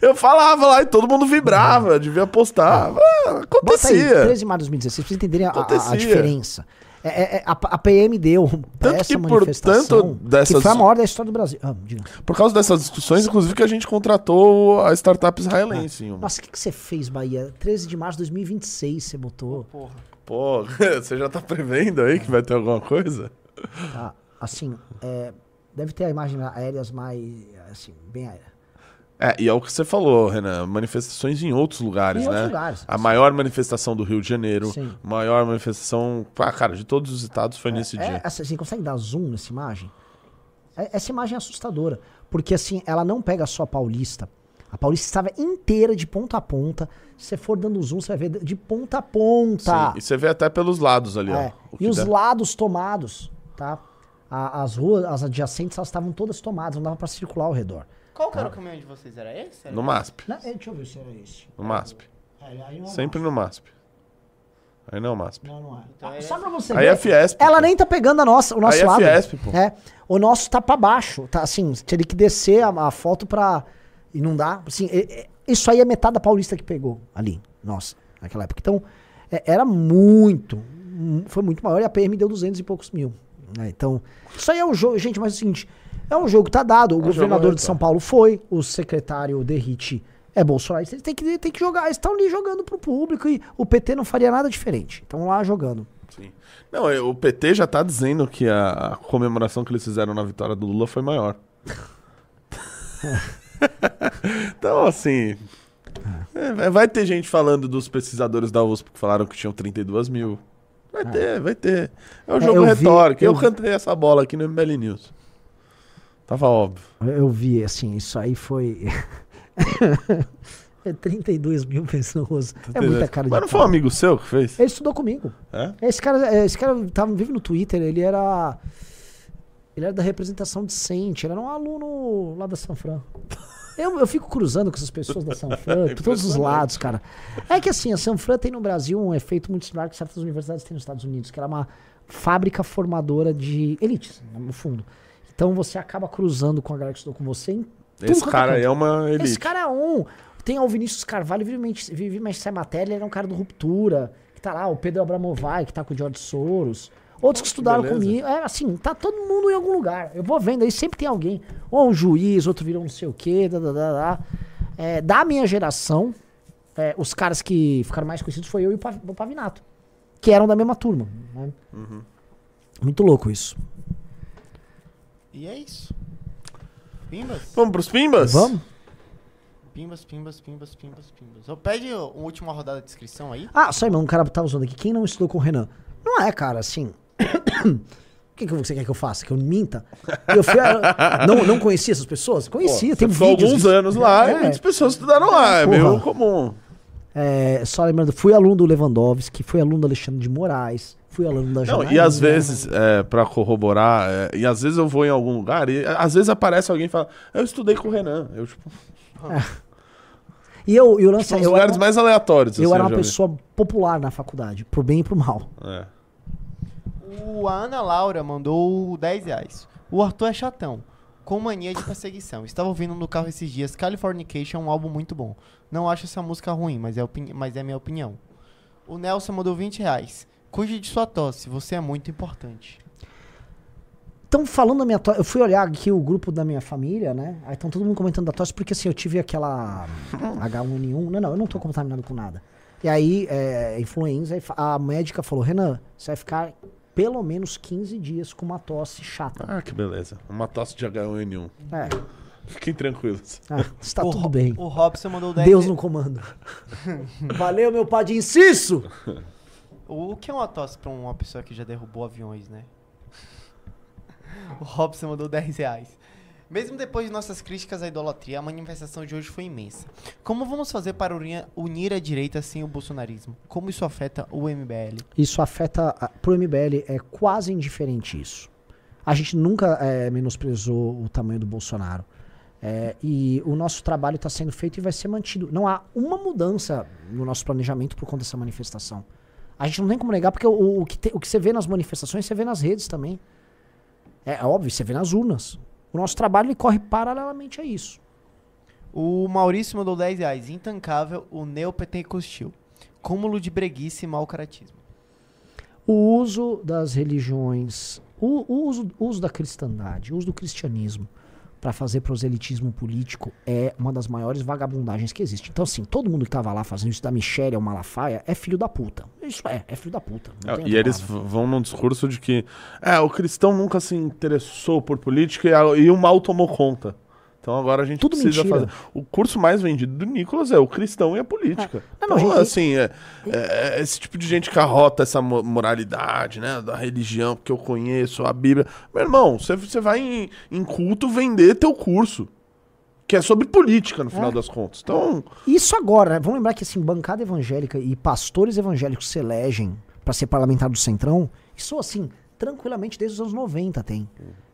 [SPEAKER 3] Eu falava lá e todo mundo vibrava, devia postar. Ah,
[SPEAKER 2] Bota aí,
[SPEAKER 3] acontecia.
[SPEAKER 2] 13 de março de 2016, pra vocês entenderem a- a, a
[SPEAKER 3] Acontecia.
[SPEAKER 2] diferença. É, é, é, a, a PM deu
[SPEAKER 3] Tanto
[SPEAKER 2] essa
[SPEAKER 3] que,
[SPEAKER 2] manifestação,
[SPEAKER 3] portanto, dessas-
[SPEAKER 2] que foi a maior da história do Brasil. Ah, diga.
[SPEAKER 3] Por causa dessas discussões, inclusive, que a gente contratou a startup israelense. uma.
[SPEAKER 2] Nossa, o que, que você fez, Bahia? 13 de março de 2026 você botou.
[SPEAKER 1] Porra.
[SPEAKER 3] Pô, (laughs) você já tá prevendo aí que vai ter alguma coisa?
[SPEAKER 2] Tá, assim, é, deve ter a imagem aéreas mais, assim, bem aérea.
[SPEAKER 3] É, e é o que você falou, Renan. Manifestações em outros lugares,
[SPEAKER 2] Em
[SPEAKER 3] né?
[SPEAKER 2] outros lugares.
[SPEAKER 3] A maior manifestação do Rio de Janeiro,
[SPEAKER 2] Sim.
[SPEAKER 3] maior manifestação, ah, cara, de todos os estados foi nesse
[SPEAKER 2] É,
[SPEAKER 3] dia.
[SPEAKER 2] assim, você consegue dar zoom nessa imagem? É- essa imagem é assustadora. Porque assim, ela não pega só a Paulista. A Paulista estava inteira de ponta a ponta. Se você for dando zoom, você vai ver de ponta a ponta.
[SPEAKER 3] Sim, E você vê até pelos lados ali,
[SPEAKER 2] É,
[SPEAKER 3] ó.
[SPEAKER 2] E os
[SPEAKER 3] dá.
[SPEAKER 2] lados tomados, tá? A- as ruas, as adjacentes, elas estavam todas tomadas, não dava pra circular ao redor.
[SPEAKER 1] Qual que era o caminhão de vocês? Era esse? Era
[SPEAKER 3] No MASP.
[SPEAKER 2] Não, deixa eu ver se era esse.
[SPEAKER 3] No MASP.
[SPEAKER 2] É, aí não é
[SPEAKER 3] Sempre no MASP. Aí não é o MASP.
[SPEAKER 2] Não, não é.
[SPEAKER 1] Então
[SPEAKER 2] Ah,
[SPEAKER 1] é
[SPEAKER 2] Só pra você
[SPEAKER 3] Aí é. Fiesp.
[SPEAKER 2] Ela
[SPEAKER 3] pô.
[SPEAKER 2] nem tá pegando a nossa, o nosso
[SPEAKER 3] Aí é
[SPEAKER 2] lado.
[SPEAKER 3] Fiesp, pô.
[SPEAKER 2] É. O nosso tá pra baixo. Tá assim, teria que descer a, a foto pra. E não dá. Assim, é- é- isso aí é metade da Paulista que pegou ali. Nossa, naquela época. Então, é- era muito. mu- Foi muito maior e a PM deu 200 e poucos mil. né? Então, isso aí é um jogo. Gente, mas é o seguinte: é um jogo que tá dado. O
[SPEAKER 3] um
[SPEAKER 2] governador de São Paulo foi, o secretário Derrite é Bolsonaro. Eles têm que, têm que jogar. Eles estão ali jogando pro público e o PT não faria nada diferente. Estão lá jogando.
[SPEAKER 3] Sim. Não, é, o PT já tá dizendo que a, comemoração que eles fizeram na vitória do Lula foi maior. (laughs) então, assim. é, vai ter gente falando dos pesquisadores da USP que falaram que tinham 32 mil. Vai ter, vai ter. É o
[SPEAKER 2] É,
[SPEAKER 3] jogo
[SPEAKER 2] eu vi-
[SPEAKER 3] retórico. Eu,
[SPEAKER 2] eu-
[SPEAKER 3] cantei essa bola aqui no MBL News. Tava óbvio.
[SPEAKER 2] Eu vi, assim, isso aí foi. (laughs) é 32 mil pessoas. É muita cara de
[SPEAKER 3] Mas não foi um amigo seu que fez?
[SPEAKER 2] Ele estudou comigo.
[SPEAKER 3] É?
[SPEAKER 2] Esse cara, esse cara tava, vive no Twitter, ele era. Ele era da representação decente, ele era um aluno lá da San Fran. Eu, eu fico cruzando com essas pessoas da Sanfran, (laughs) por todos os lados, cara. É que assim, a Sanfran tem no Brasil um efeito muito similar que certas universidades têm nos Estados Unidos, que ela é uma fábrica formadora de elites, no fundo. Então você acaba cruzando com a galera que estudou com você em
[SPEAKER 3] Esse
[SPEAKER 2] quanto
[SPEAKER 3] cara é uma elite.
[SPEAKER 2] Esse cara é um. Tem o Vinícius Carvalho, vive, vive mexe sai matéria, ele é um cara do Ruptura. Que tá lá, o Pedro Abramovay, que tá com o George Soros. Outros que estudaram
[SPEAKER 3] beleza.
[SPEAKER 2] comigo. É assim, tá todo mundo em algum lugar. Eu vou vendo aí, sempre tem alguém. Ou um juiz, outro virou não sei o quê. Da, da, da, da. É, da minha geração, é, os caras que ficaram mais conhecidos foi eu e o Pav- o Pavinato. Que eram da mesma turma. né? Muito louco isso.
[SPEAKER 1] E é isso. Pimbas?
[SPEAKER 3] Vamos pros pimbas?
[SPEAKER 2] Vamos?
[SPEAKER 1] Pimbas, pimbas, pimbas, pimbas, pimbas. Eu pede uma última rodada de inscrição aí.
[SPEAKER 2] Ah, só irmão, um cara tá usando aqui. Quem não estudou com o Renan? Não é, cara, assim. (coughs) O que, que você quer que eu faça? Que eu minta? Eu fui a- (laughs) não, não conhecia essas pessoas? Conhecia, tem vídeos.
[SPEAKER 3] alguns anos lá e
[SPEAKER 2] É.
[SPEAKER 3] muitas pessoas estudaram lá. É
[SPEAKER 2] Porra.
[SPEAKER 3] meio comum.
[SPEAKER 2] É, só lembrando, fui aluno do Lewandowski, fui aluno do Alexandre de Moraes, fui aluno da
[SPEAKER 3] Não,
[SPEAKER 2] Janaína.
[SPEAKER 3] e às vezes, é, pra corroborar, é, e às vezes eu vou em algum lugar e às vezes aparece alguém e fala, eu estudei com o Renan. Eu, tipo, (laughs)
[SPEAKER 2] E eu, e lance
[SPEAKER 3] são
[SPEAKER 2] é,
[SPEAKER 3] os
[SPEAKER 2] eu,
[SPEAKER 3] lugares
[SPEAKER 2] era,
[SPEAKER 3] mais aleatórios.
[SPEAKER 2] eu
[SPEAKER 3] assim,
[SPEAKER 2] era uma
[SPEAKER 3] já vi.
[SPEAKER 2] pessoa popular na faculdade, pro bem e pro mal.
[SPEAKER 3] É.
[SPEAKER 1] O a Ana Laura mandou 10 reais. O Arthur é chatão. Com mania de perseguição. Estava ouvindo no carro esses dias. Californication é um álbum muito bom. Não acho essa música ruim, mas é, opini- mas é minha opinião. O Nelson mandou 20 reais. Cuide de sua tosse, você é muito importante.
[SPEAKER 2] Então, falando da minha tosse, eu fui olhar aqui o grupo da minha família, né? Aí estão todo mundo comentando da tosse, porque assim, eu tive aquela H1N1. Não, não, eu não tô contaminado com nada. E aí, é, influenza, a médica falou: Renan, você vai ficar pelo menos 15 dias com uma tosse chata.
[SPEAKER 3] Ah, que beleza. Uma tosse de H1N1.
[SPEAKER 2] É,
[SPEAKER 3] Fiquem tranquilos.
[SPEAKER 2] ah, está
[SPEAKER 1] o,
[SPEAKER 2] tudo bem.
[SPEAKER 1] O Robson mandou 10
[SPEAKER 2] Deus no comando. (laughs) Valeu, meu pai de inciso! (laughs)
[SPEAKER 1] O que é uma tosse pra uma pessoa que já derrubou aviões, né? O Robson mandou 10 reais. Mesmo depois de nossas críticas à idolatria, a manifestação de hoje foi imensa. Como vamos fazer para unir- a direita sem o bolsonarismo? Como isso afeta o MBL?
[SPEAKER 2] Isso afeta. Pro MBL é quase indiferente isso. A gente nunca é, menosprezou o tamanho do Bolsonaro. É, e o nosso trabalho está sendo feito e vai ser mantido. Não há uma mudança no nosso planejamento por conta dessa manifestação. A gente não tem como negar, porque o, o que, te- o que você vê nas manifestações, você vê nas redes também. É, é óbvio, você vê nas urnas. O nosso trabalho ele corre paralelamente a isso.
[SPEAKER 1] O Maurício mandou 10 reais. Intancável, o neopentecostil. Cúmulo de breguice e mau caratismo.
[SPEAKER 2] O uso das religiões, o, o uso, o uso da cristandade, o uso do cristianismo para fazer proselitismo político é uma das maiores vagabundagens que existe. Então, assim, todo mundo que tava lá fazendo isso da Michelle ao Malafaia é filho da puta. Isso é, é filho da puta. tem
[SPEAKER 3] e eles vão num discurso de que é, o cristão nunca se interessou por política e, a- e o mal tomou conta. Então agora a gente
[SPEAKER 2] Tudo
[SPEAKER 3] precisa
[SPEAKER 2] mentira.
[SPEAKER 3] fazer. O curso mais vendido do Nicolas é o cristão e a política.
[SPEAKER 2] Não, não,
[SPEAKER 3] então,
[SPEAKER 2] gente,
[SPEAKER 3] assim, é, é- é esse tipo de gente que arrota essa mo- moralidade, né? Da religião, porque eu conheço a Bíblia. Meu irmão, você, vai em, em culto vender teu curso. Que é sobre política, no final das contas. Então,
[SPEAKER 2] Isso agora, né? vamos lembrar que assim, bancada evangélica e pastores evangélicos se elegem para ser parlamentar do Centrão, isso assim, tranquilamente desde os anos 90 tem.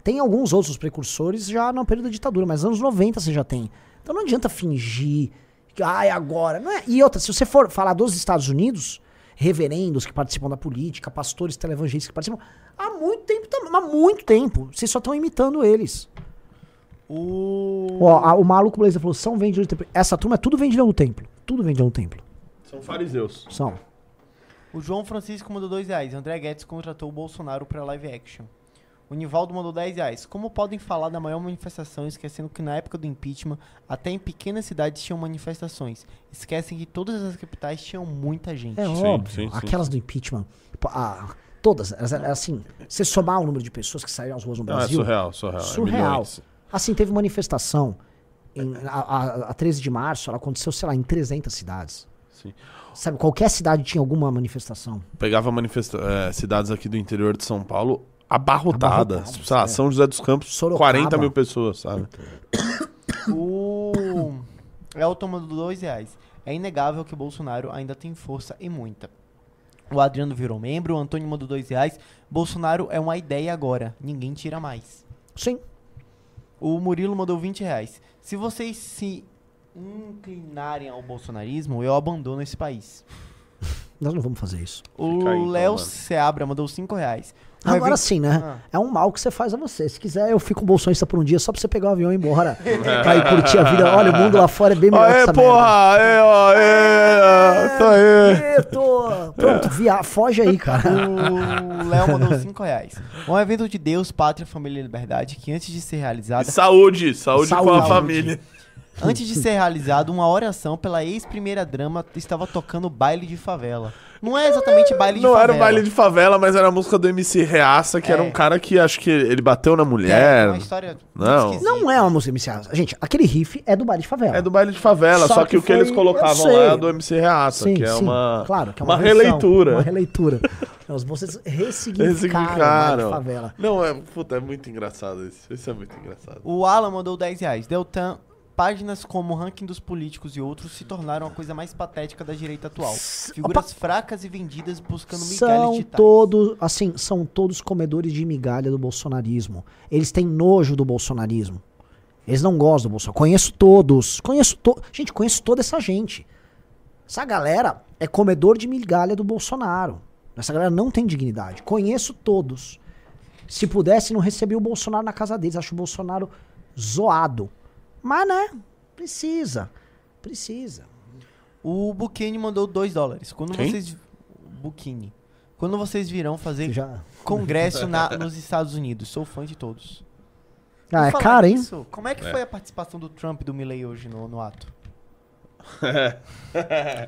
[SPEAKER 2] Tem alguns outros precursores já no período da ditadura, mas anos 90 você já tem. Então não adianta fingir que, ai, agora. Não é. E outra, se você for falar dos Estados Unidos, reverendos que participam da política, pastores televangelistas que participam, há muito tempo também, há muito tempo. Vocês só estão imitando eles.
[SPEAKER 1] O.
[SPEAKER 2] Ó, a- o maluco Blazer falou, são vendilhão do templo. Essa turma é tudo vendilhão do templo. Tudo vendilhão do templo.
[SPEAKER 3] são fariseus.
[SPEAKER 2] São.
[SPEAKER 1] O João Francisco mandou 2 reais. André Guedes contratou o Bolsonaro pra live action. O Nivaldo mandou 10 reais. Como podem falar da maior manifestação esquecendo que na época do impeachment, até em pequenas cidades tinham manifestações? Esquecem que todas as capitais tinham muita gente.
[SPEAKER 2] É
[SPEAKER 3] Sim,
[SPEAKER 2] óbvio.
[SPEAKER 3] sim, sim,
[SPEAKER 2] Aquelas
[SPEAKER 3] sim.
[SPEAKER 2] do impeachment. pô, ah, todas. elas assim, se somar o número de pessoas que saíram às ruas no
[SPEAKER 3] Não, é
[SPEAKER 2] Brasil.
[SPEAKER 3] surreal, surreal. é
[SPEAKER 2] surreal.
[SPEAKER 3] milhões.
[SPEAKER 2] assim, teve manifestação. Em, a, a, a 13 de março, ela aconteceu, sei lá, em 300 cidades.
[SPEAKER 3] Sim.
[SPEAKER 2] Sabe, qualquer cidade tinha alguma manifestação.
[SPEAKER 3] Pegava manifesta eh, cidades aqui do interior de São Paulo abarrotadas.
[SPEAKER 2] Abarrotadas,
[SPEAKER 3] sei lá,
[SPEAKER 2] é.
[SPEAKER 3] São José dos Campos,
[SPEAKER 2] Sorocaba.
[SPEAKER 3] 40 mil pessoas, sabe?
[SPEAKER 1] O Elton mandou 2 reais. É inegável que o Bolsonaro ainda tem força e muita. O Adriano virou membro, o Antônio mandou 2 reais. Bolsonaro é uma ideia agora, ninguém tira mais.
[SPEAKER 2] Sim.
[SPEAKER 1] O Murilo mandou 20 reais. Se vocês se inclinarem ao bolsonarismo, eu abandono esse país.
[SPEAKER 2] Nós não vamos fazer isso.
[SPEAKER 1] O
[SPEAKER 3] então,
[SPEAKER 1] Léo. Seabra mandou 5 reais. Um
[SPEAKER 2] Agora sim, né?
[SPEAKER 1] Ah.
[SPEAKER 2] É um mal que você faz a você. Se quiser, eu fico um bolsonista por um dia só pra você pegar o avião e ir embora. (laughs) pra ir curtir a vida. Olha, o mundo lá fora é bem melhor que
[SPEAKER 3] Aê,
[SPEAKER 2] essa
[SPEAKER 3] porra! Aê, ó, aê, isso aí.
[SPEAKER 2] merda. Eita! Pronto, via... foge aí, cara.
[SPEAKER 1] O Léo mandou 5 reais. Um evento de Deus, pátria, família e liberdade que antes de ser realizado,
[SPEAKER 3] Saúde, saúde, com a
[SPEAKER 2] Saúde.
[SPEAKER 3] família.
[SPEAKER 1] Antes de ser realizado, uma oração pela ex-primeira drama estava tocando baile de favela. Não é exatamente baile de
[SPEAKER 3] Não
[SPEAKER 1] favela.
[SPEAKER 3] era o baile de favela, mas era a música do MC Reaça, que era
[SPEAKER 1] É.
[SPEAKER 3] um cara que acho que ele bateu na
[SPEAKER 1] É,
[SPEAKER 3] mulher.
[SPEAKER 1] uma história
[SPEAKER 3] Não.
[SPEAKER 1] esquisita.
[SPEAKER 2] Não é uma música MC Reaça. Gente, aquele riff é do baile de favela.
[SPEAKER 3] É do baile de favela,
[SPEAKER 2] Só
[SPEAKER 3] só,
[SPEAKER 2] que
[SPEAKER 3] que, o que
[SPEAKER 2] foi-
[SPEAKER 3] eles colocavam lá é do MC Reaça,
[SPEAKER 2] Sim,
[SPEAKER 3] que é
[SPEAKER 2] sim,
[SPEAKER 3] uma,
[SPEAKER 2] claro, que é
[SPEAKER 3] uma,
[SPEAKER 2] uma, versão,
[SPEAKER 3] releitura.
[SPEAKER 2] Uma releitura. Não, vocês ressignificaram,
[SPEAKER 3] Ressignificaram.
[SPEAKER 2] o baile de favela.
[SPEAKER 3] Não, é, puta, é muito engraçado isso. Isso é muito engraçado.
[SPEAKER 1] O Alan mandou 10 reais. Deltan, páginas como o ranking dos políticos e outros se tornaram a coisa mais patética da direita atual. Figuras fracas e vendidas buscando migalhas
[SPEAKER 2] São
[SPEAKER 1] digitais.
[SPEAKER 2] todos, assim, são todos comedores de migalha do bolsonarismo. Eles têm nojo do bolsonarismo. Eles não gostam do Bolsonaro. Conheço todos. Conheço to... Gente, conheço toda essa gente. Essa galera é comedor de migalha do Bolsonaro. Essa galera não tem dignidade. Conheço todos. Se pudesse, não recebia o Bolsonaro na casa deles. Acho o Bolsonaro zoado. Mas, né? Precisa. Precisa.
[SPEAKER 1] O Bukini mandou 2 dólares. Quando
[SPEAKER 3] Quem?
[SPEAKER 1] vocês. Bukini. Quando vocês virão fazer
[SPEAKER 2] Já...
[SPEAKER 1] congresso na- nos Estados Unidos? Sou fã de todos.
[SPEAKER 2] Ah, é caro, hein?
[SPEAKER 1] nisso, como é que foi a participação do Trump e do Milley hoje no, no ato? (laughs)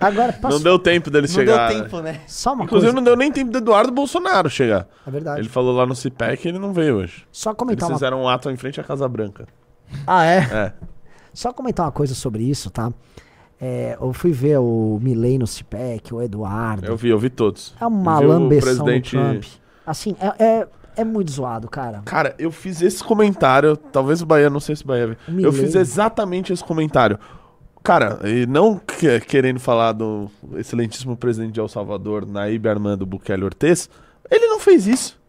[SPEAKER 2] Agora, posso...
[SPEAKER 3] Não deu tempo dele
[SPEAKER 1] Não
[SPEAKER 3] chegar.
[SPEAKER 1] deu
[SPEAKER 3] né?
[SPEAKER 1] tempo, né?
[SPEAKER 2] Só uma
[SPEAKER 3] Inclusive,
[SPEAKER 2] coisa.
[SPEAKER 3] não deu nem tempo do Eduardo Bolsonaro chegar.
[SPEAKER 2] É verdade.
[SPEAKER 3] Ele falou lá no CIPEC e ele não veio hoje.
[SPEAKER 2] Só
[SPEAKER 3] Eles
[SPEAKER 2] comentar uma
[SPEAKER 3] fizeram um ato em frente à Casa Branca.
[SPEAKER 2] Ah, é?
[SPEAKER 3] É.
[SPEAKER 2] Só comentar uma coisa sobre isso, tá? É, eu fui ver o Milley no CIPEC, o Eduardo.
[SPEAKER 3] Eu vi, eu vi todos.
[SPEAKER 2] É uma
[SPEAKER 3] o
[SPEAKER 2] lambeção
[SPEAKER 3] presidente-
[SPEAKER 2] do Trump. Assim, é, é, é muito zoado, cara.
[SPEAKER 3] Cara, eu fiz esse comentário. Talvez o Bahia, não sei se o Bahia viu. Eu fiz exatamente esse comentário. Cara, e não que- querendo falar do excelentíssimo presidente de El Salvador, Naíbe Armando Bukele Ortiz, ele não fez isso.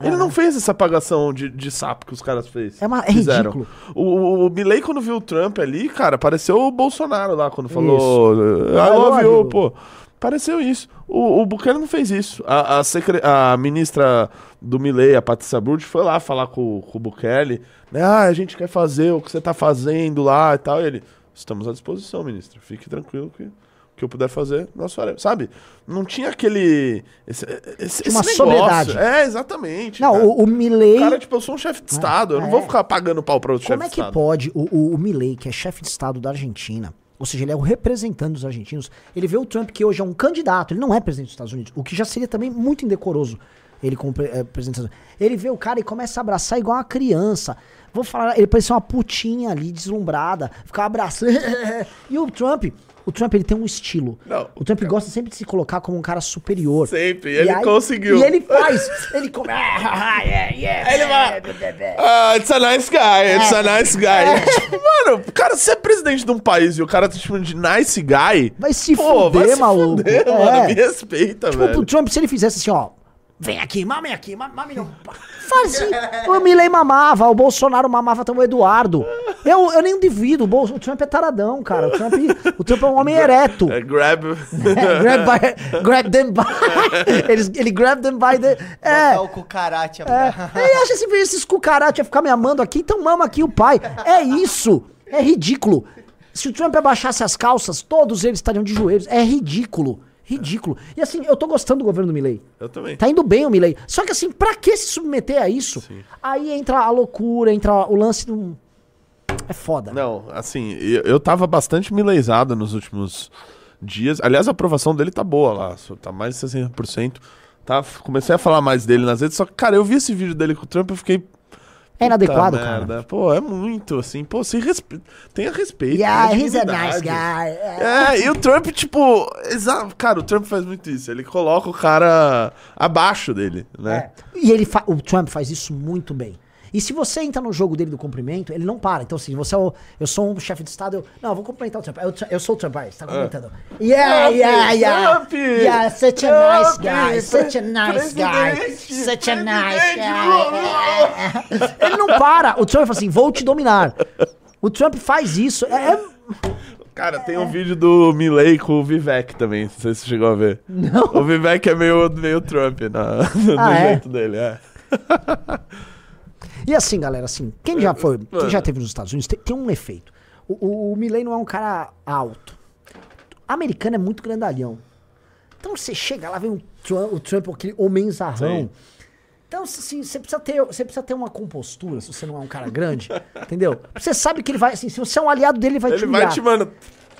[SPEAKER 3] Ele não fez essa apagação de, de sapo que os caras fez,
[SPEAKER 2] É, uma, é
[SPEAKER 3] fizeram.
[SPEAKER 2] ridículo.
[SPEAKER 3] O, o, o Milley, quando viu o Trump ali, cara, pareceu o Bolsonaro lá, quando falou I
[SPEAKER 2] I
[SPEAKER 3] love
[SPEAKER 2] love
[SPEAKER 3] you,
[SPEAKER 2] you."
[SPEAKER 3] pô. Pareceu isso. O, o Bukele não fez isso. A, a, secre- a ministra do Milley, a Patrícia Burdi, foi lá falar com, com o Bukele. Né? Ah, a gente quer fazer o que você tá fazendo lá e tal. E ele, estamos à disposição, ministro. Fique tranquilo que que eu puder fazer, nós faremos. Sabe? Não tinha aquele... Esse, esse,
[SPEAKER 2] Tinha uma
[SPEAKER 3] esse
[SPEAKER 2] sobriedade.
[SPEAKER 3] É, exatamente.
[SPEAKER 2] Não, o, o Milley...
[SPEAKER 3] Cara, tipo, eu sou um chefe de Estado. Eu não
[SPEAKER 2] é.
[SPEAKER 3] vou ficar pagando pau pra outro
[SPEAKER 2] Como
[SPEAKER 3] chefe
[SPEAKER 2] é
[SPEAKER 3] de
[SPEAKER 2] que
[SPEAKER 3] Estado.
[SPEAKER 2] pode o, o, o Milley, que é chefe de Estado da Argentina, ou seja, ele é o representante dos argentinos, ele vê o Trump, que hoje é um candidato, ele não é presidente dos Estados Unidos, o que já seria também muito indecoroso, ele como eh, presidente dos Estados Unidos. Ele vê o cara e começa a abraçar igual uma criança. Vou falar, ele parecia uma putinha ali, deslumbrada, ficava abraçando. (laughs) e o Trump, o Trump ele tem um estilo.
[SPEAKER 3] Não,
[SPEAKER 2] o Trump gosta sempre de se colocar como um cara superior.
[SPEAKER 3] Sempre,
[SPEAKER 2] E
[SPEAKER 3] ele
[SPEAKER 2] aí-
[SPEAKER 3] conseguiu.
[SPEAKER 2] E ele faz, ele come... (laughs) yeah, yeah,
[SPEAKER 3] Ele vai- Ah, it's a nice guy, it's a nice guy. Mano, cara, você é presidente de um país e o cara tá chamando de nice guy.
[SPEAKER 2] Vai se
[SPEAKER 3] Pô,
[SPEAKER 2] fuder,
[SPEAKER 3] vai se
[SPEAKER 2] maluco.
[SPEAKER 3] fuder,
[SPEAKER 2] É.
[SPEAKER 3] mano. Me respeita,
[SPEAKER 2] Tipo,
[SPEAKER 3] velho.
[SPEAKER 2] Trump, se ele fizesse assim, ó. Vem aqui, mame aqui, ma- mame não. Fazia. O Milley mamava, o Bolsonaro mamava também o Eduardo. Eu, eu nem duvido, o, o Trump é taradão, cara. O Trump, o Trump é um homem ereto.
[SPEAKER 3] É, grab. (laughs)
[SPEAKER 2] É, grab, by, grab them by. (laughs) Eles, ele grab them by the. É.
[SPEAKER 1] Botar o cucarate.
[SPEAKER 2] É, ele acha assim, esses cucarachas ficar me amando aqui, então mama aqui o pai. É isso. É ridículo. Se o Trump abaixasse as calças, todos eles estariam de joelhos. É ridículo. Ridículo. E assim, eu tô gostando do governo do Milley.
[SPEAKER 3] Eu também.
[SPEAKER 2] Tá indo bem o Milley. Só que assim, pra que se submeter a isso? Aí entra a loucura, entra o lance do... É foda.
[SPEAKER 3] Não, assim, eu, eu tava bastante mileizado nos últimos dias. Aliás, a aprovação dele tá boa lá, tá mais de 60%. Tá, comecei a falar mais dele nas redes, só que, cara, eu vi esse vídeo dele com o Trump e eu fiquei.
[SPEAKER 2] É inadequado,
[SPEAKER 3] "Puta
[SPEAKER 2] cara.
[SPEAKER 3] merda". Pô, é muito, assim, pô, se respe... tenha respeito.
[SPEAKER 2] Yeah,
[SPEAKER 3] tenha
[SPEAKER 2] he's a nice guy.
[SPEAKER 3] É, e o Trump, tipo, exa... cara, o Trump faz muito isso. Ele coloca o cara abaixo dele, né?
[SPEAKER 2] É. E ele fa- o Trump faz isso muito bem. E se você entra no jogo dele do cumprimento, ele não para. Então, assim, você é o, eu sou um chefe de Estado, eu. Não, eu vou cumprimentar o Trump. Eu, eu sou o Trump, vai, você tá cumprimentando. Yeah, yeah, yeah.
[SPEAKER 3] Trump,
[SPEAKER 2] yeah, such a nice guy. Such a nice guy. Such a nice guy. (laughs) ele não para. O Trump fala assim: vou te dominar. O Trump faz isso. É, é-
[SPEAKER 3] Cara, tem um vídeo do Milley com o Vivek também, não sei se você chegou a ver.
[SPEAKER 2] Não.
[SPEAKER 3] O Vivek é meio, meio Trump na, (laughs) no
[SPEAKER 2] Ah, é?
[SPEAKER 3] jeito dele, é. (laughs)
[SPEAKER 2] E assim, galera, assim, quem já foi, quem já teve nos Estados Unidos, tem, tem um efeito. O, o, o é um cara alto. O americano é muito grandalhão. Então você chega lá, vem um Trump, o Trump, aquele homenzarrão.
[SPEAKER 3] Sim.
[SPEAKER 2] Então, assim, você precisa, ter, você precisa ter uma compostura, se você não é um cara grande, (laughs) entendeu? Você sabe que ele vai, assim, se você é um aliado dele, ele vai te
[SPEAKER 3] Ele
[SPEAKER 2] humilhar.
[SPEAKER 3] vai te, mano.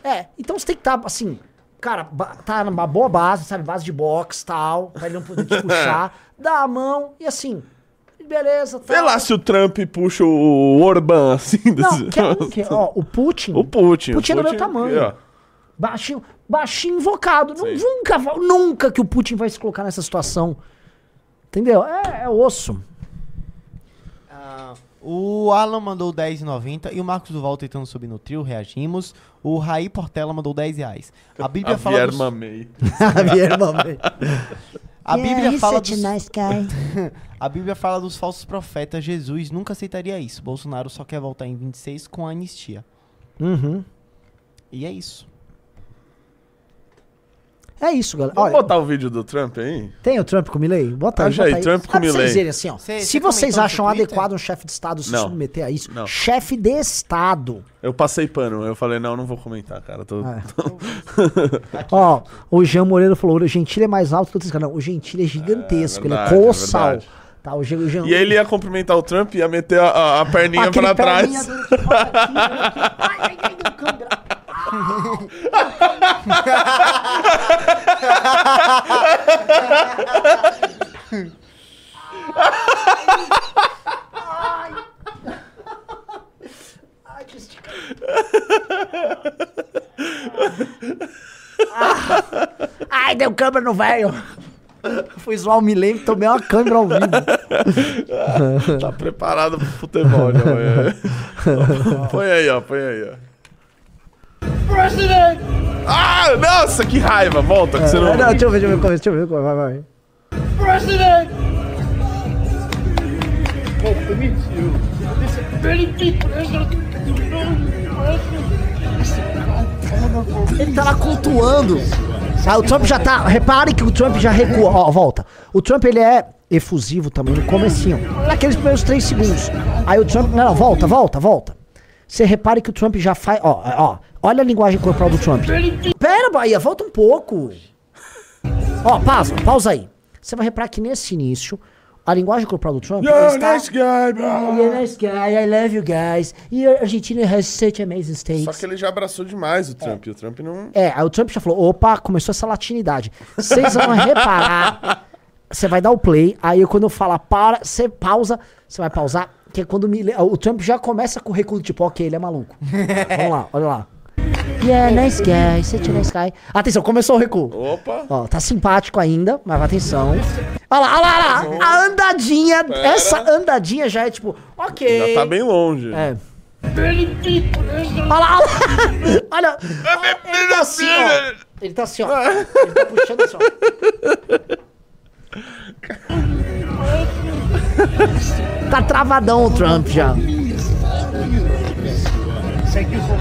[SPEAKER 2] É, então você tem que estar, assim, cara, tá numa boa base, sabe? Base de boxe tal, pra ele não poder te puxar, (laughs) dá a mão e assim, beleza, tal.
[SPEAKER 3] Vê lá se o Trump puxa o Orbán (laughs) assim.
[SPEAKER 2] Não,
[SPEAKER 3] desse-
[SPEAKER 2] que é um que, ó, o Putin.
[SPEAKER 3] O Putin.
[SPEAKER 2] Putin é do meu tamanho.
[SPEAKER 3] ó.
[SPEAKER 2] Baixinho, baixinho invocado.
[SPEAKER 3] Sim.
[SPEAKER 2] nunca, nunca que o Putin vai se colocar nessa situação. Entendeu? É, é osso.
[SPEAKER 1] Ah, o Alan mandou 10,90 e o Marcos Duval tentando subir no trio, reagimos. O Raí Portela mandou 10 reais. A Bíblia
[SPEAKER 3] A
[SPEAKER 1] fala dos, (laughs)
[SPEAKER 3] Vierma May. (laughs)
[SPEAKER 1] a Bíblia fala dos,
[SPEAKER 2] nice (laughs)
[SPEAKER 1] a Bíblia fala dos falsos profetas. Jesus nunca aceitaria isso. Bolsonaro só quer voltar em 26 com a anistia.
[SPEAKER 2] Uhum.
[SPEAKER 1] E é isso.
[SPEAKER 2] É isso, galera.
[SPEAKER 3] Vamos
[SPEAKER 2] Olha,
[SPEAKER 3] botar o vídeo do Trump aí?
[SPEAKER 2] tem o Trump com o Milley? Bota aí,
[SPEAKER 3] Acha
[SPEAKER 2] bota
[SPEAKER 3] aí, Trump com
[SPEAKER 2] Dá pra vocês
[SPEAKER 3] Milley.
[SPEAKER 2] verem assim, ó.
[SPEAKER 1] Cê-
[SPEAKER 2] Se
[SPEAKER 1] cê
[SPEAKER 2] vocês acham adequado um chefe de Estado se
[SPEAKER 3] Não.
[SPEAKER 2] submeter a isso,
[SPEAKER 3] Não.
[SPEAKER 2] chefe de Estado.
[SPEAKER 3] Eu passei pano. Eu falei, não, não vou comentar, cara. Tô...
[SPEAKER 2] É. (laughs) Ó, o Jean Moreira falou: o Gentili é mais alto que outros caras. Não, o Gentili é gigantesco,
[SPEAKER 3] É,
[SPEAKER 2] ele é
[SPEAKER 3] verdade, é
[SPEAKER 2] colossal.
[SPEAKER 3] verdade.
[SPEAKER 2] tá, o Jean, o Jean,
[SPEAKER 3] E ele ia cumprimentar o Trump e ia meter a, a- a perninha
[SPEAKER 2] Aquele
[SPEAKER 3] pra trás.
[SPEAKER 2] perninha dele que bota aqui, olha aqui. (laughs) Ai, ai, ai, câmera. Ai, que estica-. Ai, deu câmera no velho. Fui zoar o milênio, tomei uma câmera ao vivo.
[SPEAKER 3] Tá preparado pro futebol amanhã. põe aí, ó. Põe aí, ó. Ah, nossa, que raiva. Volta, que você não...
[SPEAKER 2] Não, deixa eu ver, deixa eu ver o começo, deixa eu ver o começo, vai, vai. Ele tá lá cultuando. Ah, o Trump já tá. Repare que o Trump já recua. Ó, volta. O Trump ele é efusivo também no comecinho. Naqueles primeiros três segundos. Aí o Trump. Não, não, volta, volta, volta. Você repare que o Trump já faz. Ó, ó. Olha a linguagem corporal do Trump. Pera, Bahia, volta um pouco. Ó, pausa, pausa aí. Você vai reparar que nesse início, a linguagem corporal do Trump.
[SPEAKER 3] You're
[SPEAKER 2] está-
[SPEAKER 3] nice guy, bro.
[SPEAKER 2] You're nice guy, I love you guys. Your Argentina has such amazing steaks.
[SPEAKER 3] Só que ele já abraçou demais o Trump. E o Trump não...
[SPEAKER 2] É, aí o Trump já falou, opa, começou essa latinidade. Vocês vão reparar, você vai dar o play, aí quando eu falar para, você pausa, você vai pausar, que é quando me, o Trump já começa com o recuo, tipo, ok, ele é maluco. Vamos lá, olha lá. Yeah, nice guy, such a nice guy. Atenção, começou o recuo.
[SPEAKER 3] Opa.
[SPEAKER 2] Ó, tá simpático ainda, mas atenção. Olha lá, olha lá, olha lá. A andadinha, essa andadinha já é tipo, ok.
[SPEAKER 3] Já tá bem longe.
[SPEAKER 2] É. Olha lá, olha lá. Olha. Ele tá assim, ó. Ele tá assim, ó. Ele tá puxando assim, ó. Tá travadão o Trump já.
[SPEAKER 9] Thank you for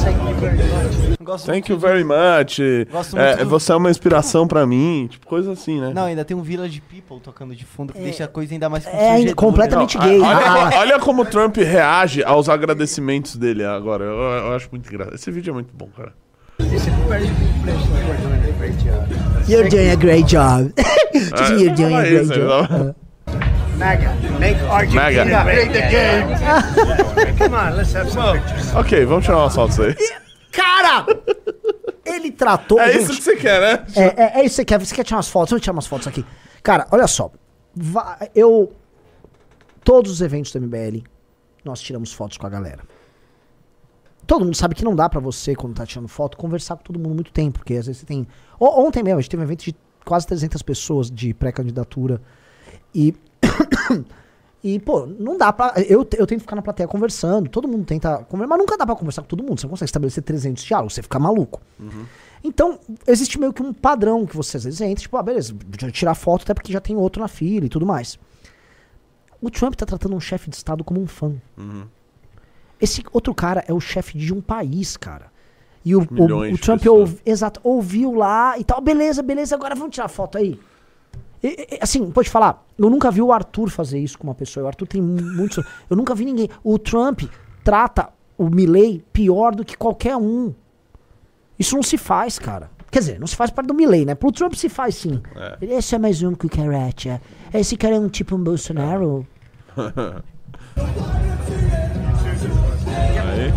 [SPEAKER 9] Thank you very much.
[SPEAKER 1] Gosto
[SPEAKER 3] Thank you very much.
[SPEAKER 1] Gosto
[SPEAKER 3] É,
[SPEAKER 1] muito do-
[SPEAKER 3] Você é uma inspiração pra mim. Tipo, coisa assim, né?
[SPEAKER 1] Não, ainda tem um Village People tocando de fundo que deixa a coisa ainda mais
[SPEAKER 2] É completamente
[SPEAKER 3] Não,
[SPEAKER 2] gay.
[SPEAKER 3] Olha,
[SPEAKER 2] Ah,
[SPEAKER 3] olha como o Trump reage aos agradecimentos dele agora. Eu, eu acho muito engraçado. Esse vídeo é muito bom, cara.
[SPEAKER 2] You're doing a great job.
[SPEAKER 3] Ah, (laughs)
[SPEAKER 2] You're doing a great job.
[SPEAKER 3] Ok, vamos tirar umas fotos aí.
[SPEAKER 2] Cara! Ele tratou.
[SPEAKER 3] É
[SPEAKER 2] gente,
[SPEAKER 3] isso que você quer, né?
[SPEAKER 2] É, é, é isso que você quer. Você quer tirar umas fotos? Vamos tirar umas fotos aqui. Cara, olha só. Va- eu. Todos os eventos do MBL, nós tiramos fotos com a galera. Todo mundo sabe que não dá pra você, quando tá tirando foto, conversar com todo mundo muito tempo. Porque às vezes você tem. O- ontem mesmo, a gente teve um evento de quase 300 pessoas de pré-candidatura. E. E, pô, não dá pra. Eu, eu tento ficar na plateia conversando, todo mundo tenta conversar, mas nunca dá pra conversar com todo mundo. Você não consegue estabelecer 300 diálogos, você fica maluco. Então, existe meio que um padrão que você às vezes entra, tipo, ah, beleza, tirar foto até porque já tem outro na fila e tudo mais. O Trump tá tratando um chefe de Estado como um fã. Esse outro cara é o chefe de um país, cara. E o, o, o Trump ouv- exato, ouviu lá e tal, beleza, beleza, agora vamos tirar foto aí. E- e- assim, pode falar, eu nunca vi o Arthur fazer isso com uma pessoa. O Arthur tem muitos. Eu nunca vi ninguém. O Trump trata o Milley pior do que qualquer um. Isso não se faz, cara. Quer dizer, não se faz parte do Milley, né? Pro Trump se faz sim. Ele, Esse é mais um cucaracha. Esse cara é um tipo um Bolsonaro. (laughs)
[SPEAKER 3] Aí.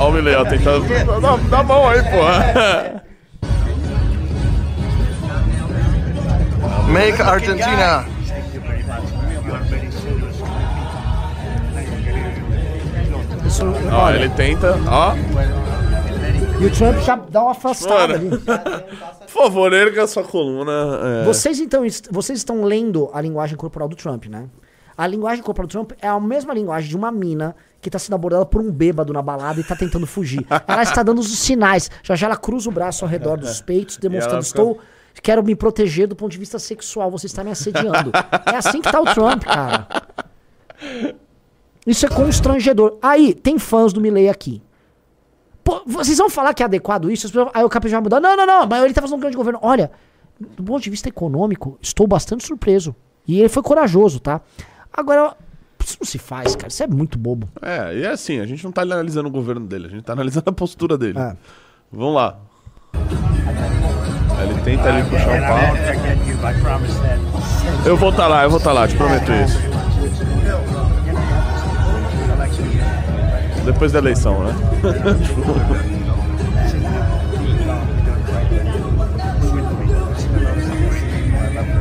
[SPEAKER 3] Ó o Milley, ó, tentando. Dá, dá a mão aí, porra. (laughs)
[SPEAKER 9] Make Argentina.
[SPEAKER 2] Isso,
[SPEAKER 3] Ó,
[SPEAKER 2] olha,
[SPEAKER 3] ele tenta. Ó,
[SPEAKER 2] E o Trump já dá uma afastada ali. (laughs)
[SPEAKER 3] por favor, erga sua coluna. é.
[SPEAKER 2] Vocês então, est- vocês estão lendo a linguagem corporal do Trump, né? A linguagem corporal do Trump é a mesma linguagem de uma mina que tá sendo abordada por um bêbado na balada e tá tentando fugir. Ela está dando os sinais. Já já ela cruza o braço ao redor (laughs) dos peitos, demonstrando
[SPEAKER 3] fica-
[SPEAKER 2] estou quero me proteger do ponto de vista sexual, você está me assediando. é assim que tá o Trump, cara. Isso é constrangedor. Aí, tem fãs do Milley aqui. Pô, vocês vão falar que é adequado isso? As pessoas- Aí o capitão vai mudar. Não, não, não, mas ele tá fazendo um grande governo. Olha, do ponto de vista econômico, estou bastante surpreso. E ele foi corajoso, tá? Agora, isso não se faz, cara. Isso é muito bobo.
[SPEAKER 3] É, e é assim, a gente não tá analisando o governo dele, a gente tá analisando a postura dele.
[SPEAKER 2] É.
[SPEAKER 3] Vamos lá. Tenta ali puxar o pau. Eu vou tá lá, eu vou tá lá, te prometo isso. Depois da eleição, né? (laughs)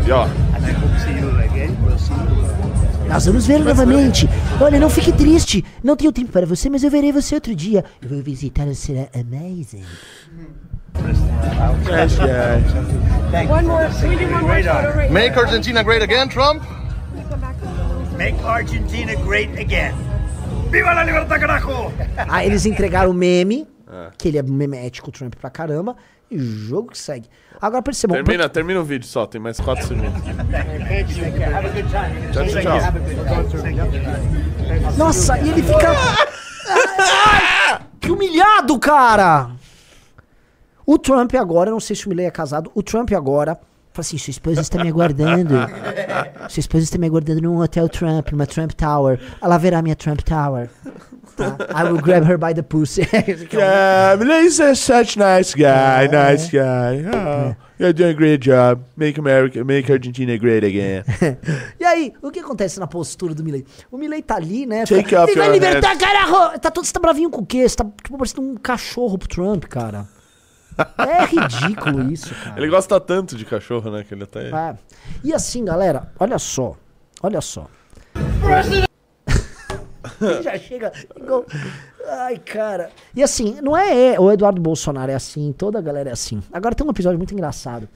[SPEAKER 3] e ó,
[SPEAKER 2] Nós vamos ver novamente. Olha, não fique triste. Não tenho tempo para você, mas eu verei você outro dia. Eu vou visitar o será amazing.
[SPEAKER 8] One more, really one more photo right
[SPEAKER 9] Make Argentina great again, Trump.
[SPEAKER 5] Make Argentina great again. Viva la libertad, carajo!
[SPEAKER 2] Aí eles entregaram o meme, que ele é memético, Trump pra caramba, e o jogo que segue. Agora percebam.
[SPEAKER 3] termina, termina o vídeo só, tem mais 4 segundos. Tchau, tchau, tchau.
[SPEAKER 2] Nossa, e ele fica. (laughs) Ai, que humilhado, cara! O Trump agora, não sei se o Milley é casado, o Trump agora fala assim: sua esposa está me aguardando. (laughs) Sua esposa está me aguardando num hotel Trump, numa Trump Tower. Ela verá minha Trump Tower. Tá? I will grab her by the pussy. (laughs)
[SPEAKER 3] Yeah, Milley's a such nice guy, nice guy. Oh, you're doing a great job. Make America, make Argentina great again. (laughs)
[SPEAKER 2] E aí, o que acontece na postura do Milley? O Milley tá ali, né?
[SPEAKER 3] Take
[SPEAKER 2] fica,
[SPEAKER 3] off
[SPEAKER 2] "Viva a
[SPEAKER 3] your
[SPEAKER 2] libertar, carajo! Tá todo, você tá bravinho com o quê? Você tá tipo, parecendo um cachorro pro Trump, cara. É ridículo isso, cara.
[SPEAKER 3] Ele gosta tanto de cachorro, né? Que ele até.
[SPEAKER 2] É. E assim, galera, olha só. Olha só. Ele já chega. igual- Ai, cara. E assim, não é é, o Eduardo Bolsonaro é assim, toda a galera é assim. Agora tem um episódio muito engraçado.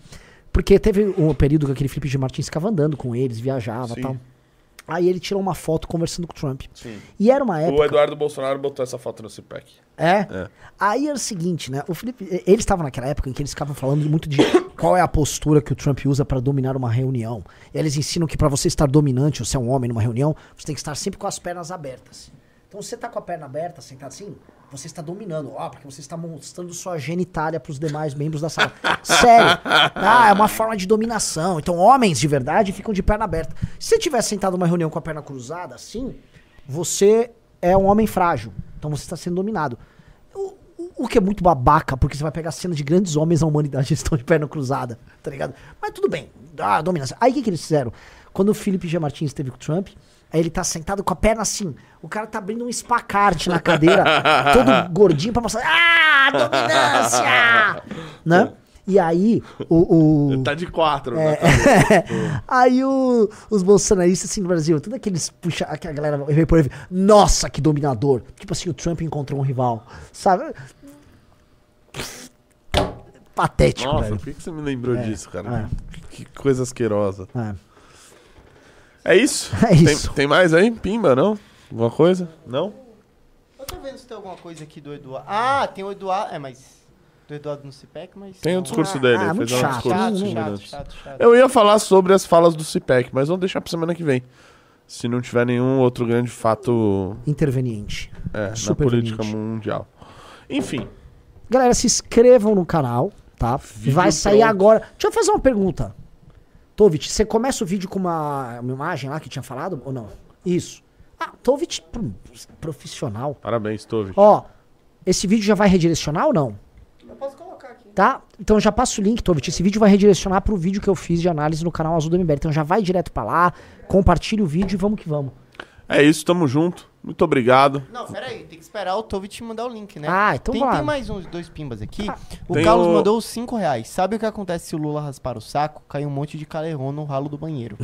[SPEAKER 2] Porque teve um período que aquele Felipe de Martins ficava andando com eles, viajava e tal. Aí ele tirou uma foto conversando com o Trump.
[SPEAKER 3] Sim.
[SPEAKER 2] E era uma época.
[SPEAKER 3] O Eduardo Bolsonaro botou essa foto no CPEC.
[SPEAKER 2] É?
[SPEAKER 3] É.
[SPEAKER 2] Aí era o seguinte, né? O Felipe, eles estavam naquela época em que eles ficavam falando muito de (coughs) qual é a postura que o Trump usa pra dominar uma reunião. E eles ensinam que pra você estar dominante, ou ser um homem numa reunião, você tem que estar sempre com as pernas abertas. Então, você tá com a perna aberta, sentado assim, você está dominando. Ó, porque você está mostrando sua genitália pros demais membros da sala. (laughs) Sério. Ah, é uma forma de dominação. Então, homens de verdade ficam de perna aberta. Se você estiver sentado numa reunião com a perna cruzada, assim, você é um homem frágil. Então, você está sendo dominado. O, que é muito babaca, porque você vai pegar cena de grandes homens da humanidade que estão de perna cruzada, tá ligado? Mas tudo bem, ah, dominação. Aí o que, que eles fizeram? Quando o Felipe G. Martins esteve com o Trump, aí ele tá sentado com a perna assim, o cara tá abrindo um espacarte na cadeira, todo (laughs) gordinho pra mostrar, ah, dominância! (laughs) né? E aí, o... o-
[SPEAKER 3] Ele tá de quatro, né? (laughs)
[SPEAKER 2] Aí o- os bolsonaristas, assim, no Brasil, tudo aqueles puxa, que a galera veio por aí, nossa, que dominador. Tipo assim, o Trump encontrou um rival, sabe? patético,
[SPEAKER 3] Nossa,
[SPEAKER 2] velho.
[SPEAKER 3] por que você me lembrou
[SPEAKER 2] É,
[SPEAKER 3] disso, cara? Que, que coisa asquerosa.
[SPEAKER 2] É.
[SPEAKER 3] É isso? (laughs)
[SPEAKER 2] É
[SPEAKER 3] Tem-
[SPEAKER 2] isso.
[SPEAKER 3] Tem, mais aí? Pimba, não? Alguma coisa? Não?
[SPEAKER 1] Eu tô vendo se tem alguma coisa aqui do Eduardo. Ah, tem o Eduardo. É, mas. Do Eduardo no CIPEC, mas.
[SPEAKER 3] Tem o
[SPEAKER 1] não.
[SPEAKER 3] discurso
[SPEAKER 2] Ah,
[SPEAKER 3] dele.
[SPEAKER 2] ah,
[SPEAKER 3] ele
[SPEAKER 2] muito
[SPEAKER 3] fez um discurso
[SPEAKER 1] Chato, chato,
[SPEAKER 3] minutos.
[SPEAKER 1] chato, chato.
[SPEAKER 3] Eu ia falar sobre as falas do CIPEC, mas vamos deixar pra semana que vem. Se não tiver nenhum outro grande fato
[SPEAKER 2] Interveniente.
[SPEAKER 3] é, na política mundial. Enfim,
[SPEAKER 2] Galera, se inscrevam no canal, tá?
[SPEAKER 3] Vídeo
[SPEAKER 2] Vai sair
[SPEAKER 3] pronto.
[SPEAKER 2] agora. Deixa eu fazer uma pergunta. Tovit, você começa o vídeo com uma, uma imagem lá que tinha falado ou não? Isso. Ah, Tovit, profissional.
[SPEAKER 3] parabéns, Tove.
[SPEAKER 2] Ó, esse vídeo já vai redirecionar ou não?
[SPEAKER 1] Eu posso colocar aqui.
[SPEAKER 2] Tá? Então já passa o link, Tovit. Esse vídeo vai redirecionar pro vídeo que eu fiz de análise no canal Azul do MBL. Então já vai direto pra lá, compartilha o vídeo e vamos que vamos.
[SPEAKER 3] É isso, tamo junto. Muito obrigado.
[SPEAKER 1] Não, pera aí, tem que esperar o Tovit te mandar o link, né?
[SPEAKER 2] Ah, então
[SPEAKER 1] tem, tem mais uns dois pimbas aqui. o
[SPEAKER 3] Tem
[SPEAKER 1] Carlos
[SPEAKER 3] o-
[SPEAKER 1] mandou os 5 reais. Sabe o que acontece se o Lula raspar o saco? Cai um monte de calerron no ralo do banheiro.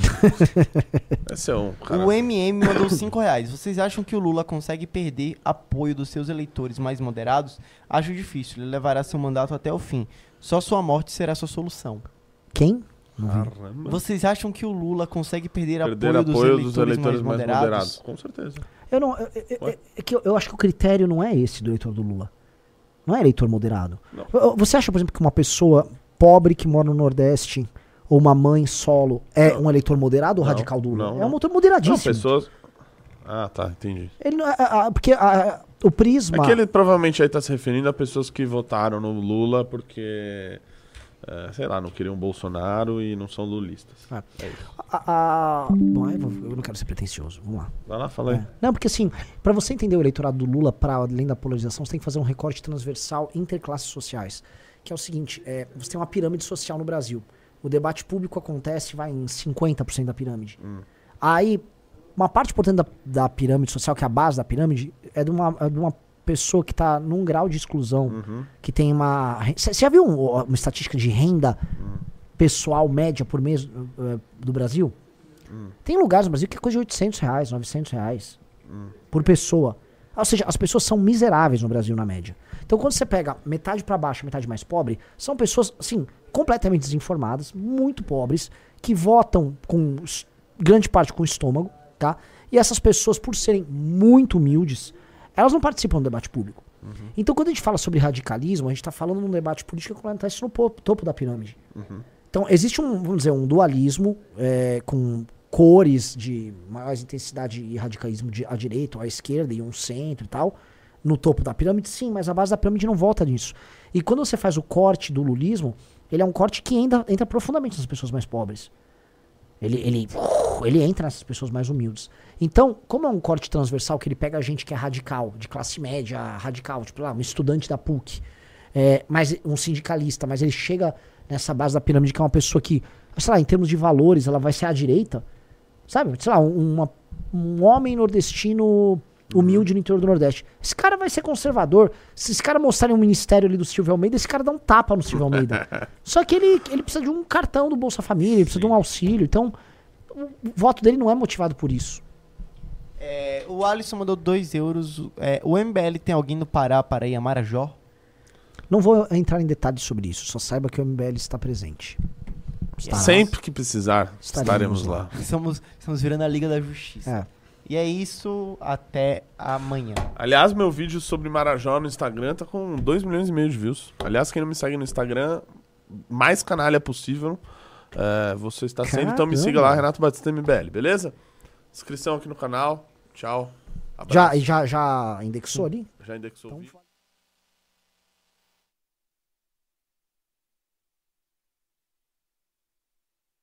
[SPEAKER 1] (laughs)
[SPEAKER 3] Esse é um cara.
[SPEAKER 1] o MM mandou 5 reais. Vocês acham que o Lula consegue perder apoio dos seus eleitores mais moderados? Acho difícil. Ele levará seu mandato até o fim. Só sua morte será sua solução.
[SPEAKER 2] Quem? Vi.
[SPEAKER 3] Caramba.
[SPEAKER 1] Vocês acham que o Lula consegue perder,
[SPEAKER 3] Perder
[SPEAKER 1] apoio,
[SPEAKER 3] apoio
[SPEAKER 1] dos, eleitores mais, moderados?
[SPEAKER 3] Com certeza.
[SPEAKER 2] Eu não. eu- eu- é que eu, eu acho que o critério não é esse do eleitor do Lula. Não é eleitor moderado.
[SPEAKER 3] Não.
[SPEAKER 2] Você acha, por exemplo, que uma pessoa pobre que mora no Nordeste ou uma mãe solo é
[SPEAKER 3] Não.
[SPEAKER 2] um eleitor moderado ou
[SPEAKER 3] Não,
[SPEAKER 2] radical do Lula?
[SPEAKER 3] não,
[SPEAKER 2] é um
[SPEAKER 3] não.
[SPEAKER 2] eleitor
[SPEAKER 3] Não,
[SPEAKER 2] moderadíssimo.
[SPEAKER 3] pessoas. Ah, tá, entendi.
[SPEAKER 2] Ele não é- a- a- porque a- o prisma.
[SPEAKER 3] É que ele provavelmente aí tá se referindo a pessoas que votaram no Lula porque, é, sei lá, não queriam Bolsonaro e não são lulistas.
[SPEAKER 2] É.
[SPEAKER 3] É isso.
[SPEAKER 2] a- a- Bom, eu, vou- eu não quero ser pretencioso. Vamos lá.
[SPEAKER 3] Vai lá, fala aí.
[SPEAKER 2] É. Não, porque assim, pra você entender o eleitorado do Lula, para além da polarização, você tem que fazer um recorte transversal interclasses sociais. Que é o seguinte: é, você tem uma pirâmide social no Brasil. O debate público acontece, vai em 50% da pirâmide. Aí, uma parte importante da, da pirâmide social, que é a base da pirâmide, é de uma, é de uma pessoa que tá num grau de exclusão,
[SPEAKER 3] Uhum.
[SPEAKER 2] que tem uma. Você já viu um- uma estatística de renda pessoal média por mês uh, do Brasil? Tem lugares no Brasil que é coisa de 800 reais, 900 reais por pessoa. Ou seja, as pessoas são miseráveis no Brasil na média. Então, quando você pega metade pra baixo, metade mais pobre, são pessoas, assim, completamente desinformadas, muito pobres, que votam com grande parte com o estômago, tá? E essas pessoas, por serem muito humildes, elas não participam do debate público. Então, quando a gente fala sobre radicalismo, a gente está falando num debate político que acontece no po- topo da pirâmide. Então, existe um, vamos dizer, um dualismo é, com cores de mais intensidade e radicalismo de, à direita ou à esquerda e um centro e tal, no topo da pirâmide, sim, mas a base da pirâmide não volta nisso. E quando você faz o corte do lulismo, ele é um corte que ainda entra profundamente nas pessoas mais pobres. Ele, ele, ele entra nessas pessoas mais humildes. Então, como é um corte transversal que ele pega a gente que é radical, de classe média, radical, tipo lá, um estudante da PUC, é, mas um sindicalista, mas ele chega nessa base da pirâmide que é uma pessoa que, sei lá, em termos de valores, ela vai ser à direita, sabe? Sei lá, um, uma- um homem nordestino humilde no interior do Nordeste. Esse cara vai ser conservador. Se esse cara mostrarem um ministério ali do Silvio Almeida, esse cara dá um tapa no Silvio Almeida. (laughs) Só que ele, ele precisa de um cartão do Bolsa Família, ele precisa de um auxílio. Então, o o voto dele não é motivado por isso.
[SPEAKER 1] É, o Alisson mandou 2 euros. É, o MBL tem alguém no Pará para ir a Marajó?
[SPEAKER 2] Não vou entrar em detalhes sobre isso, só saiba que o MBL está presente. Estará.
[SPEAKER 3] Sempre que precisar,
[SPEAKER 2] Estaremos
[SPEAKER 3] estaremos
[SPEAKER 2] lá.
[SPEAKER 3] lá.
[SPEAKER 1] Estamos, estamos virando a Liga da Justiça.
[SPEAKER 2] É.
[SPEAKER 1] E é isso, até amanhã.
[SPEAKER 3] Aliás, meu vídeo sobre Marajó no Instagram tá com 2 milhões e meio de views. Aliás, quem não me segue no Instagram, mais canalha possível. É, você está sendo, então me siga lá. Renato Batista MBL, beleza? Inscrição aqui no canal. Tchau.
[SPEAKER 2] Já,
[SPEAKER 3] Abraço.
[SPEAKER 2] já, já indexou ali?
[SPEAKER 3] Já indexou o
[SPEAKER 2] Então
[SPEAKER 3] vídeo.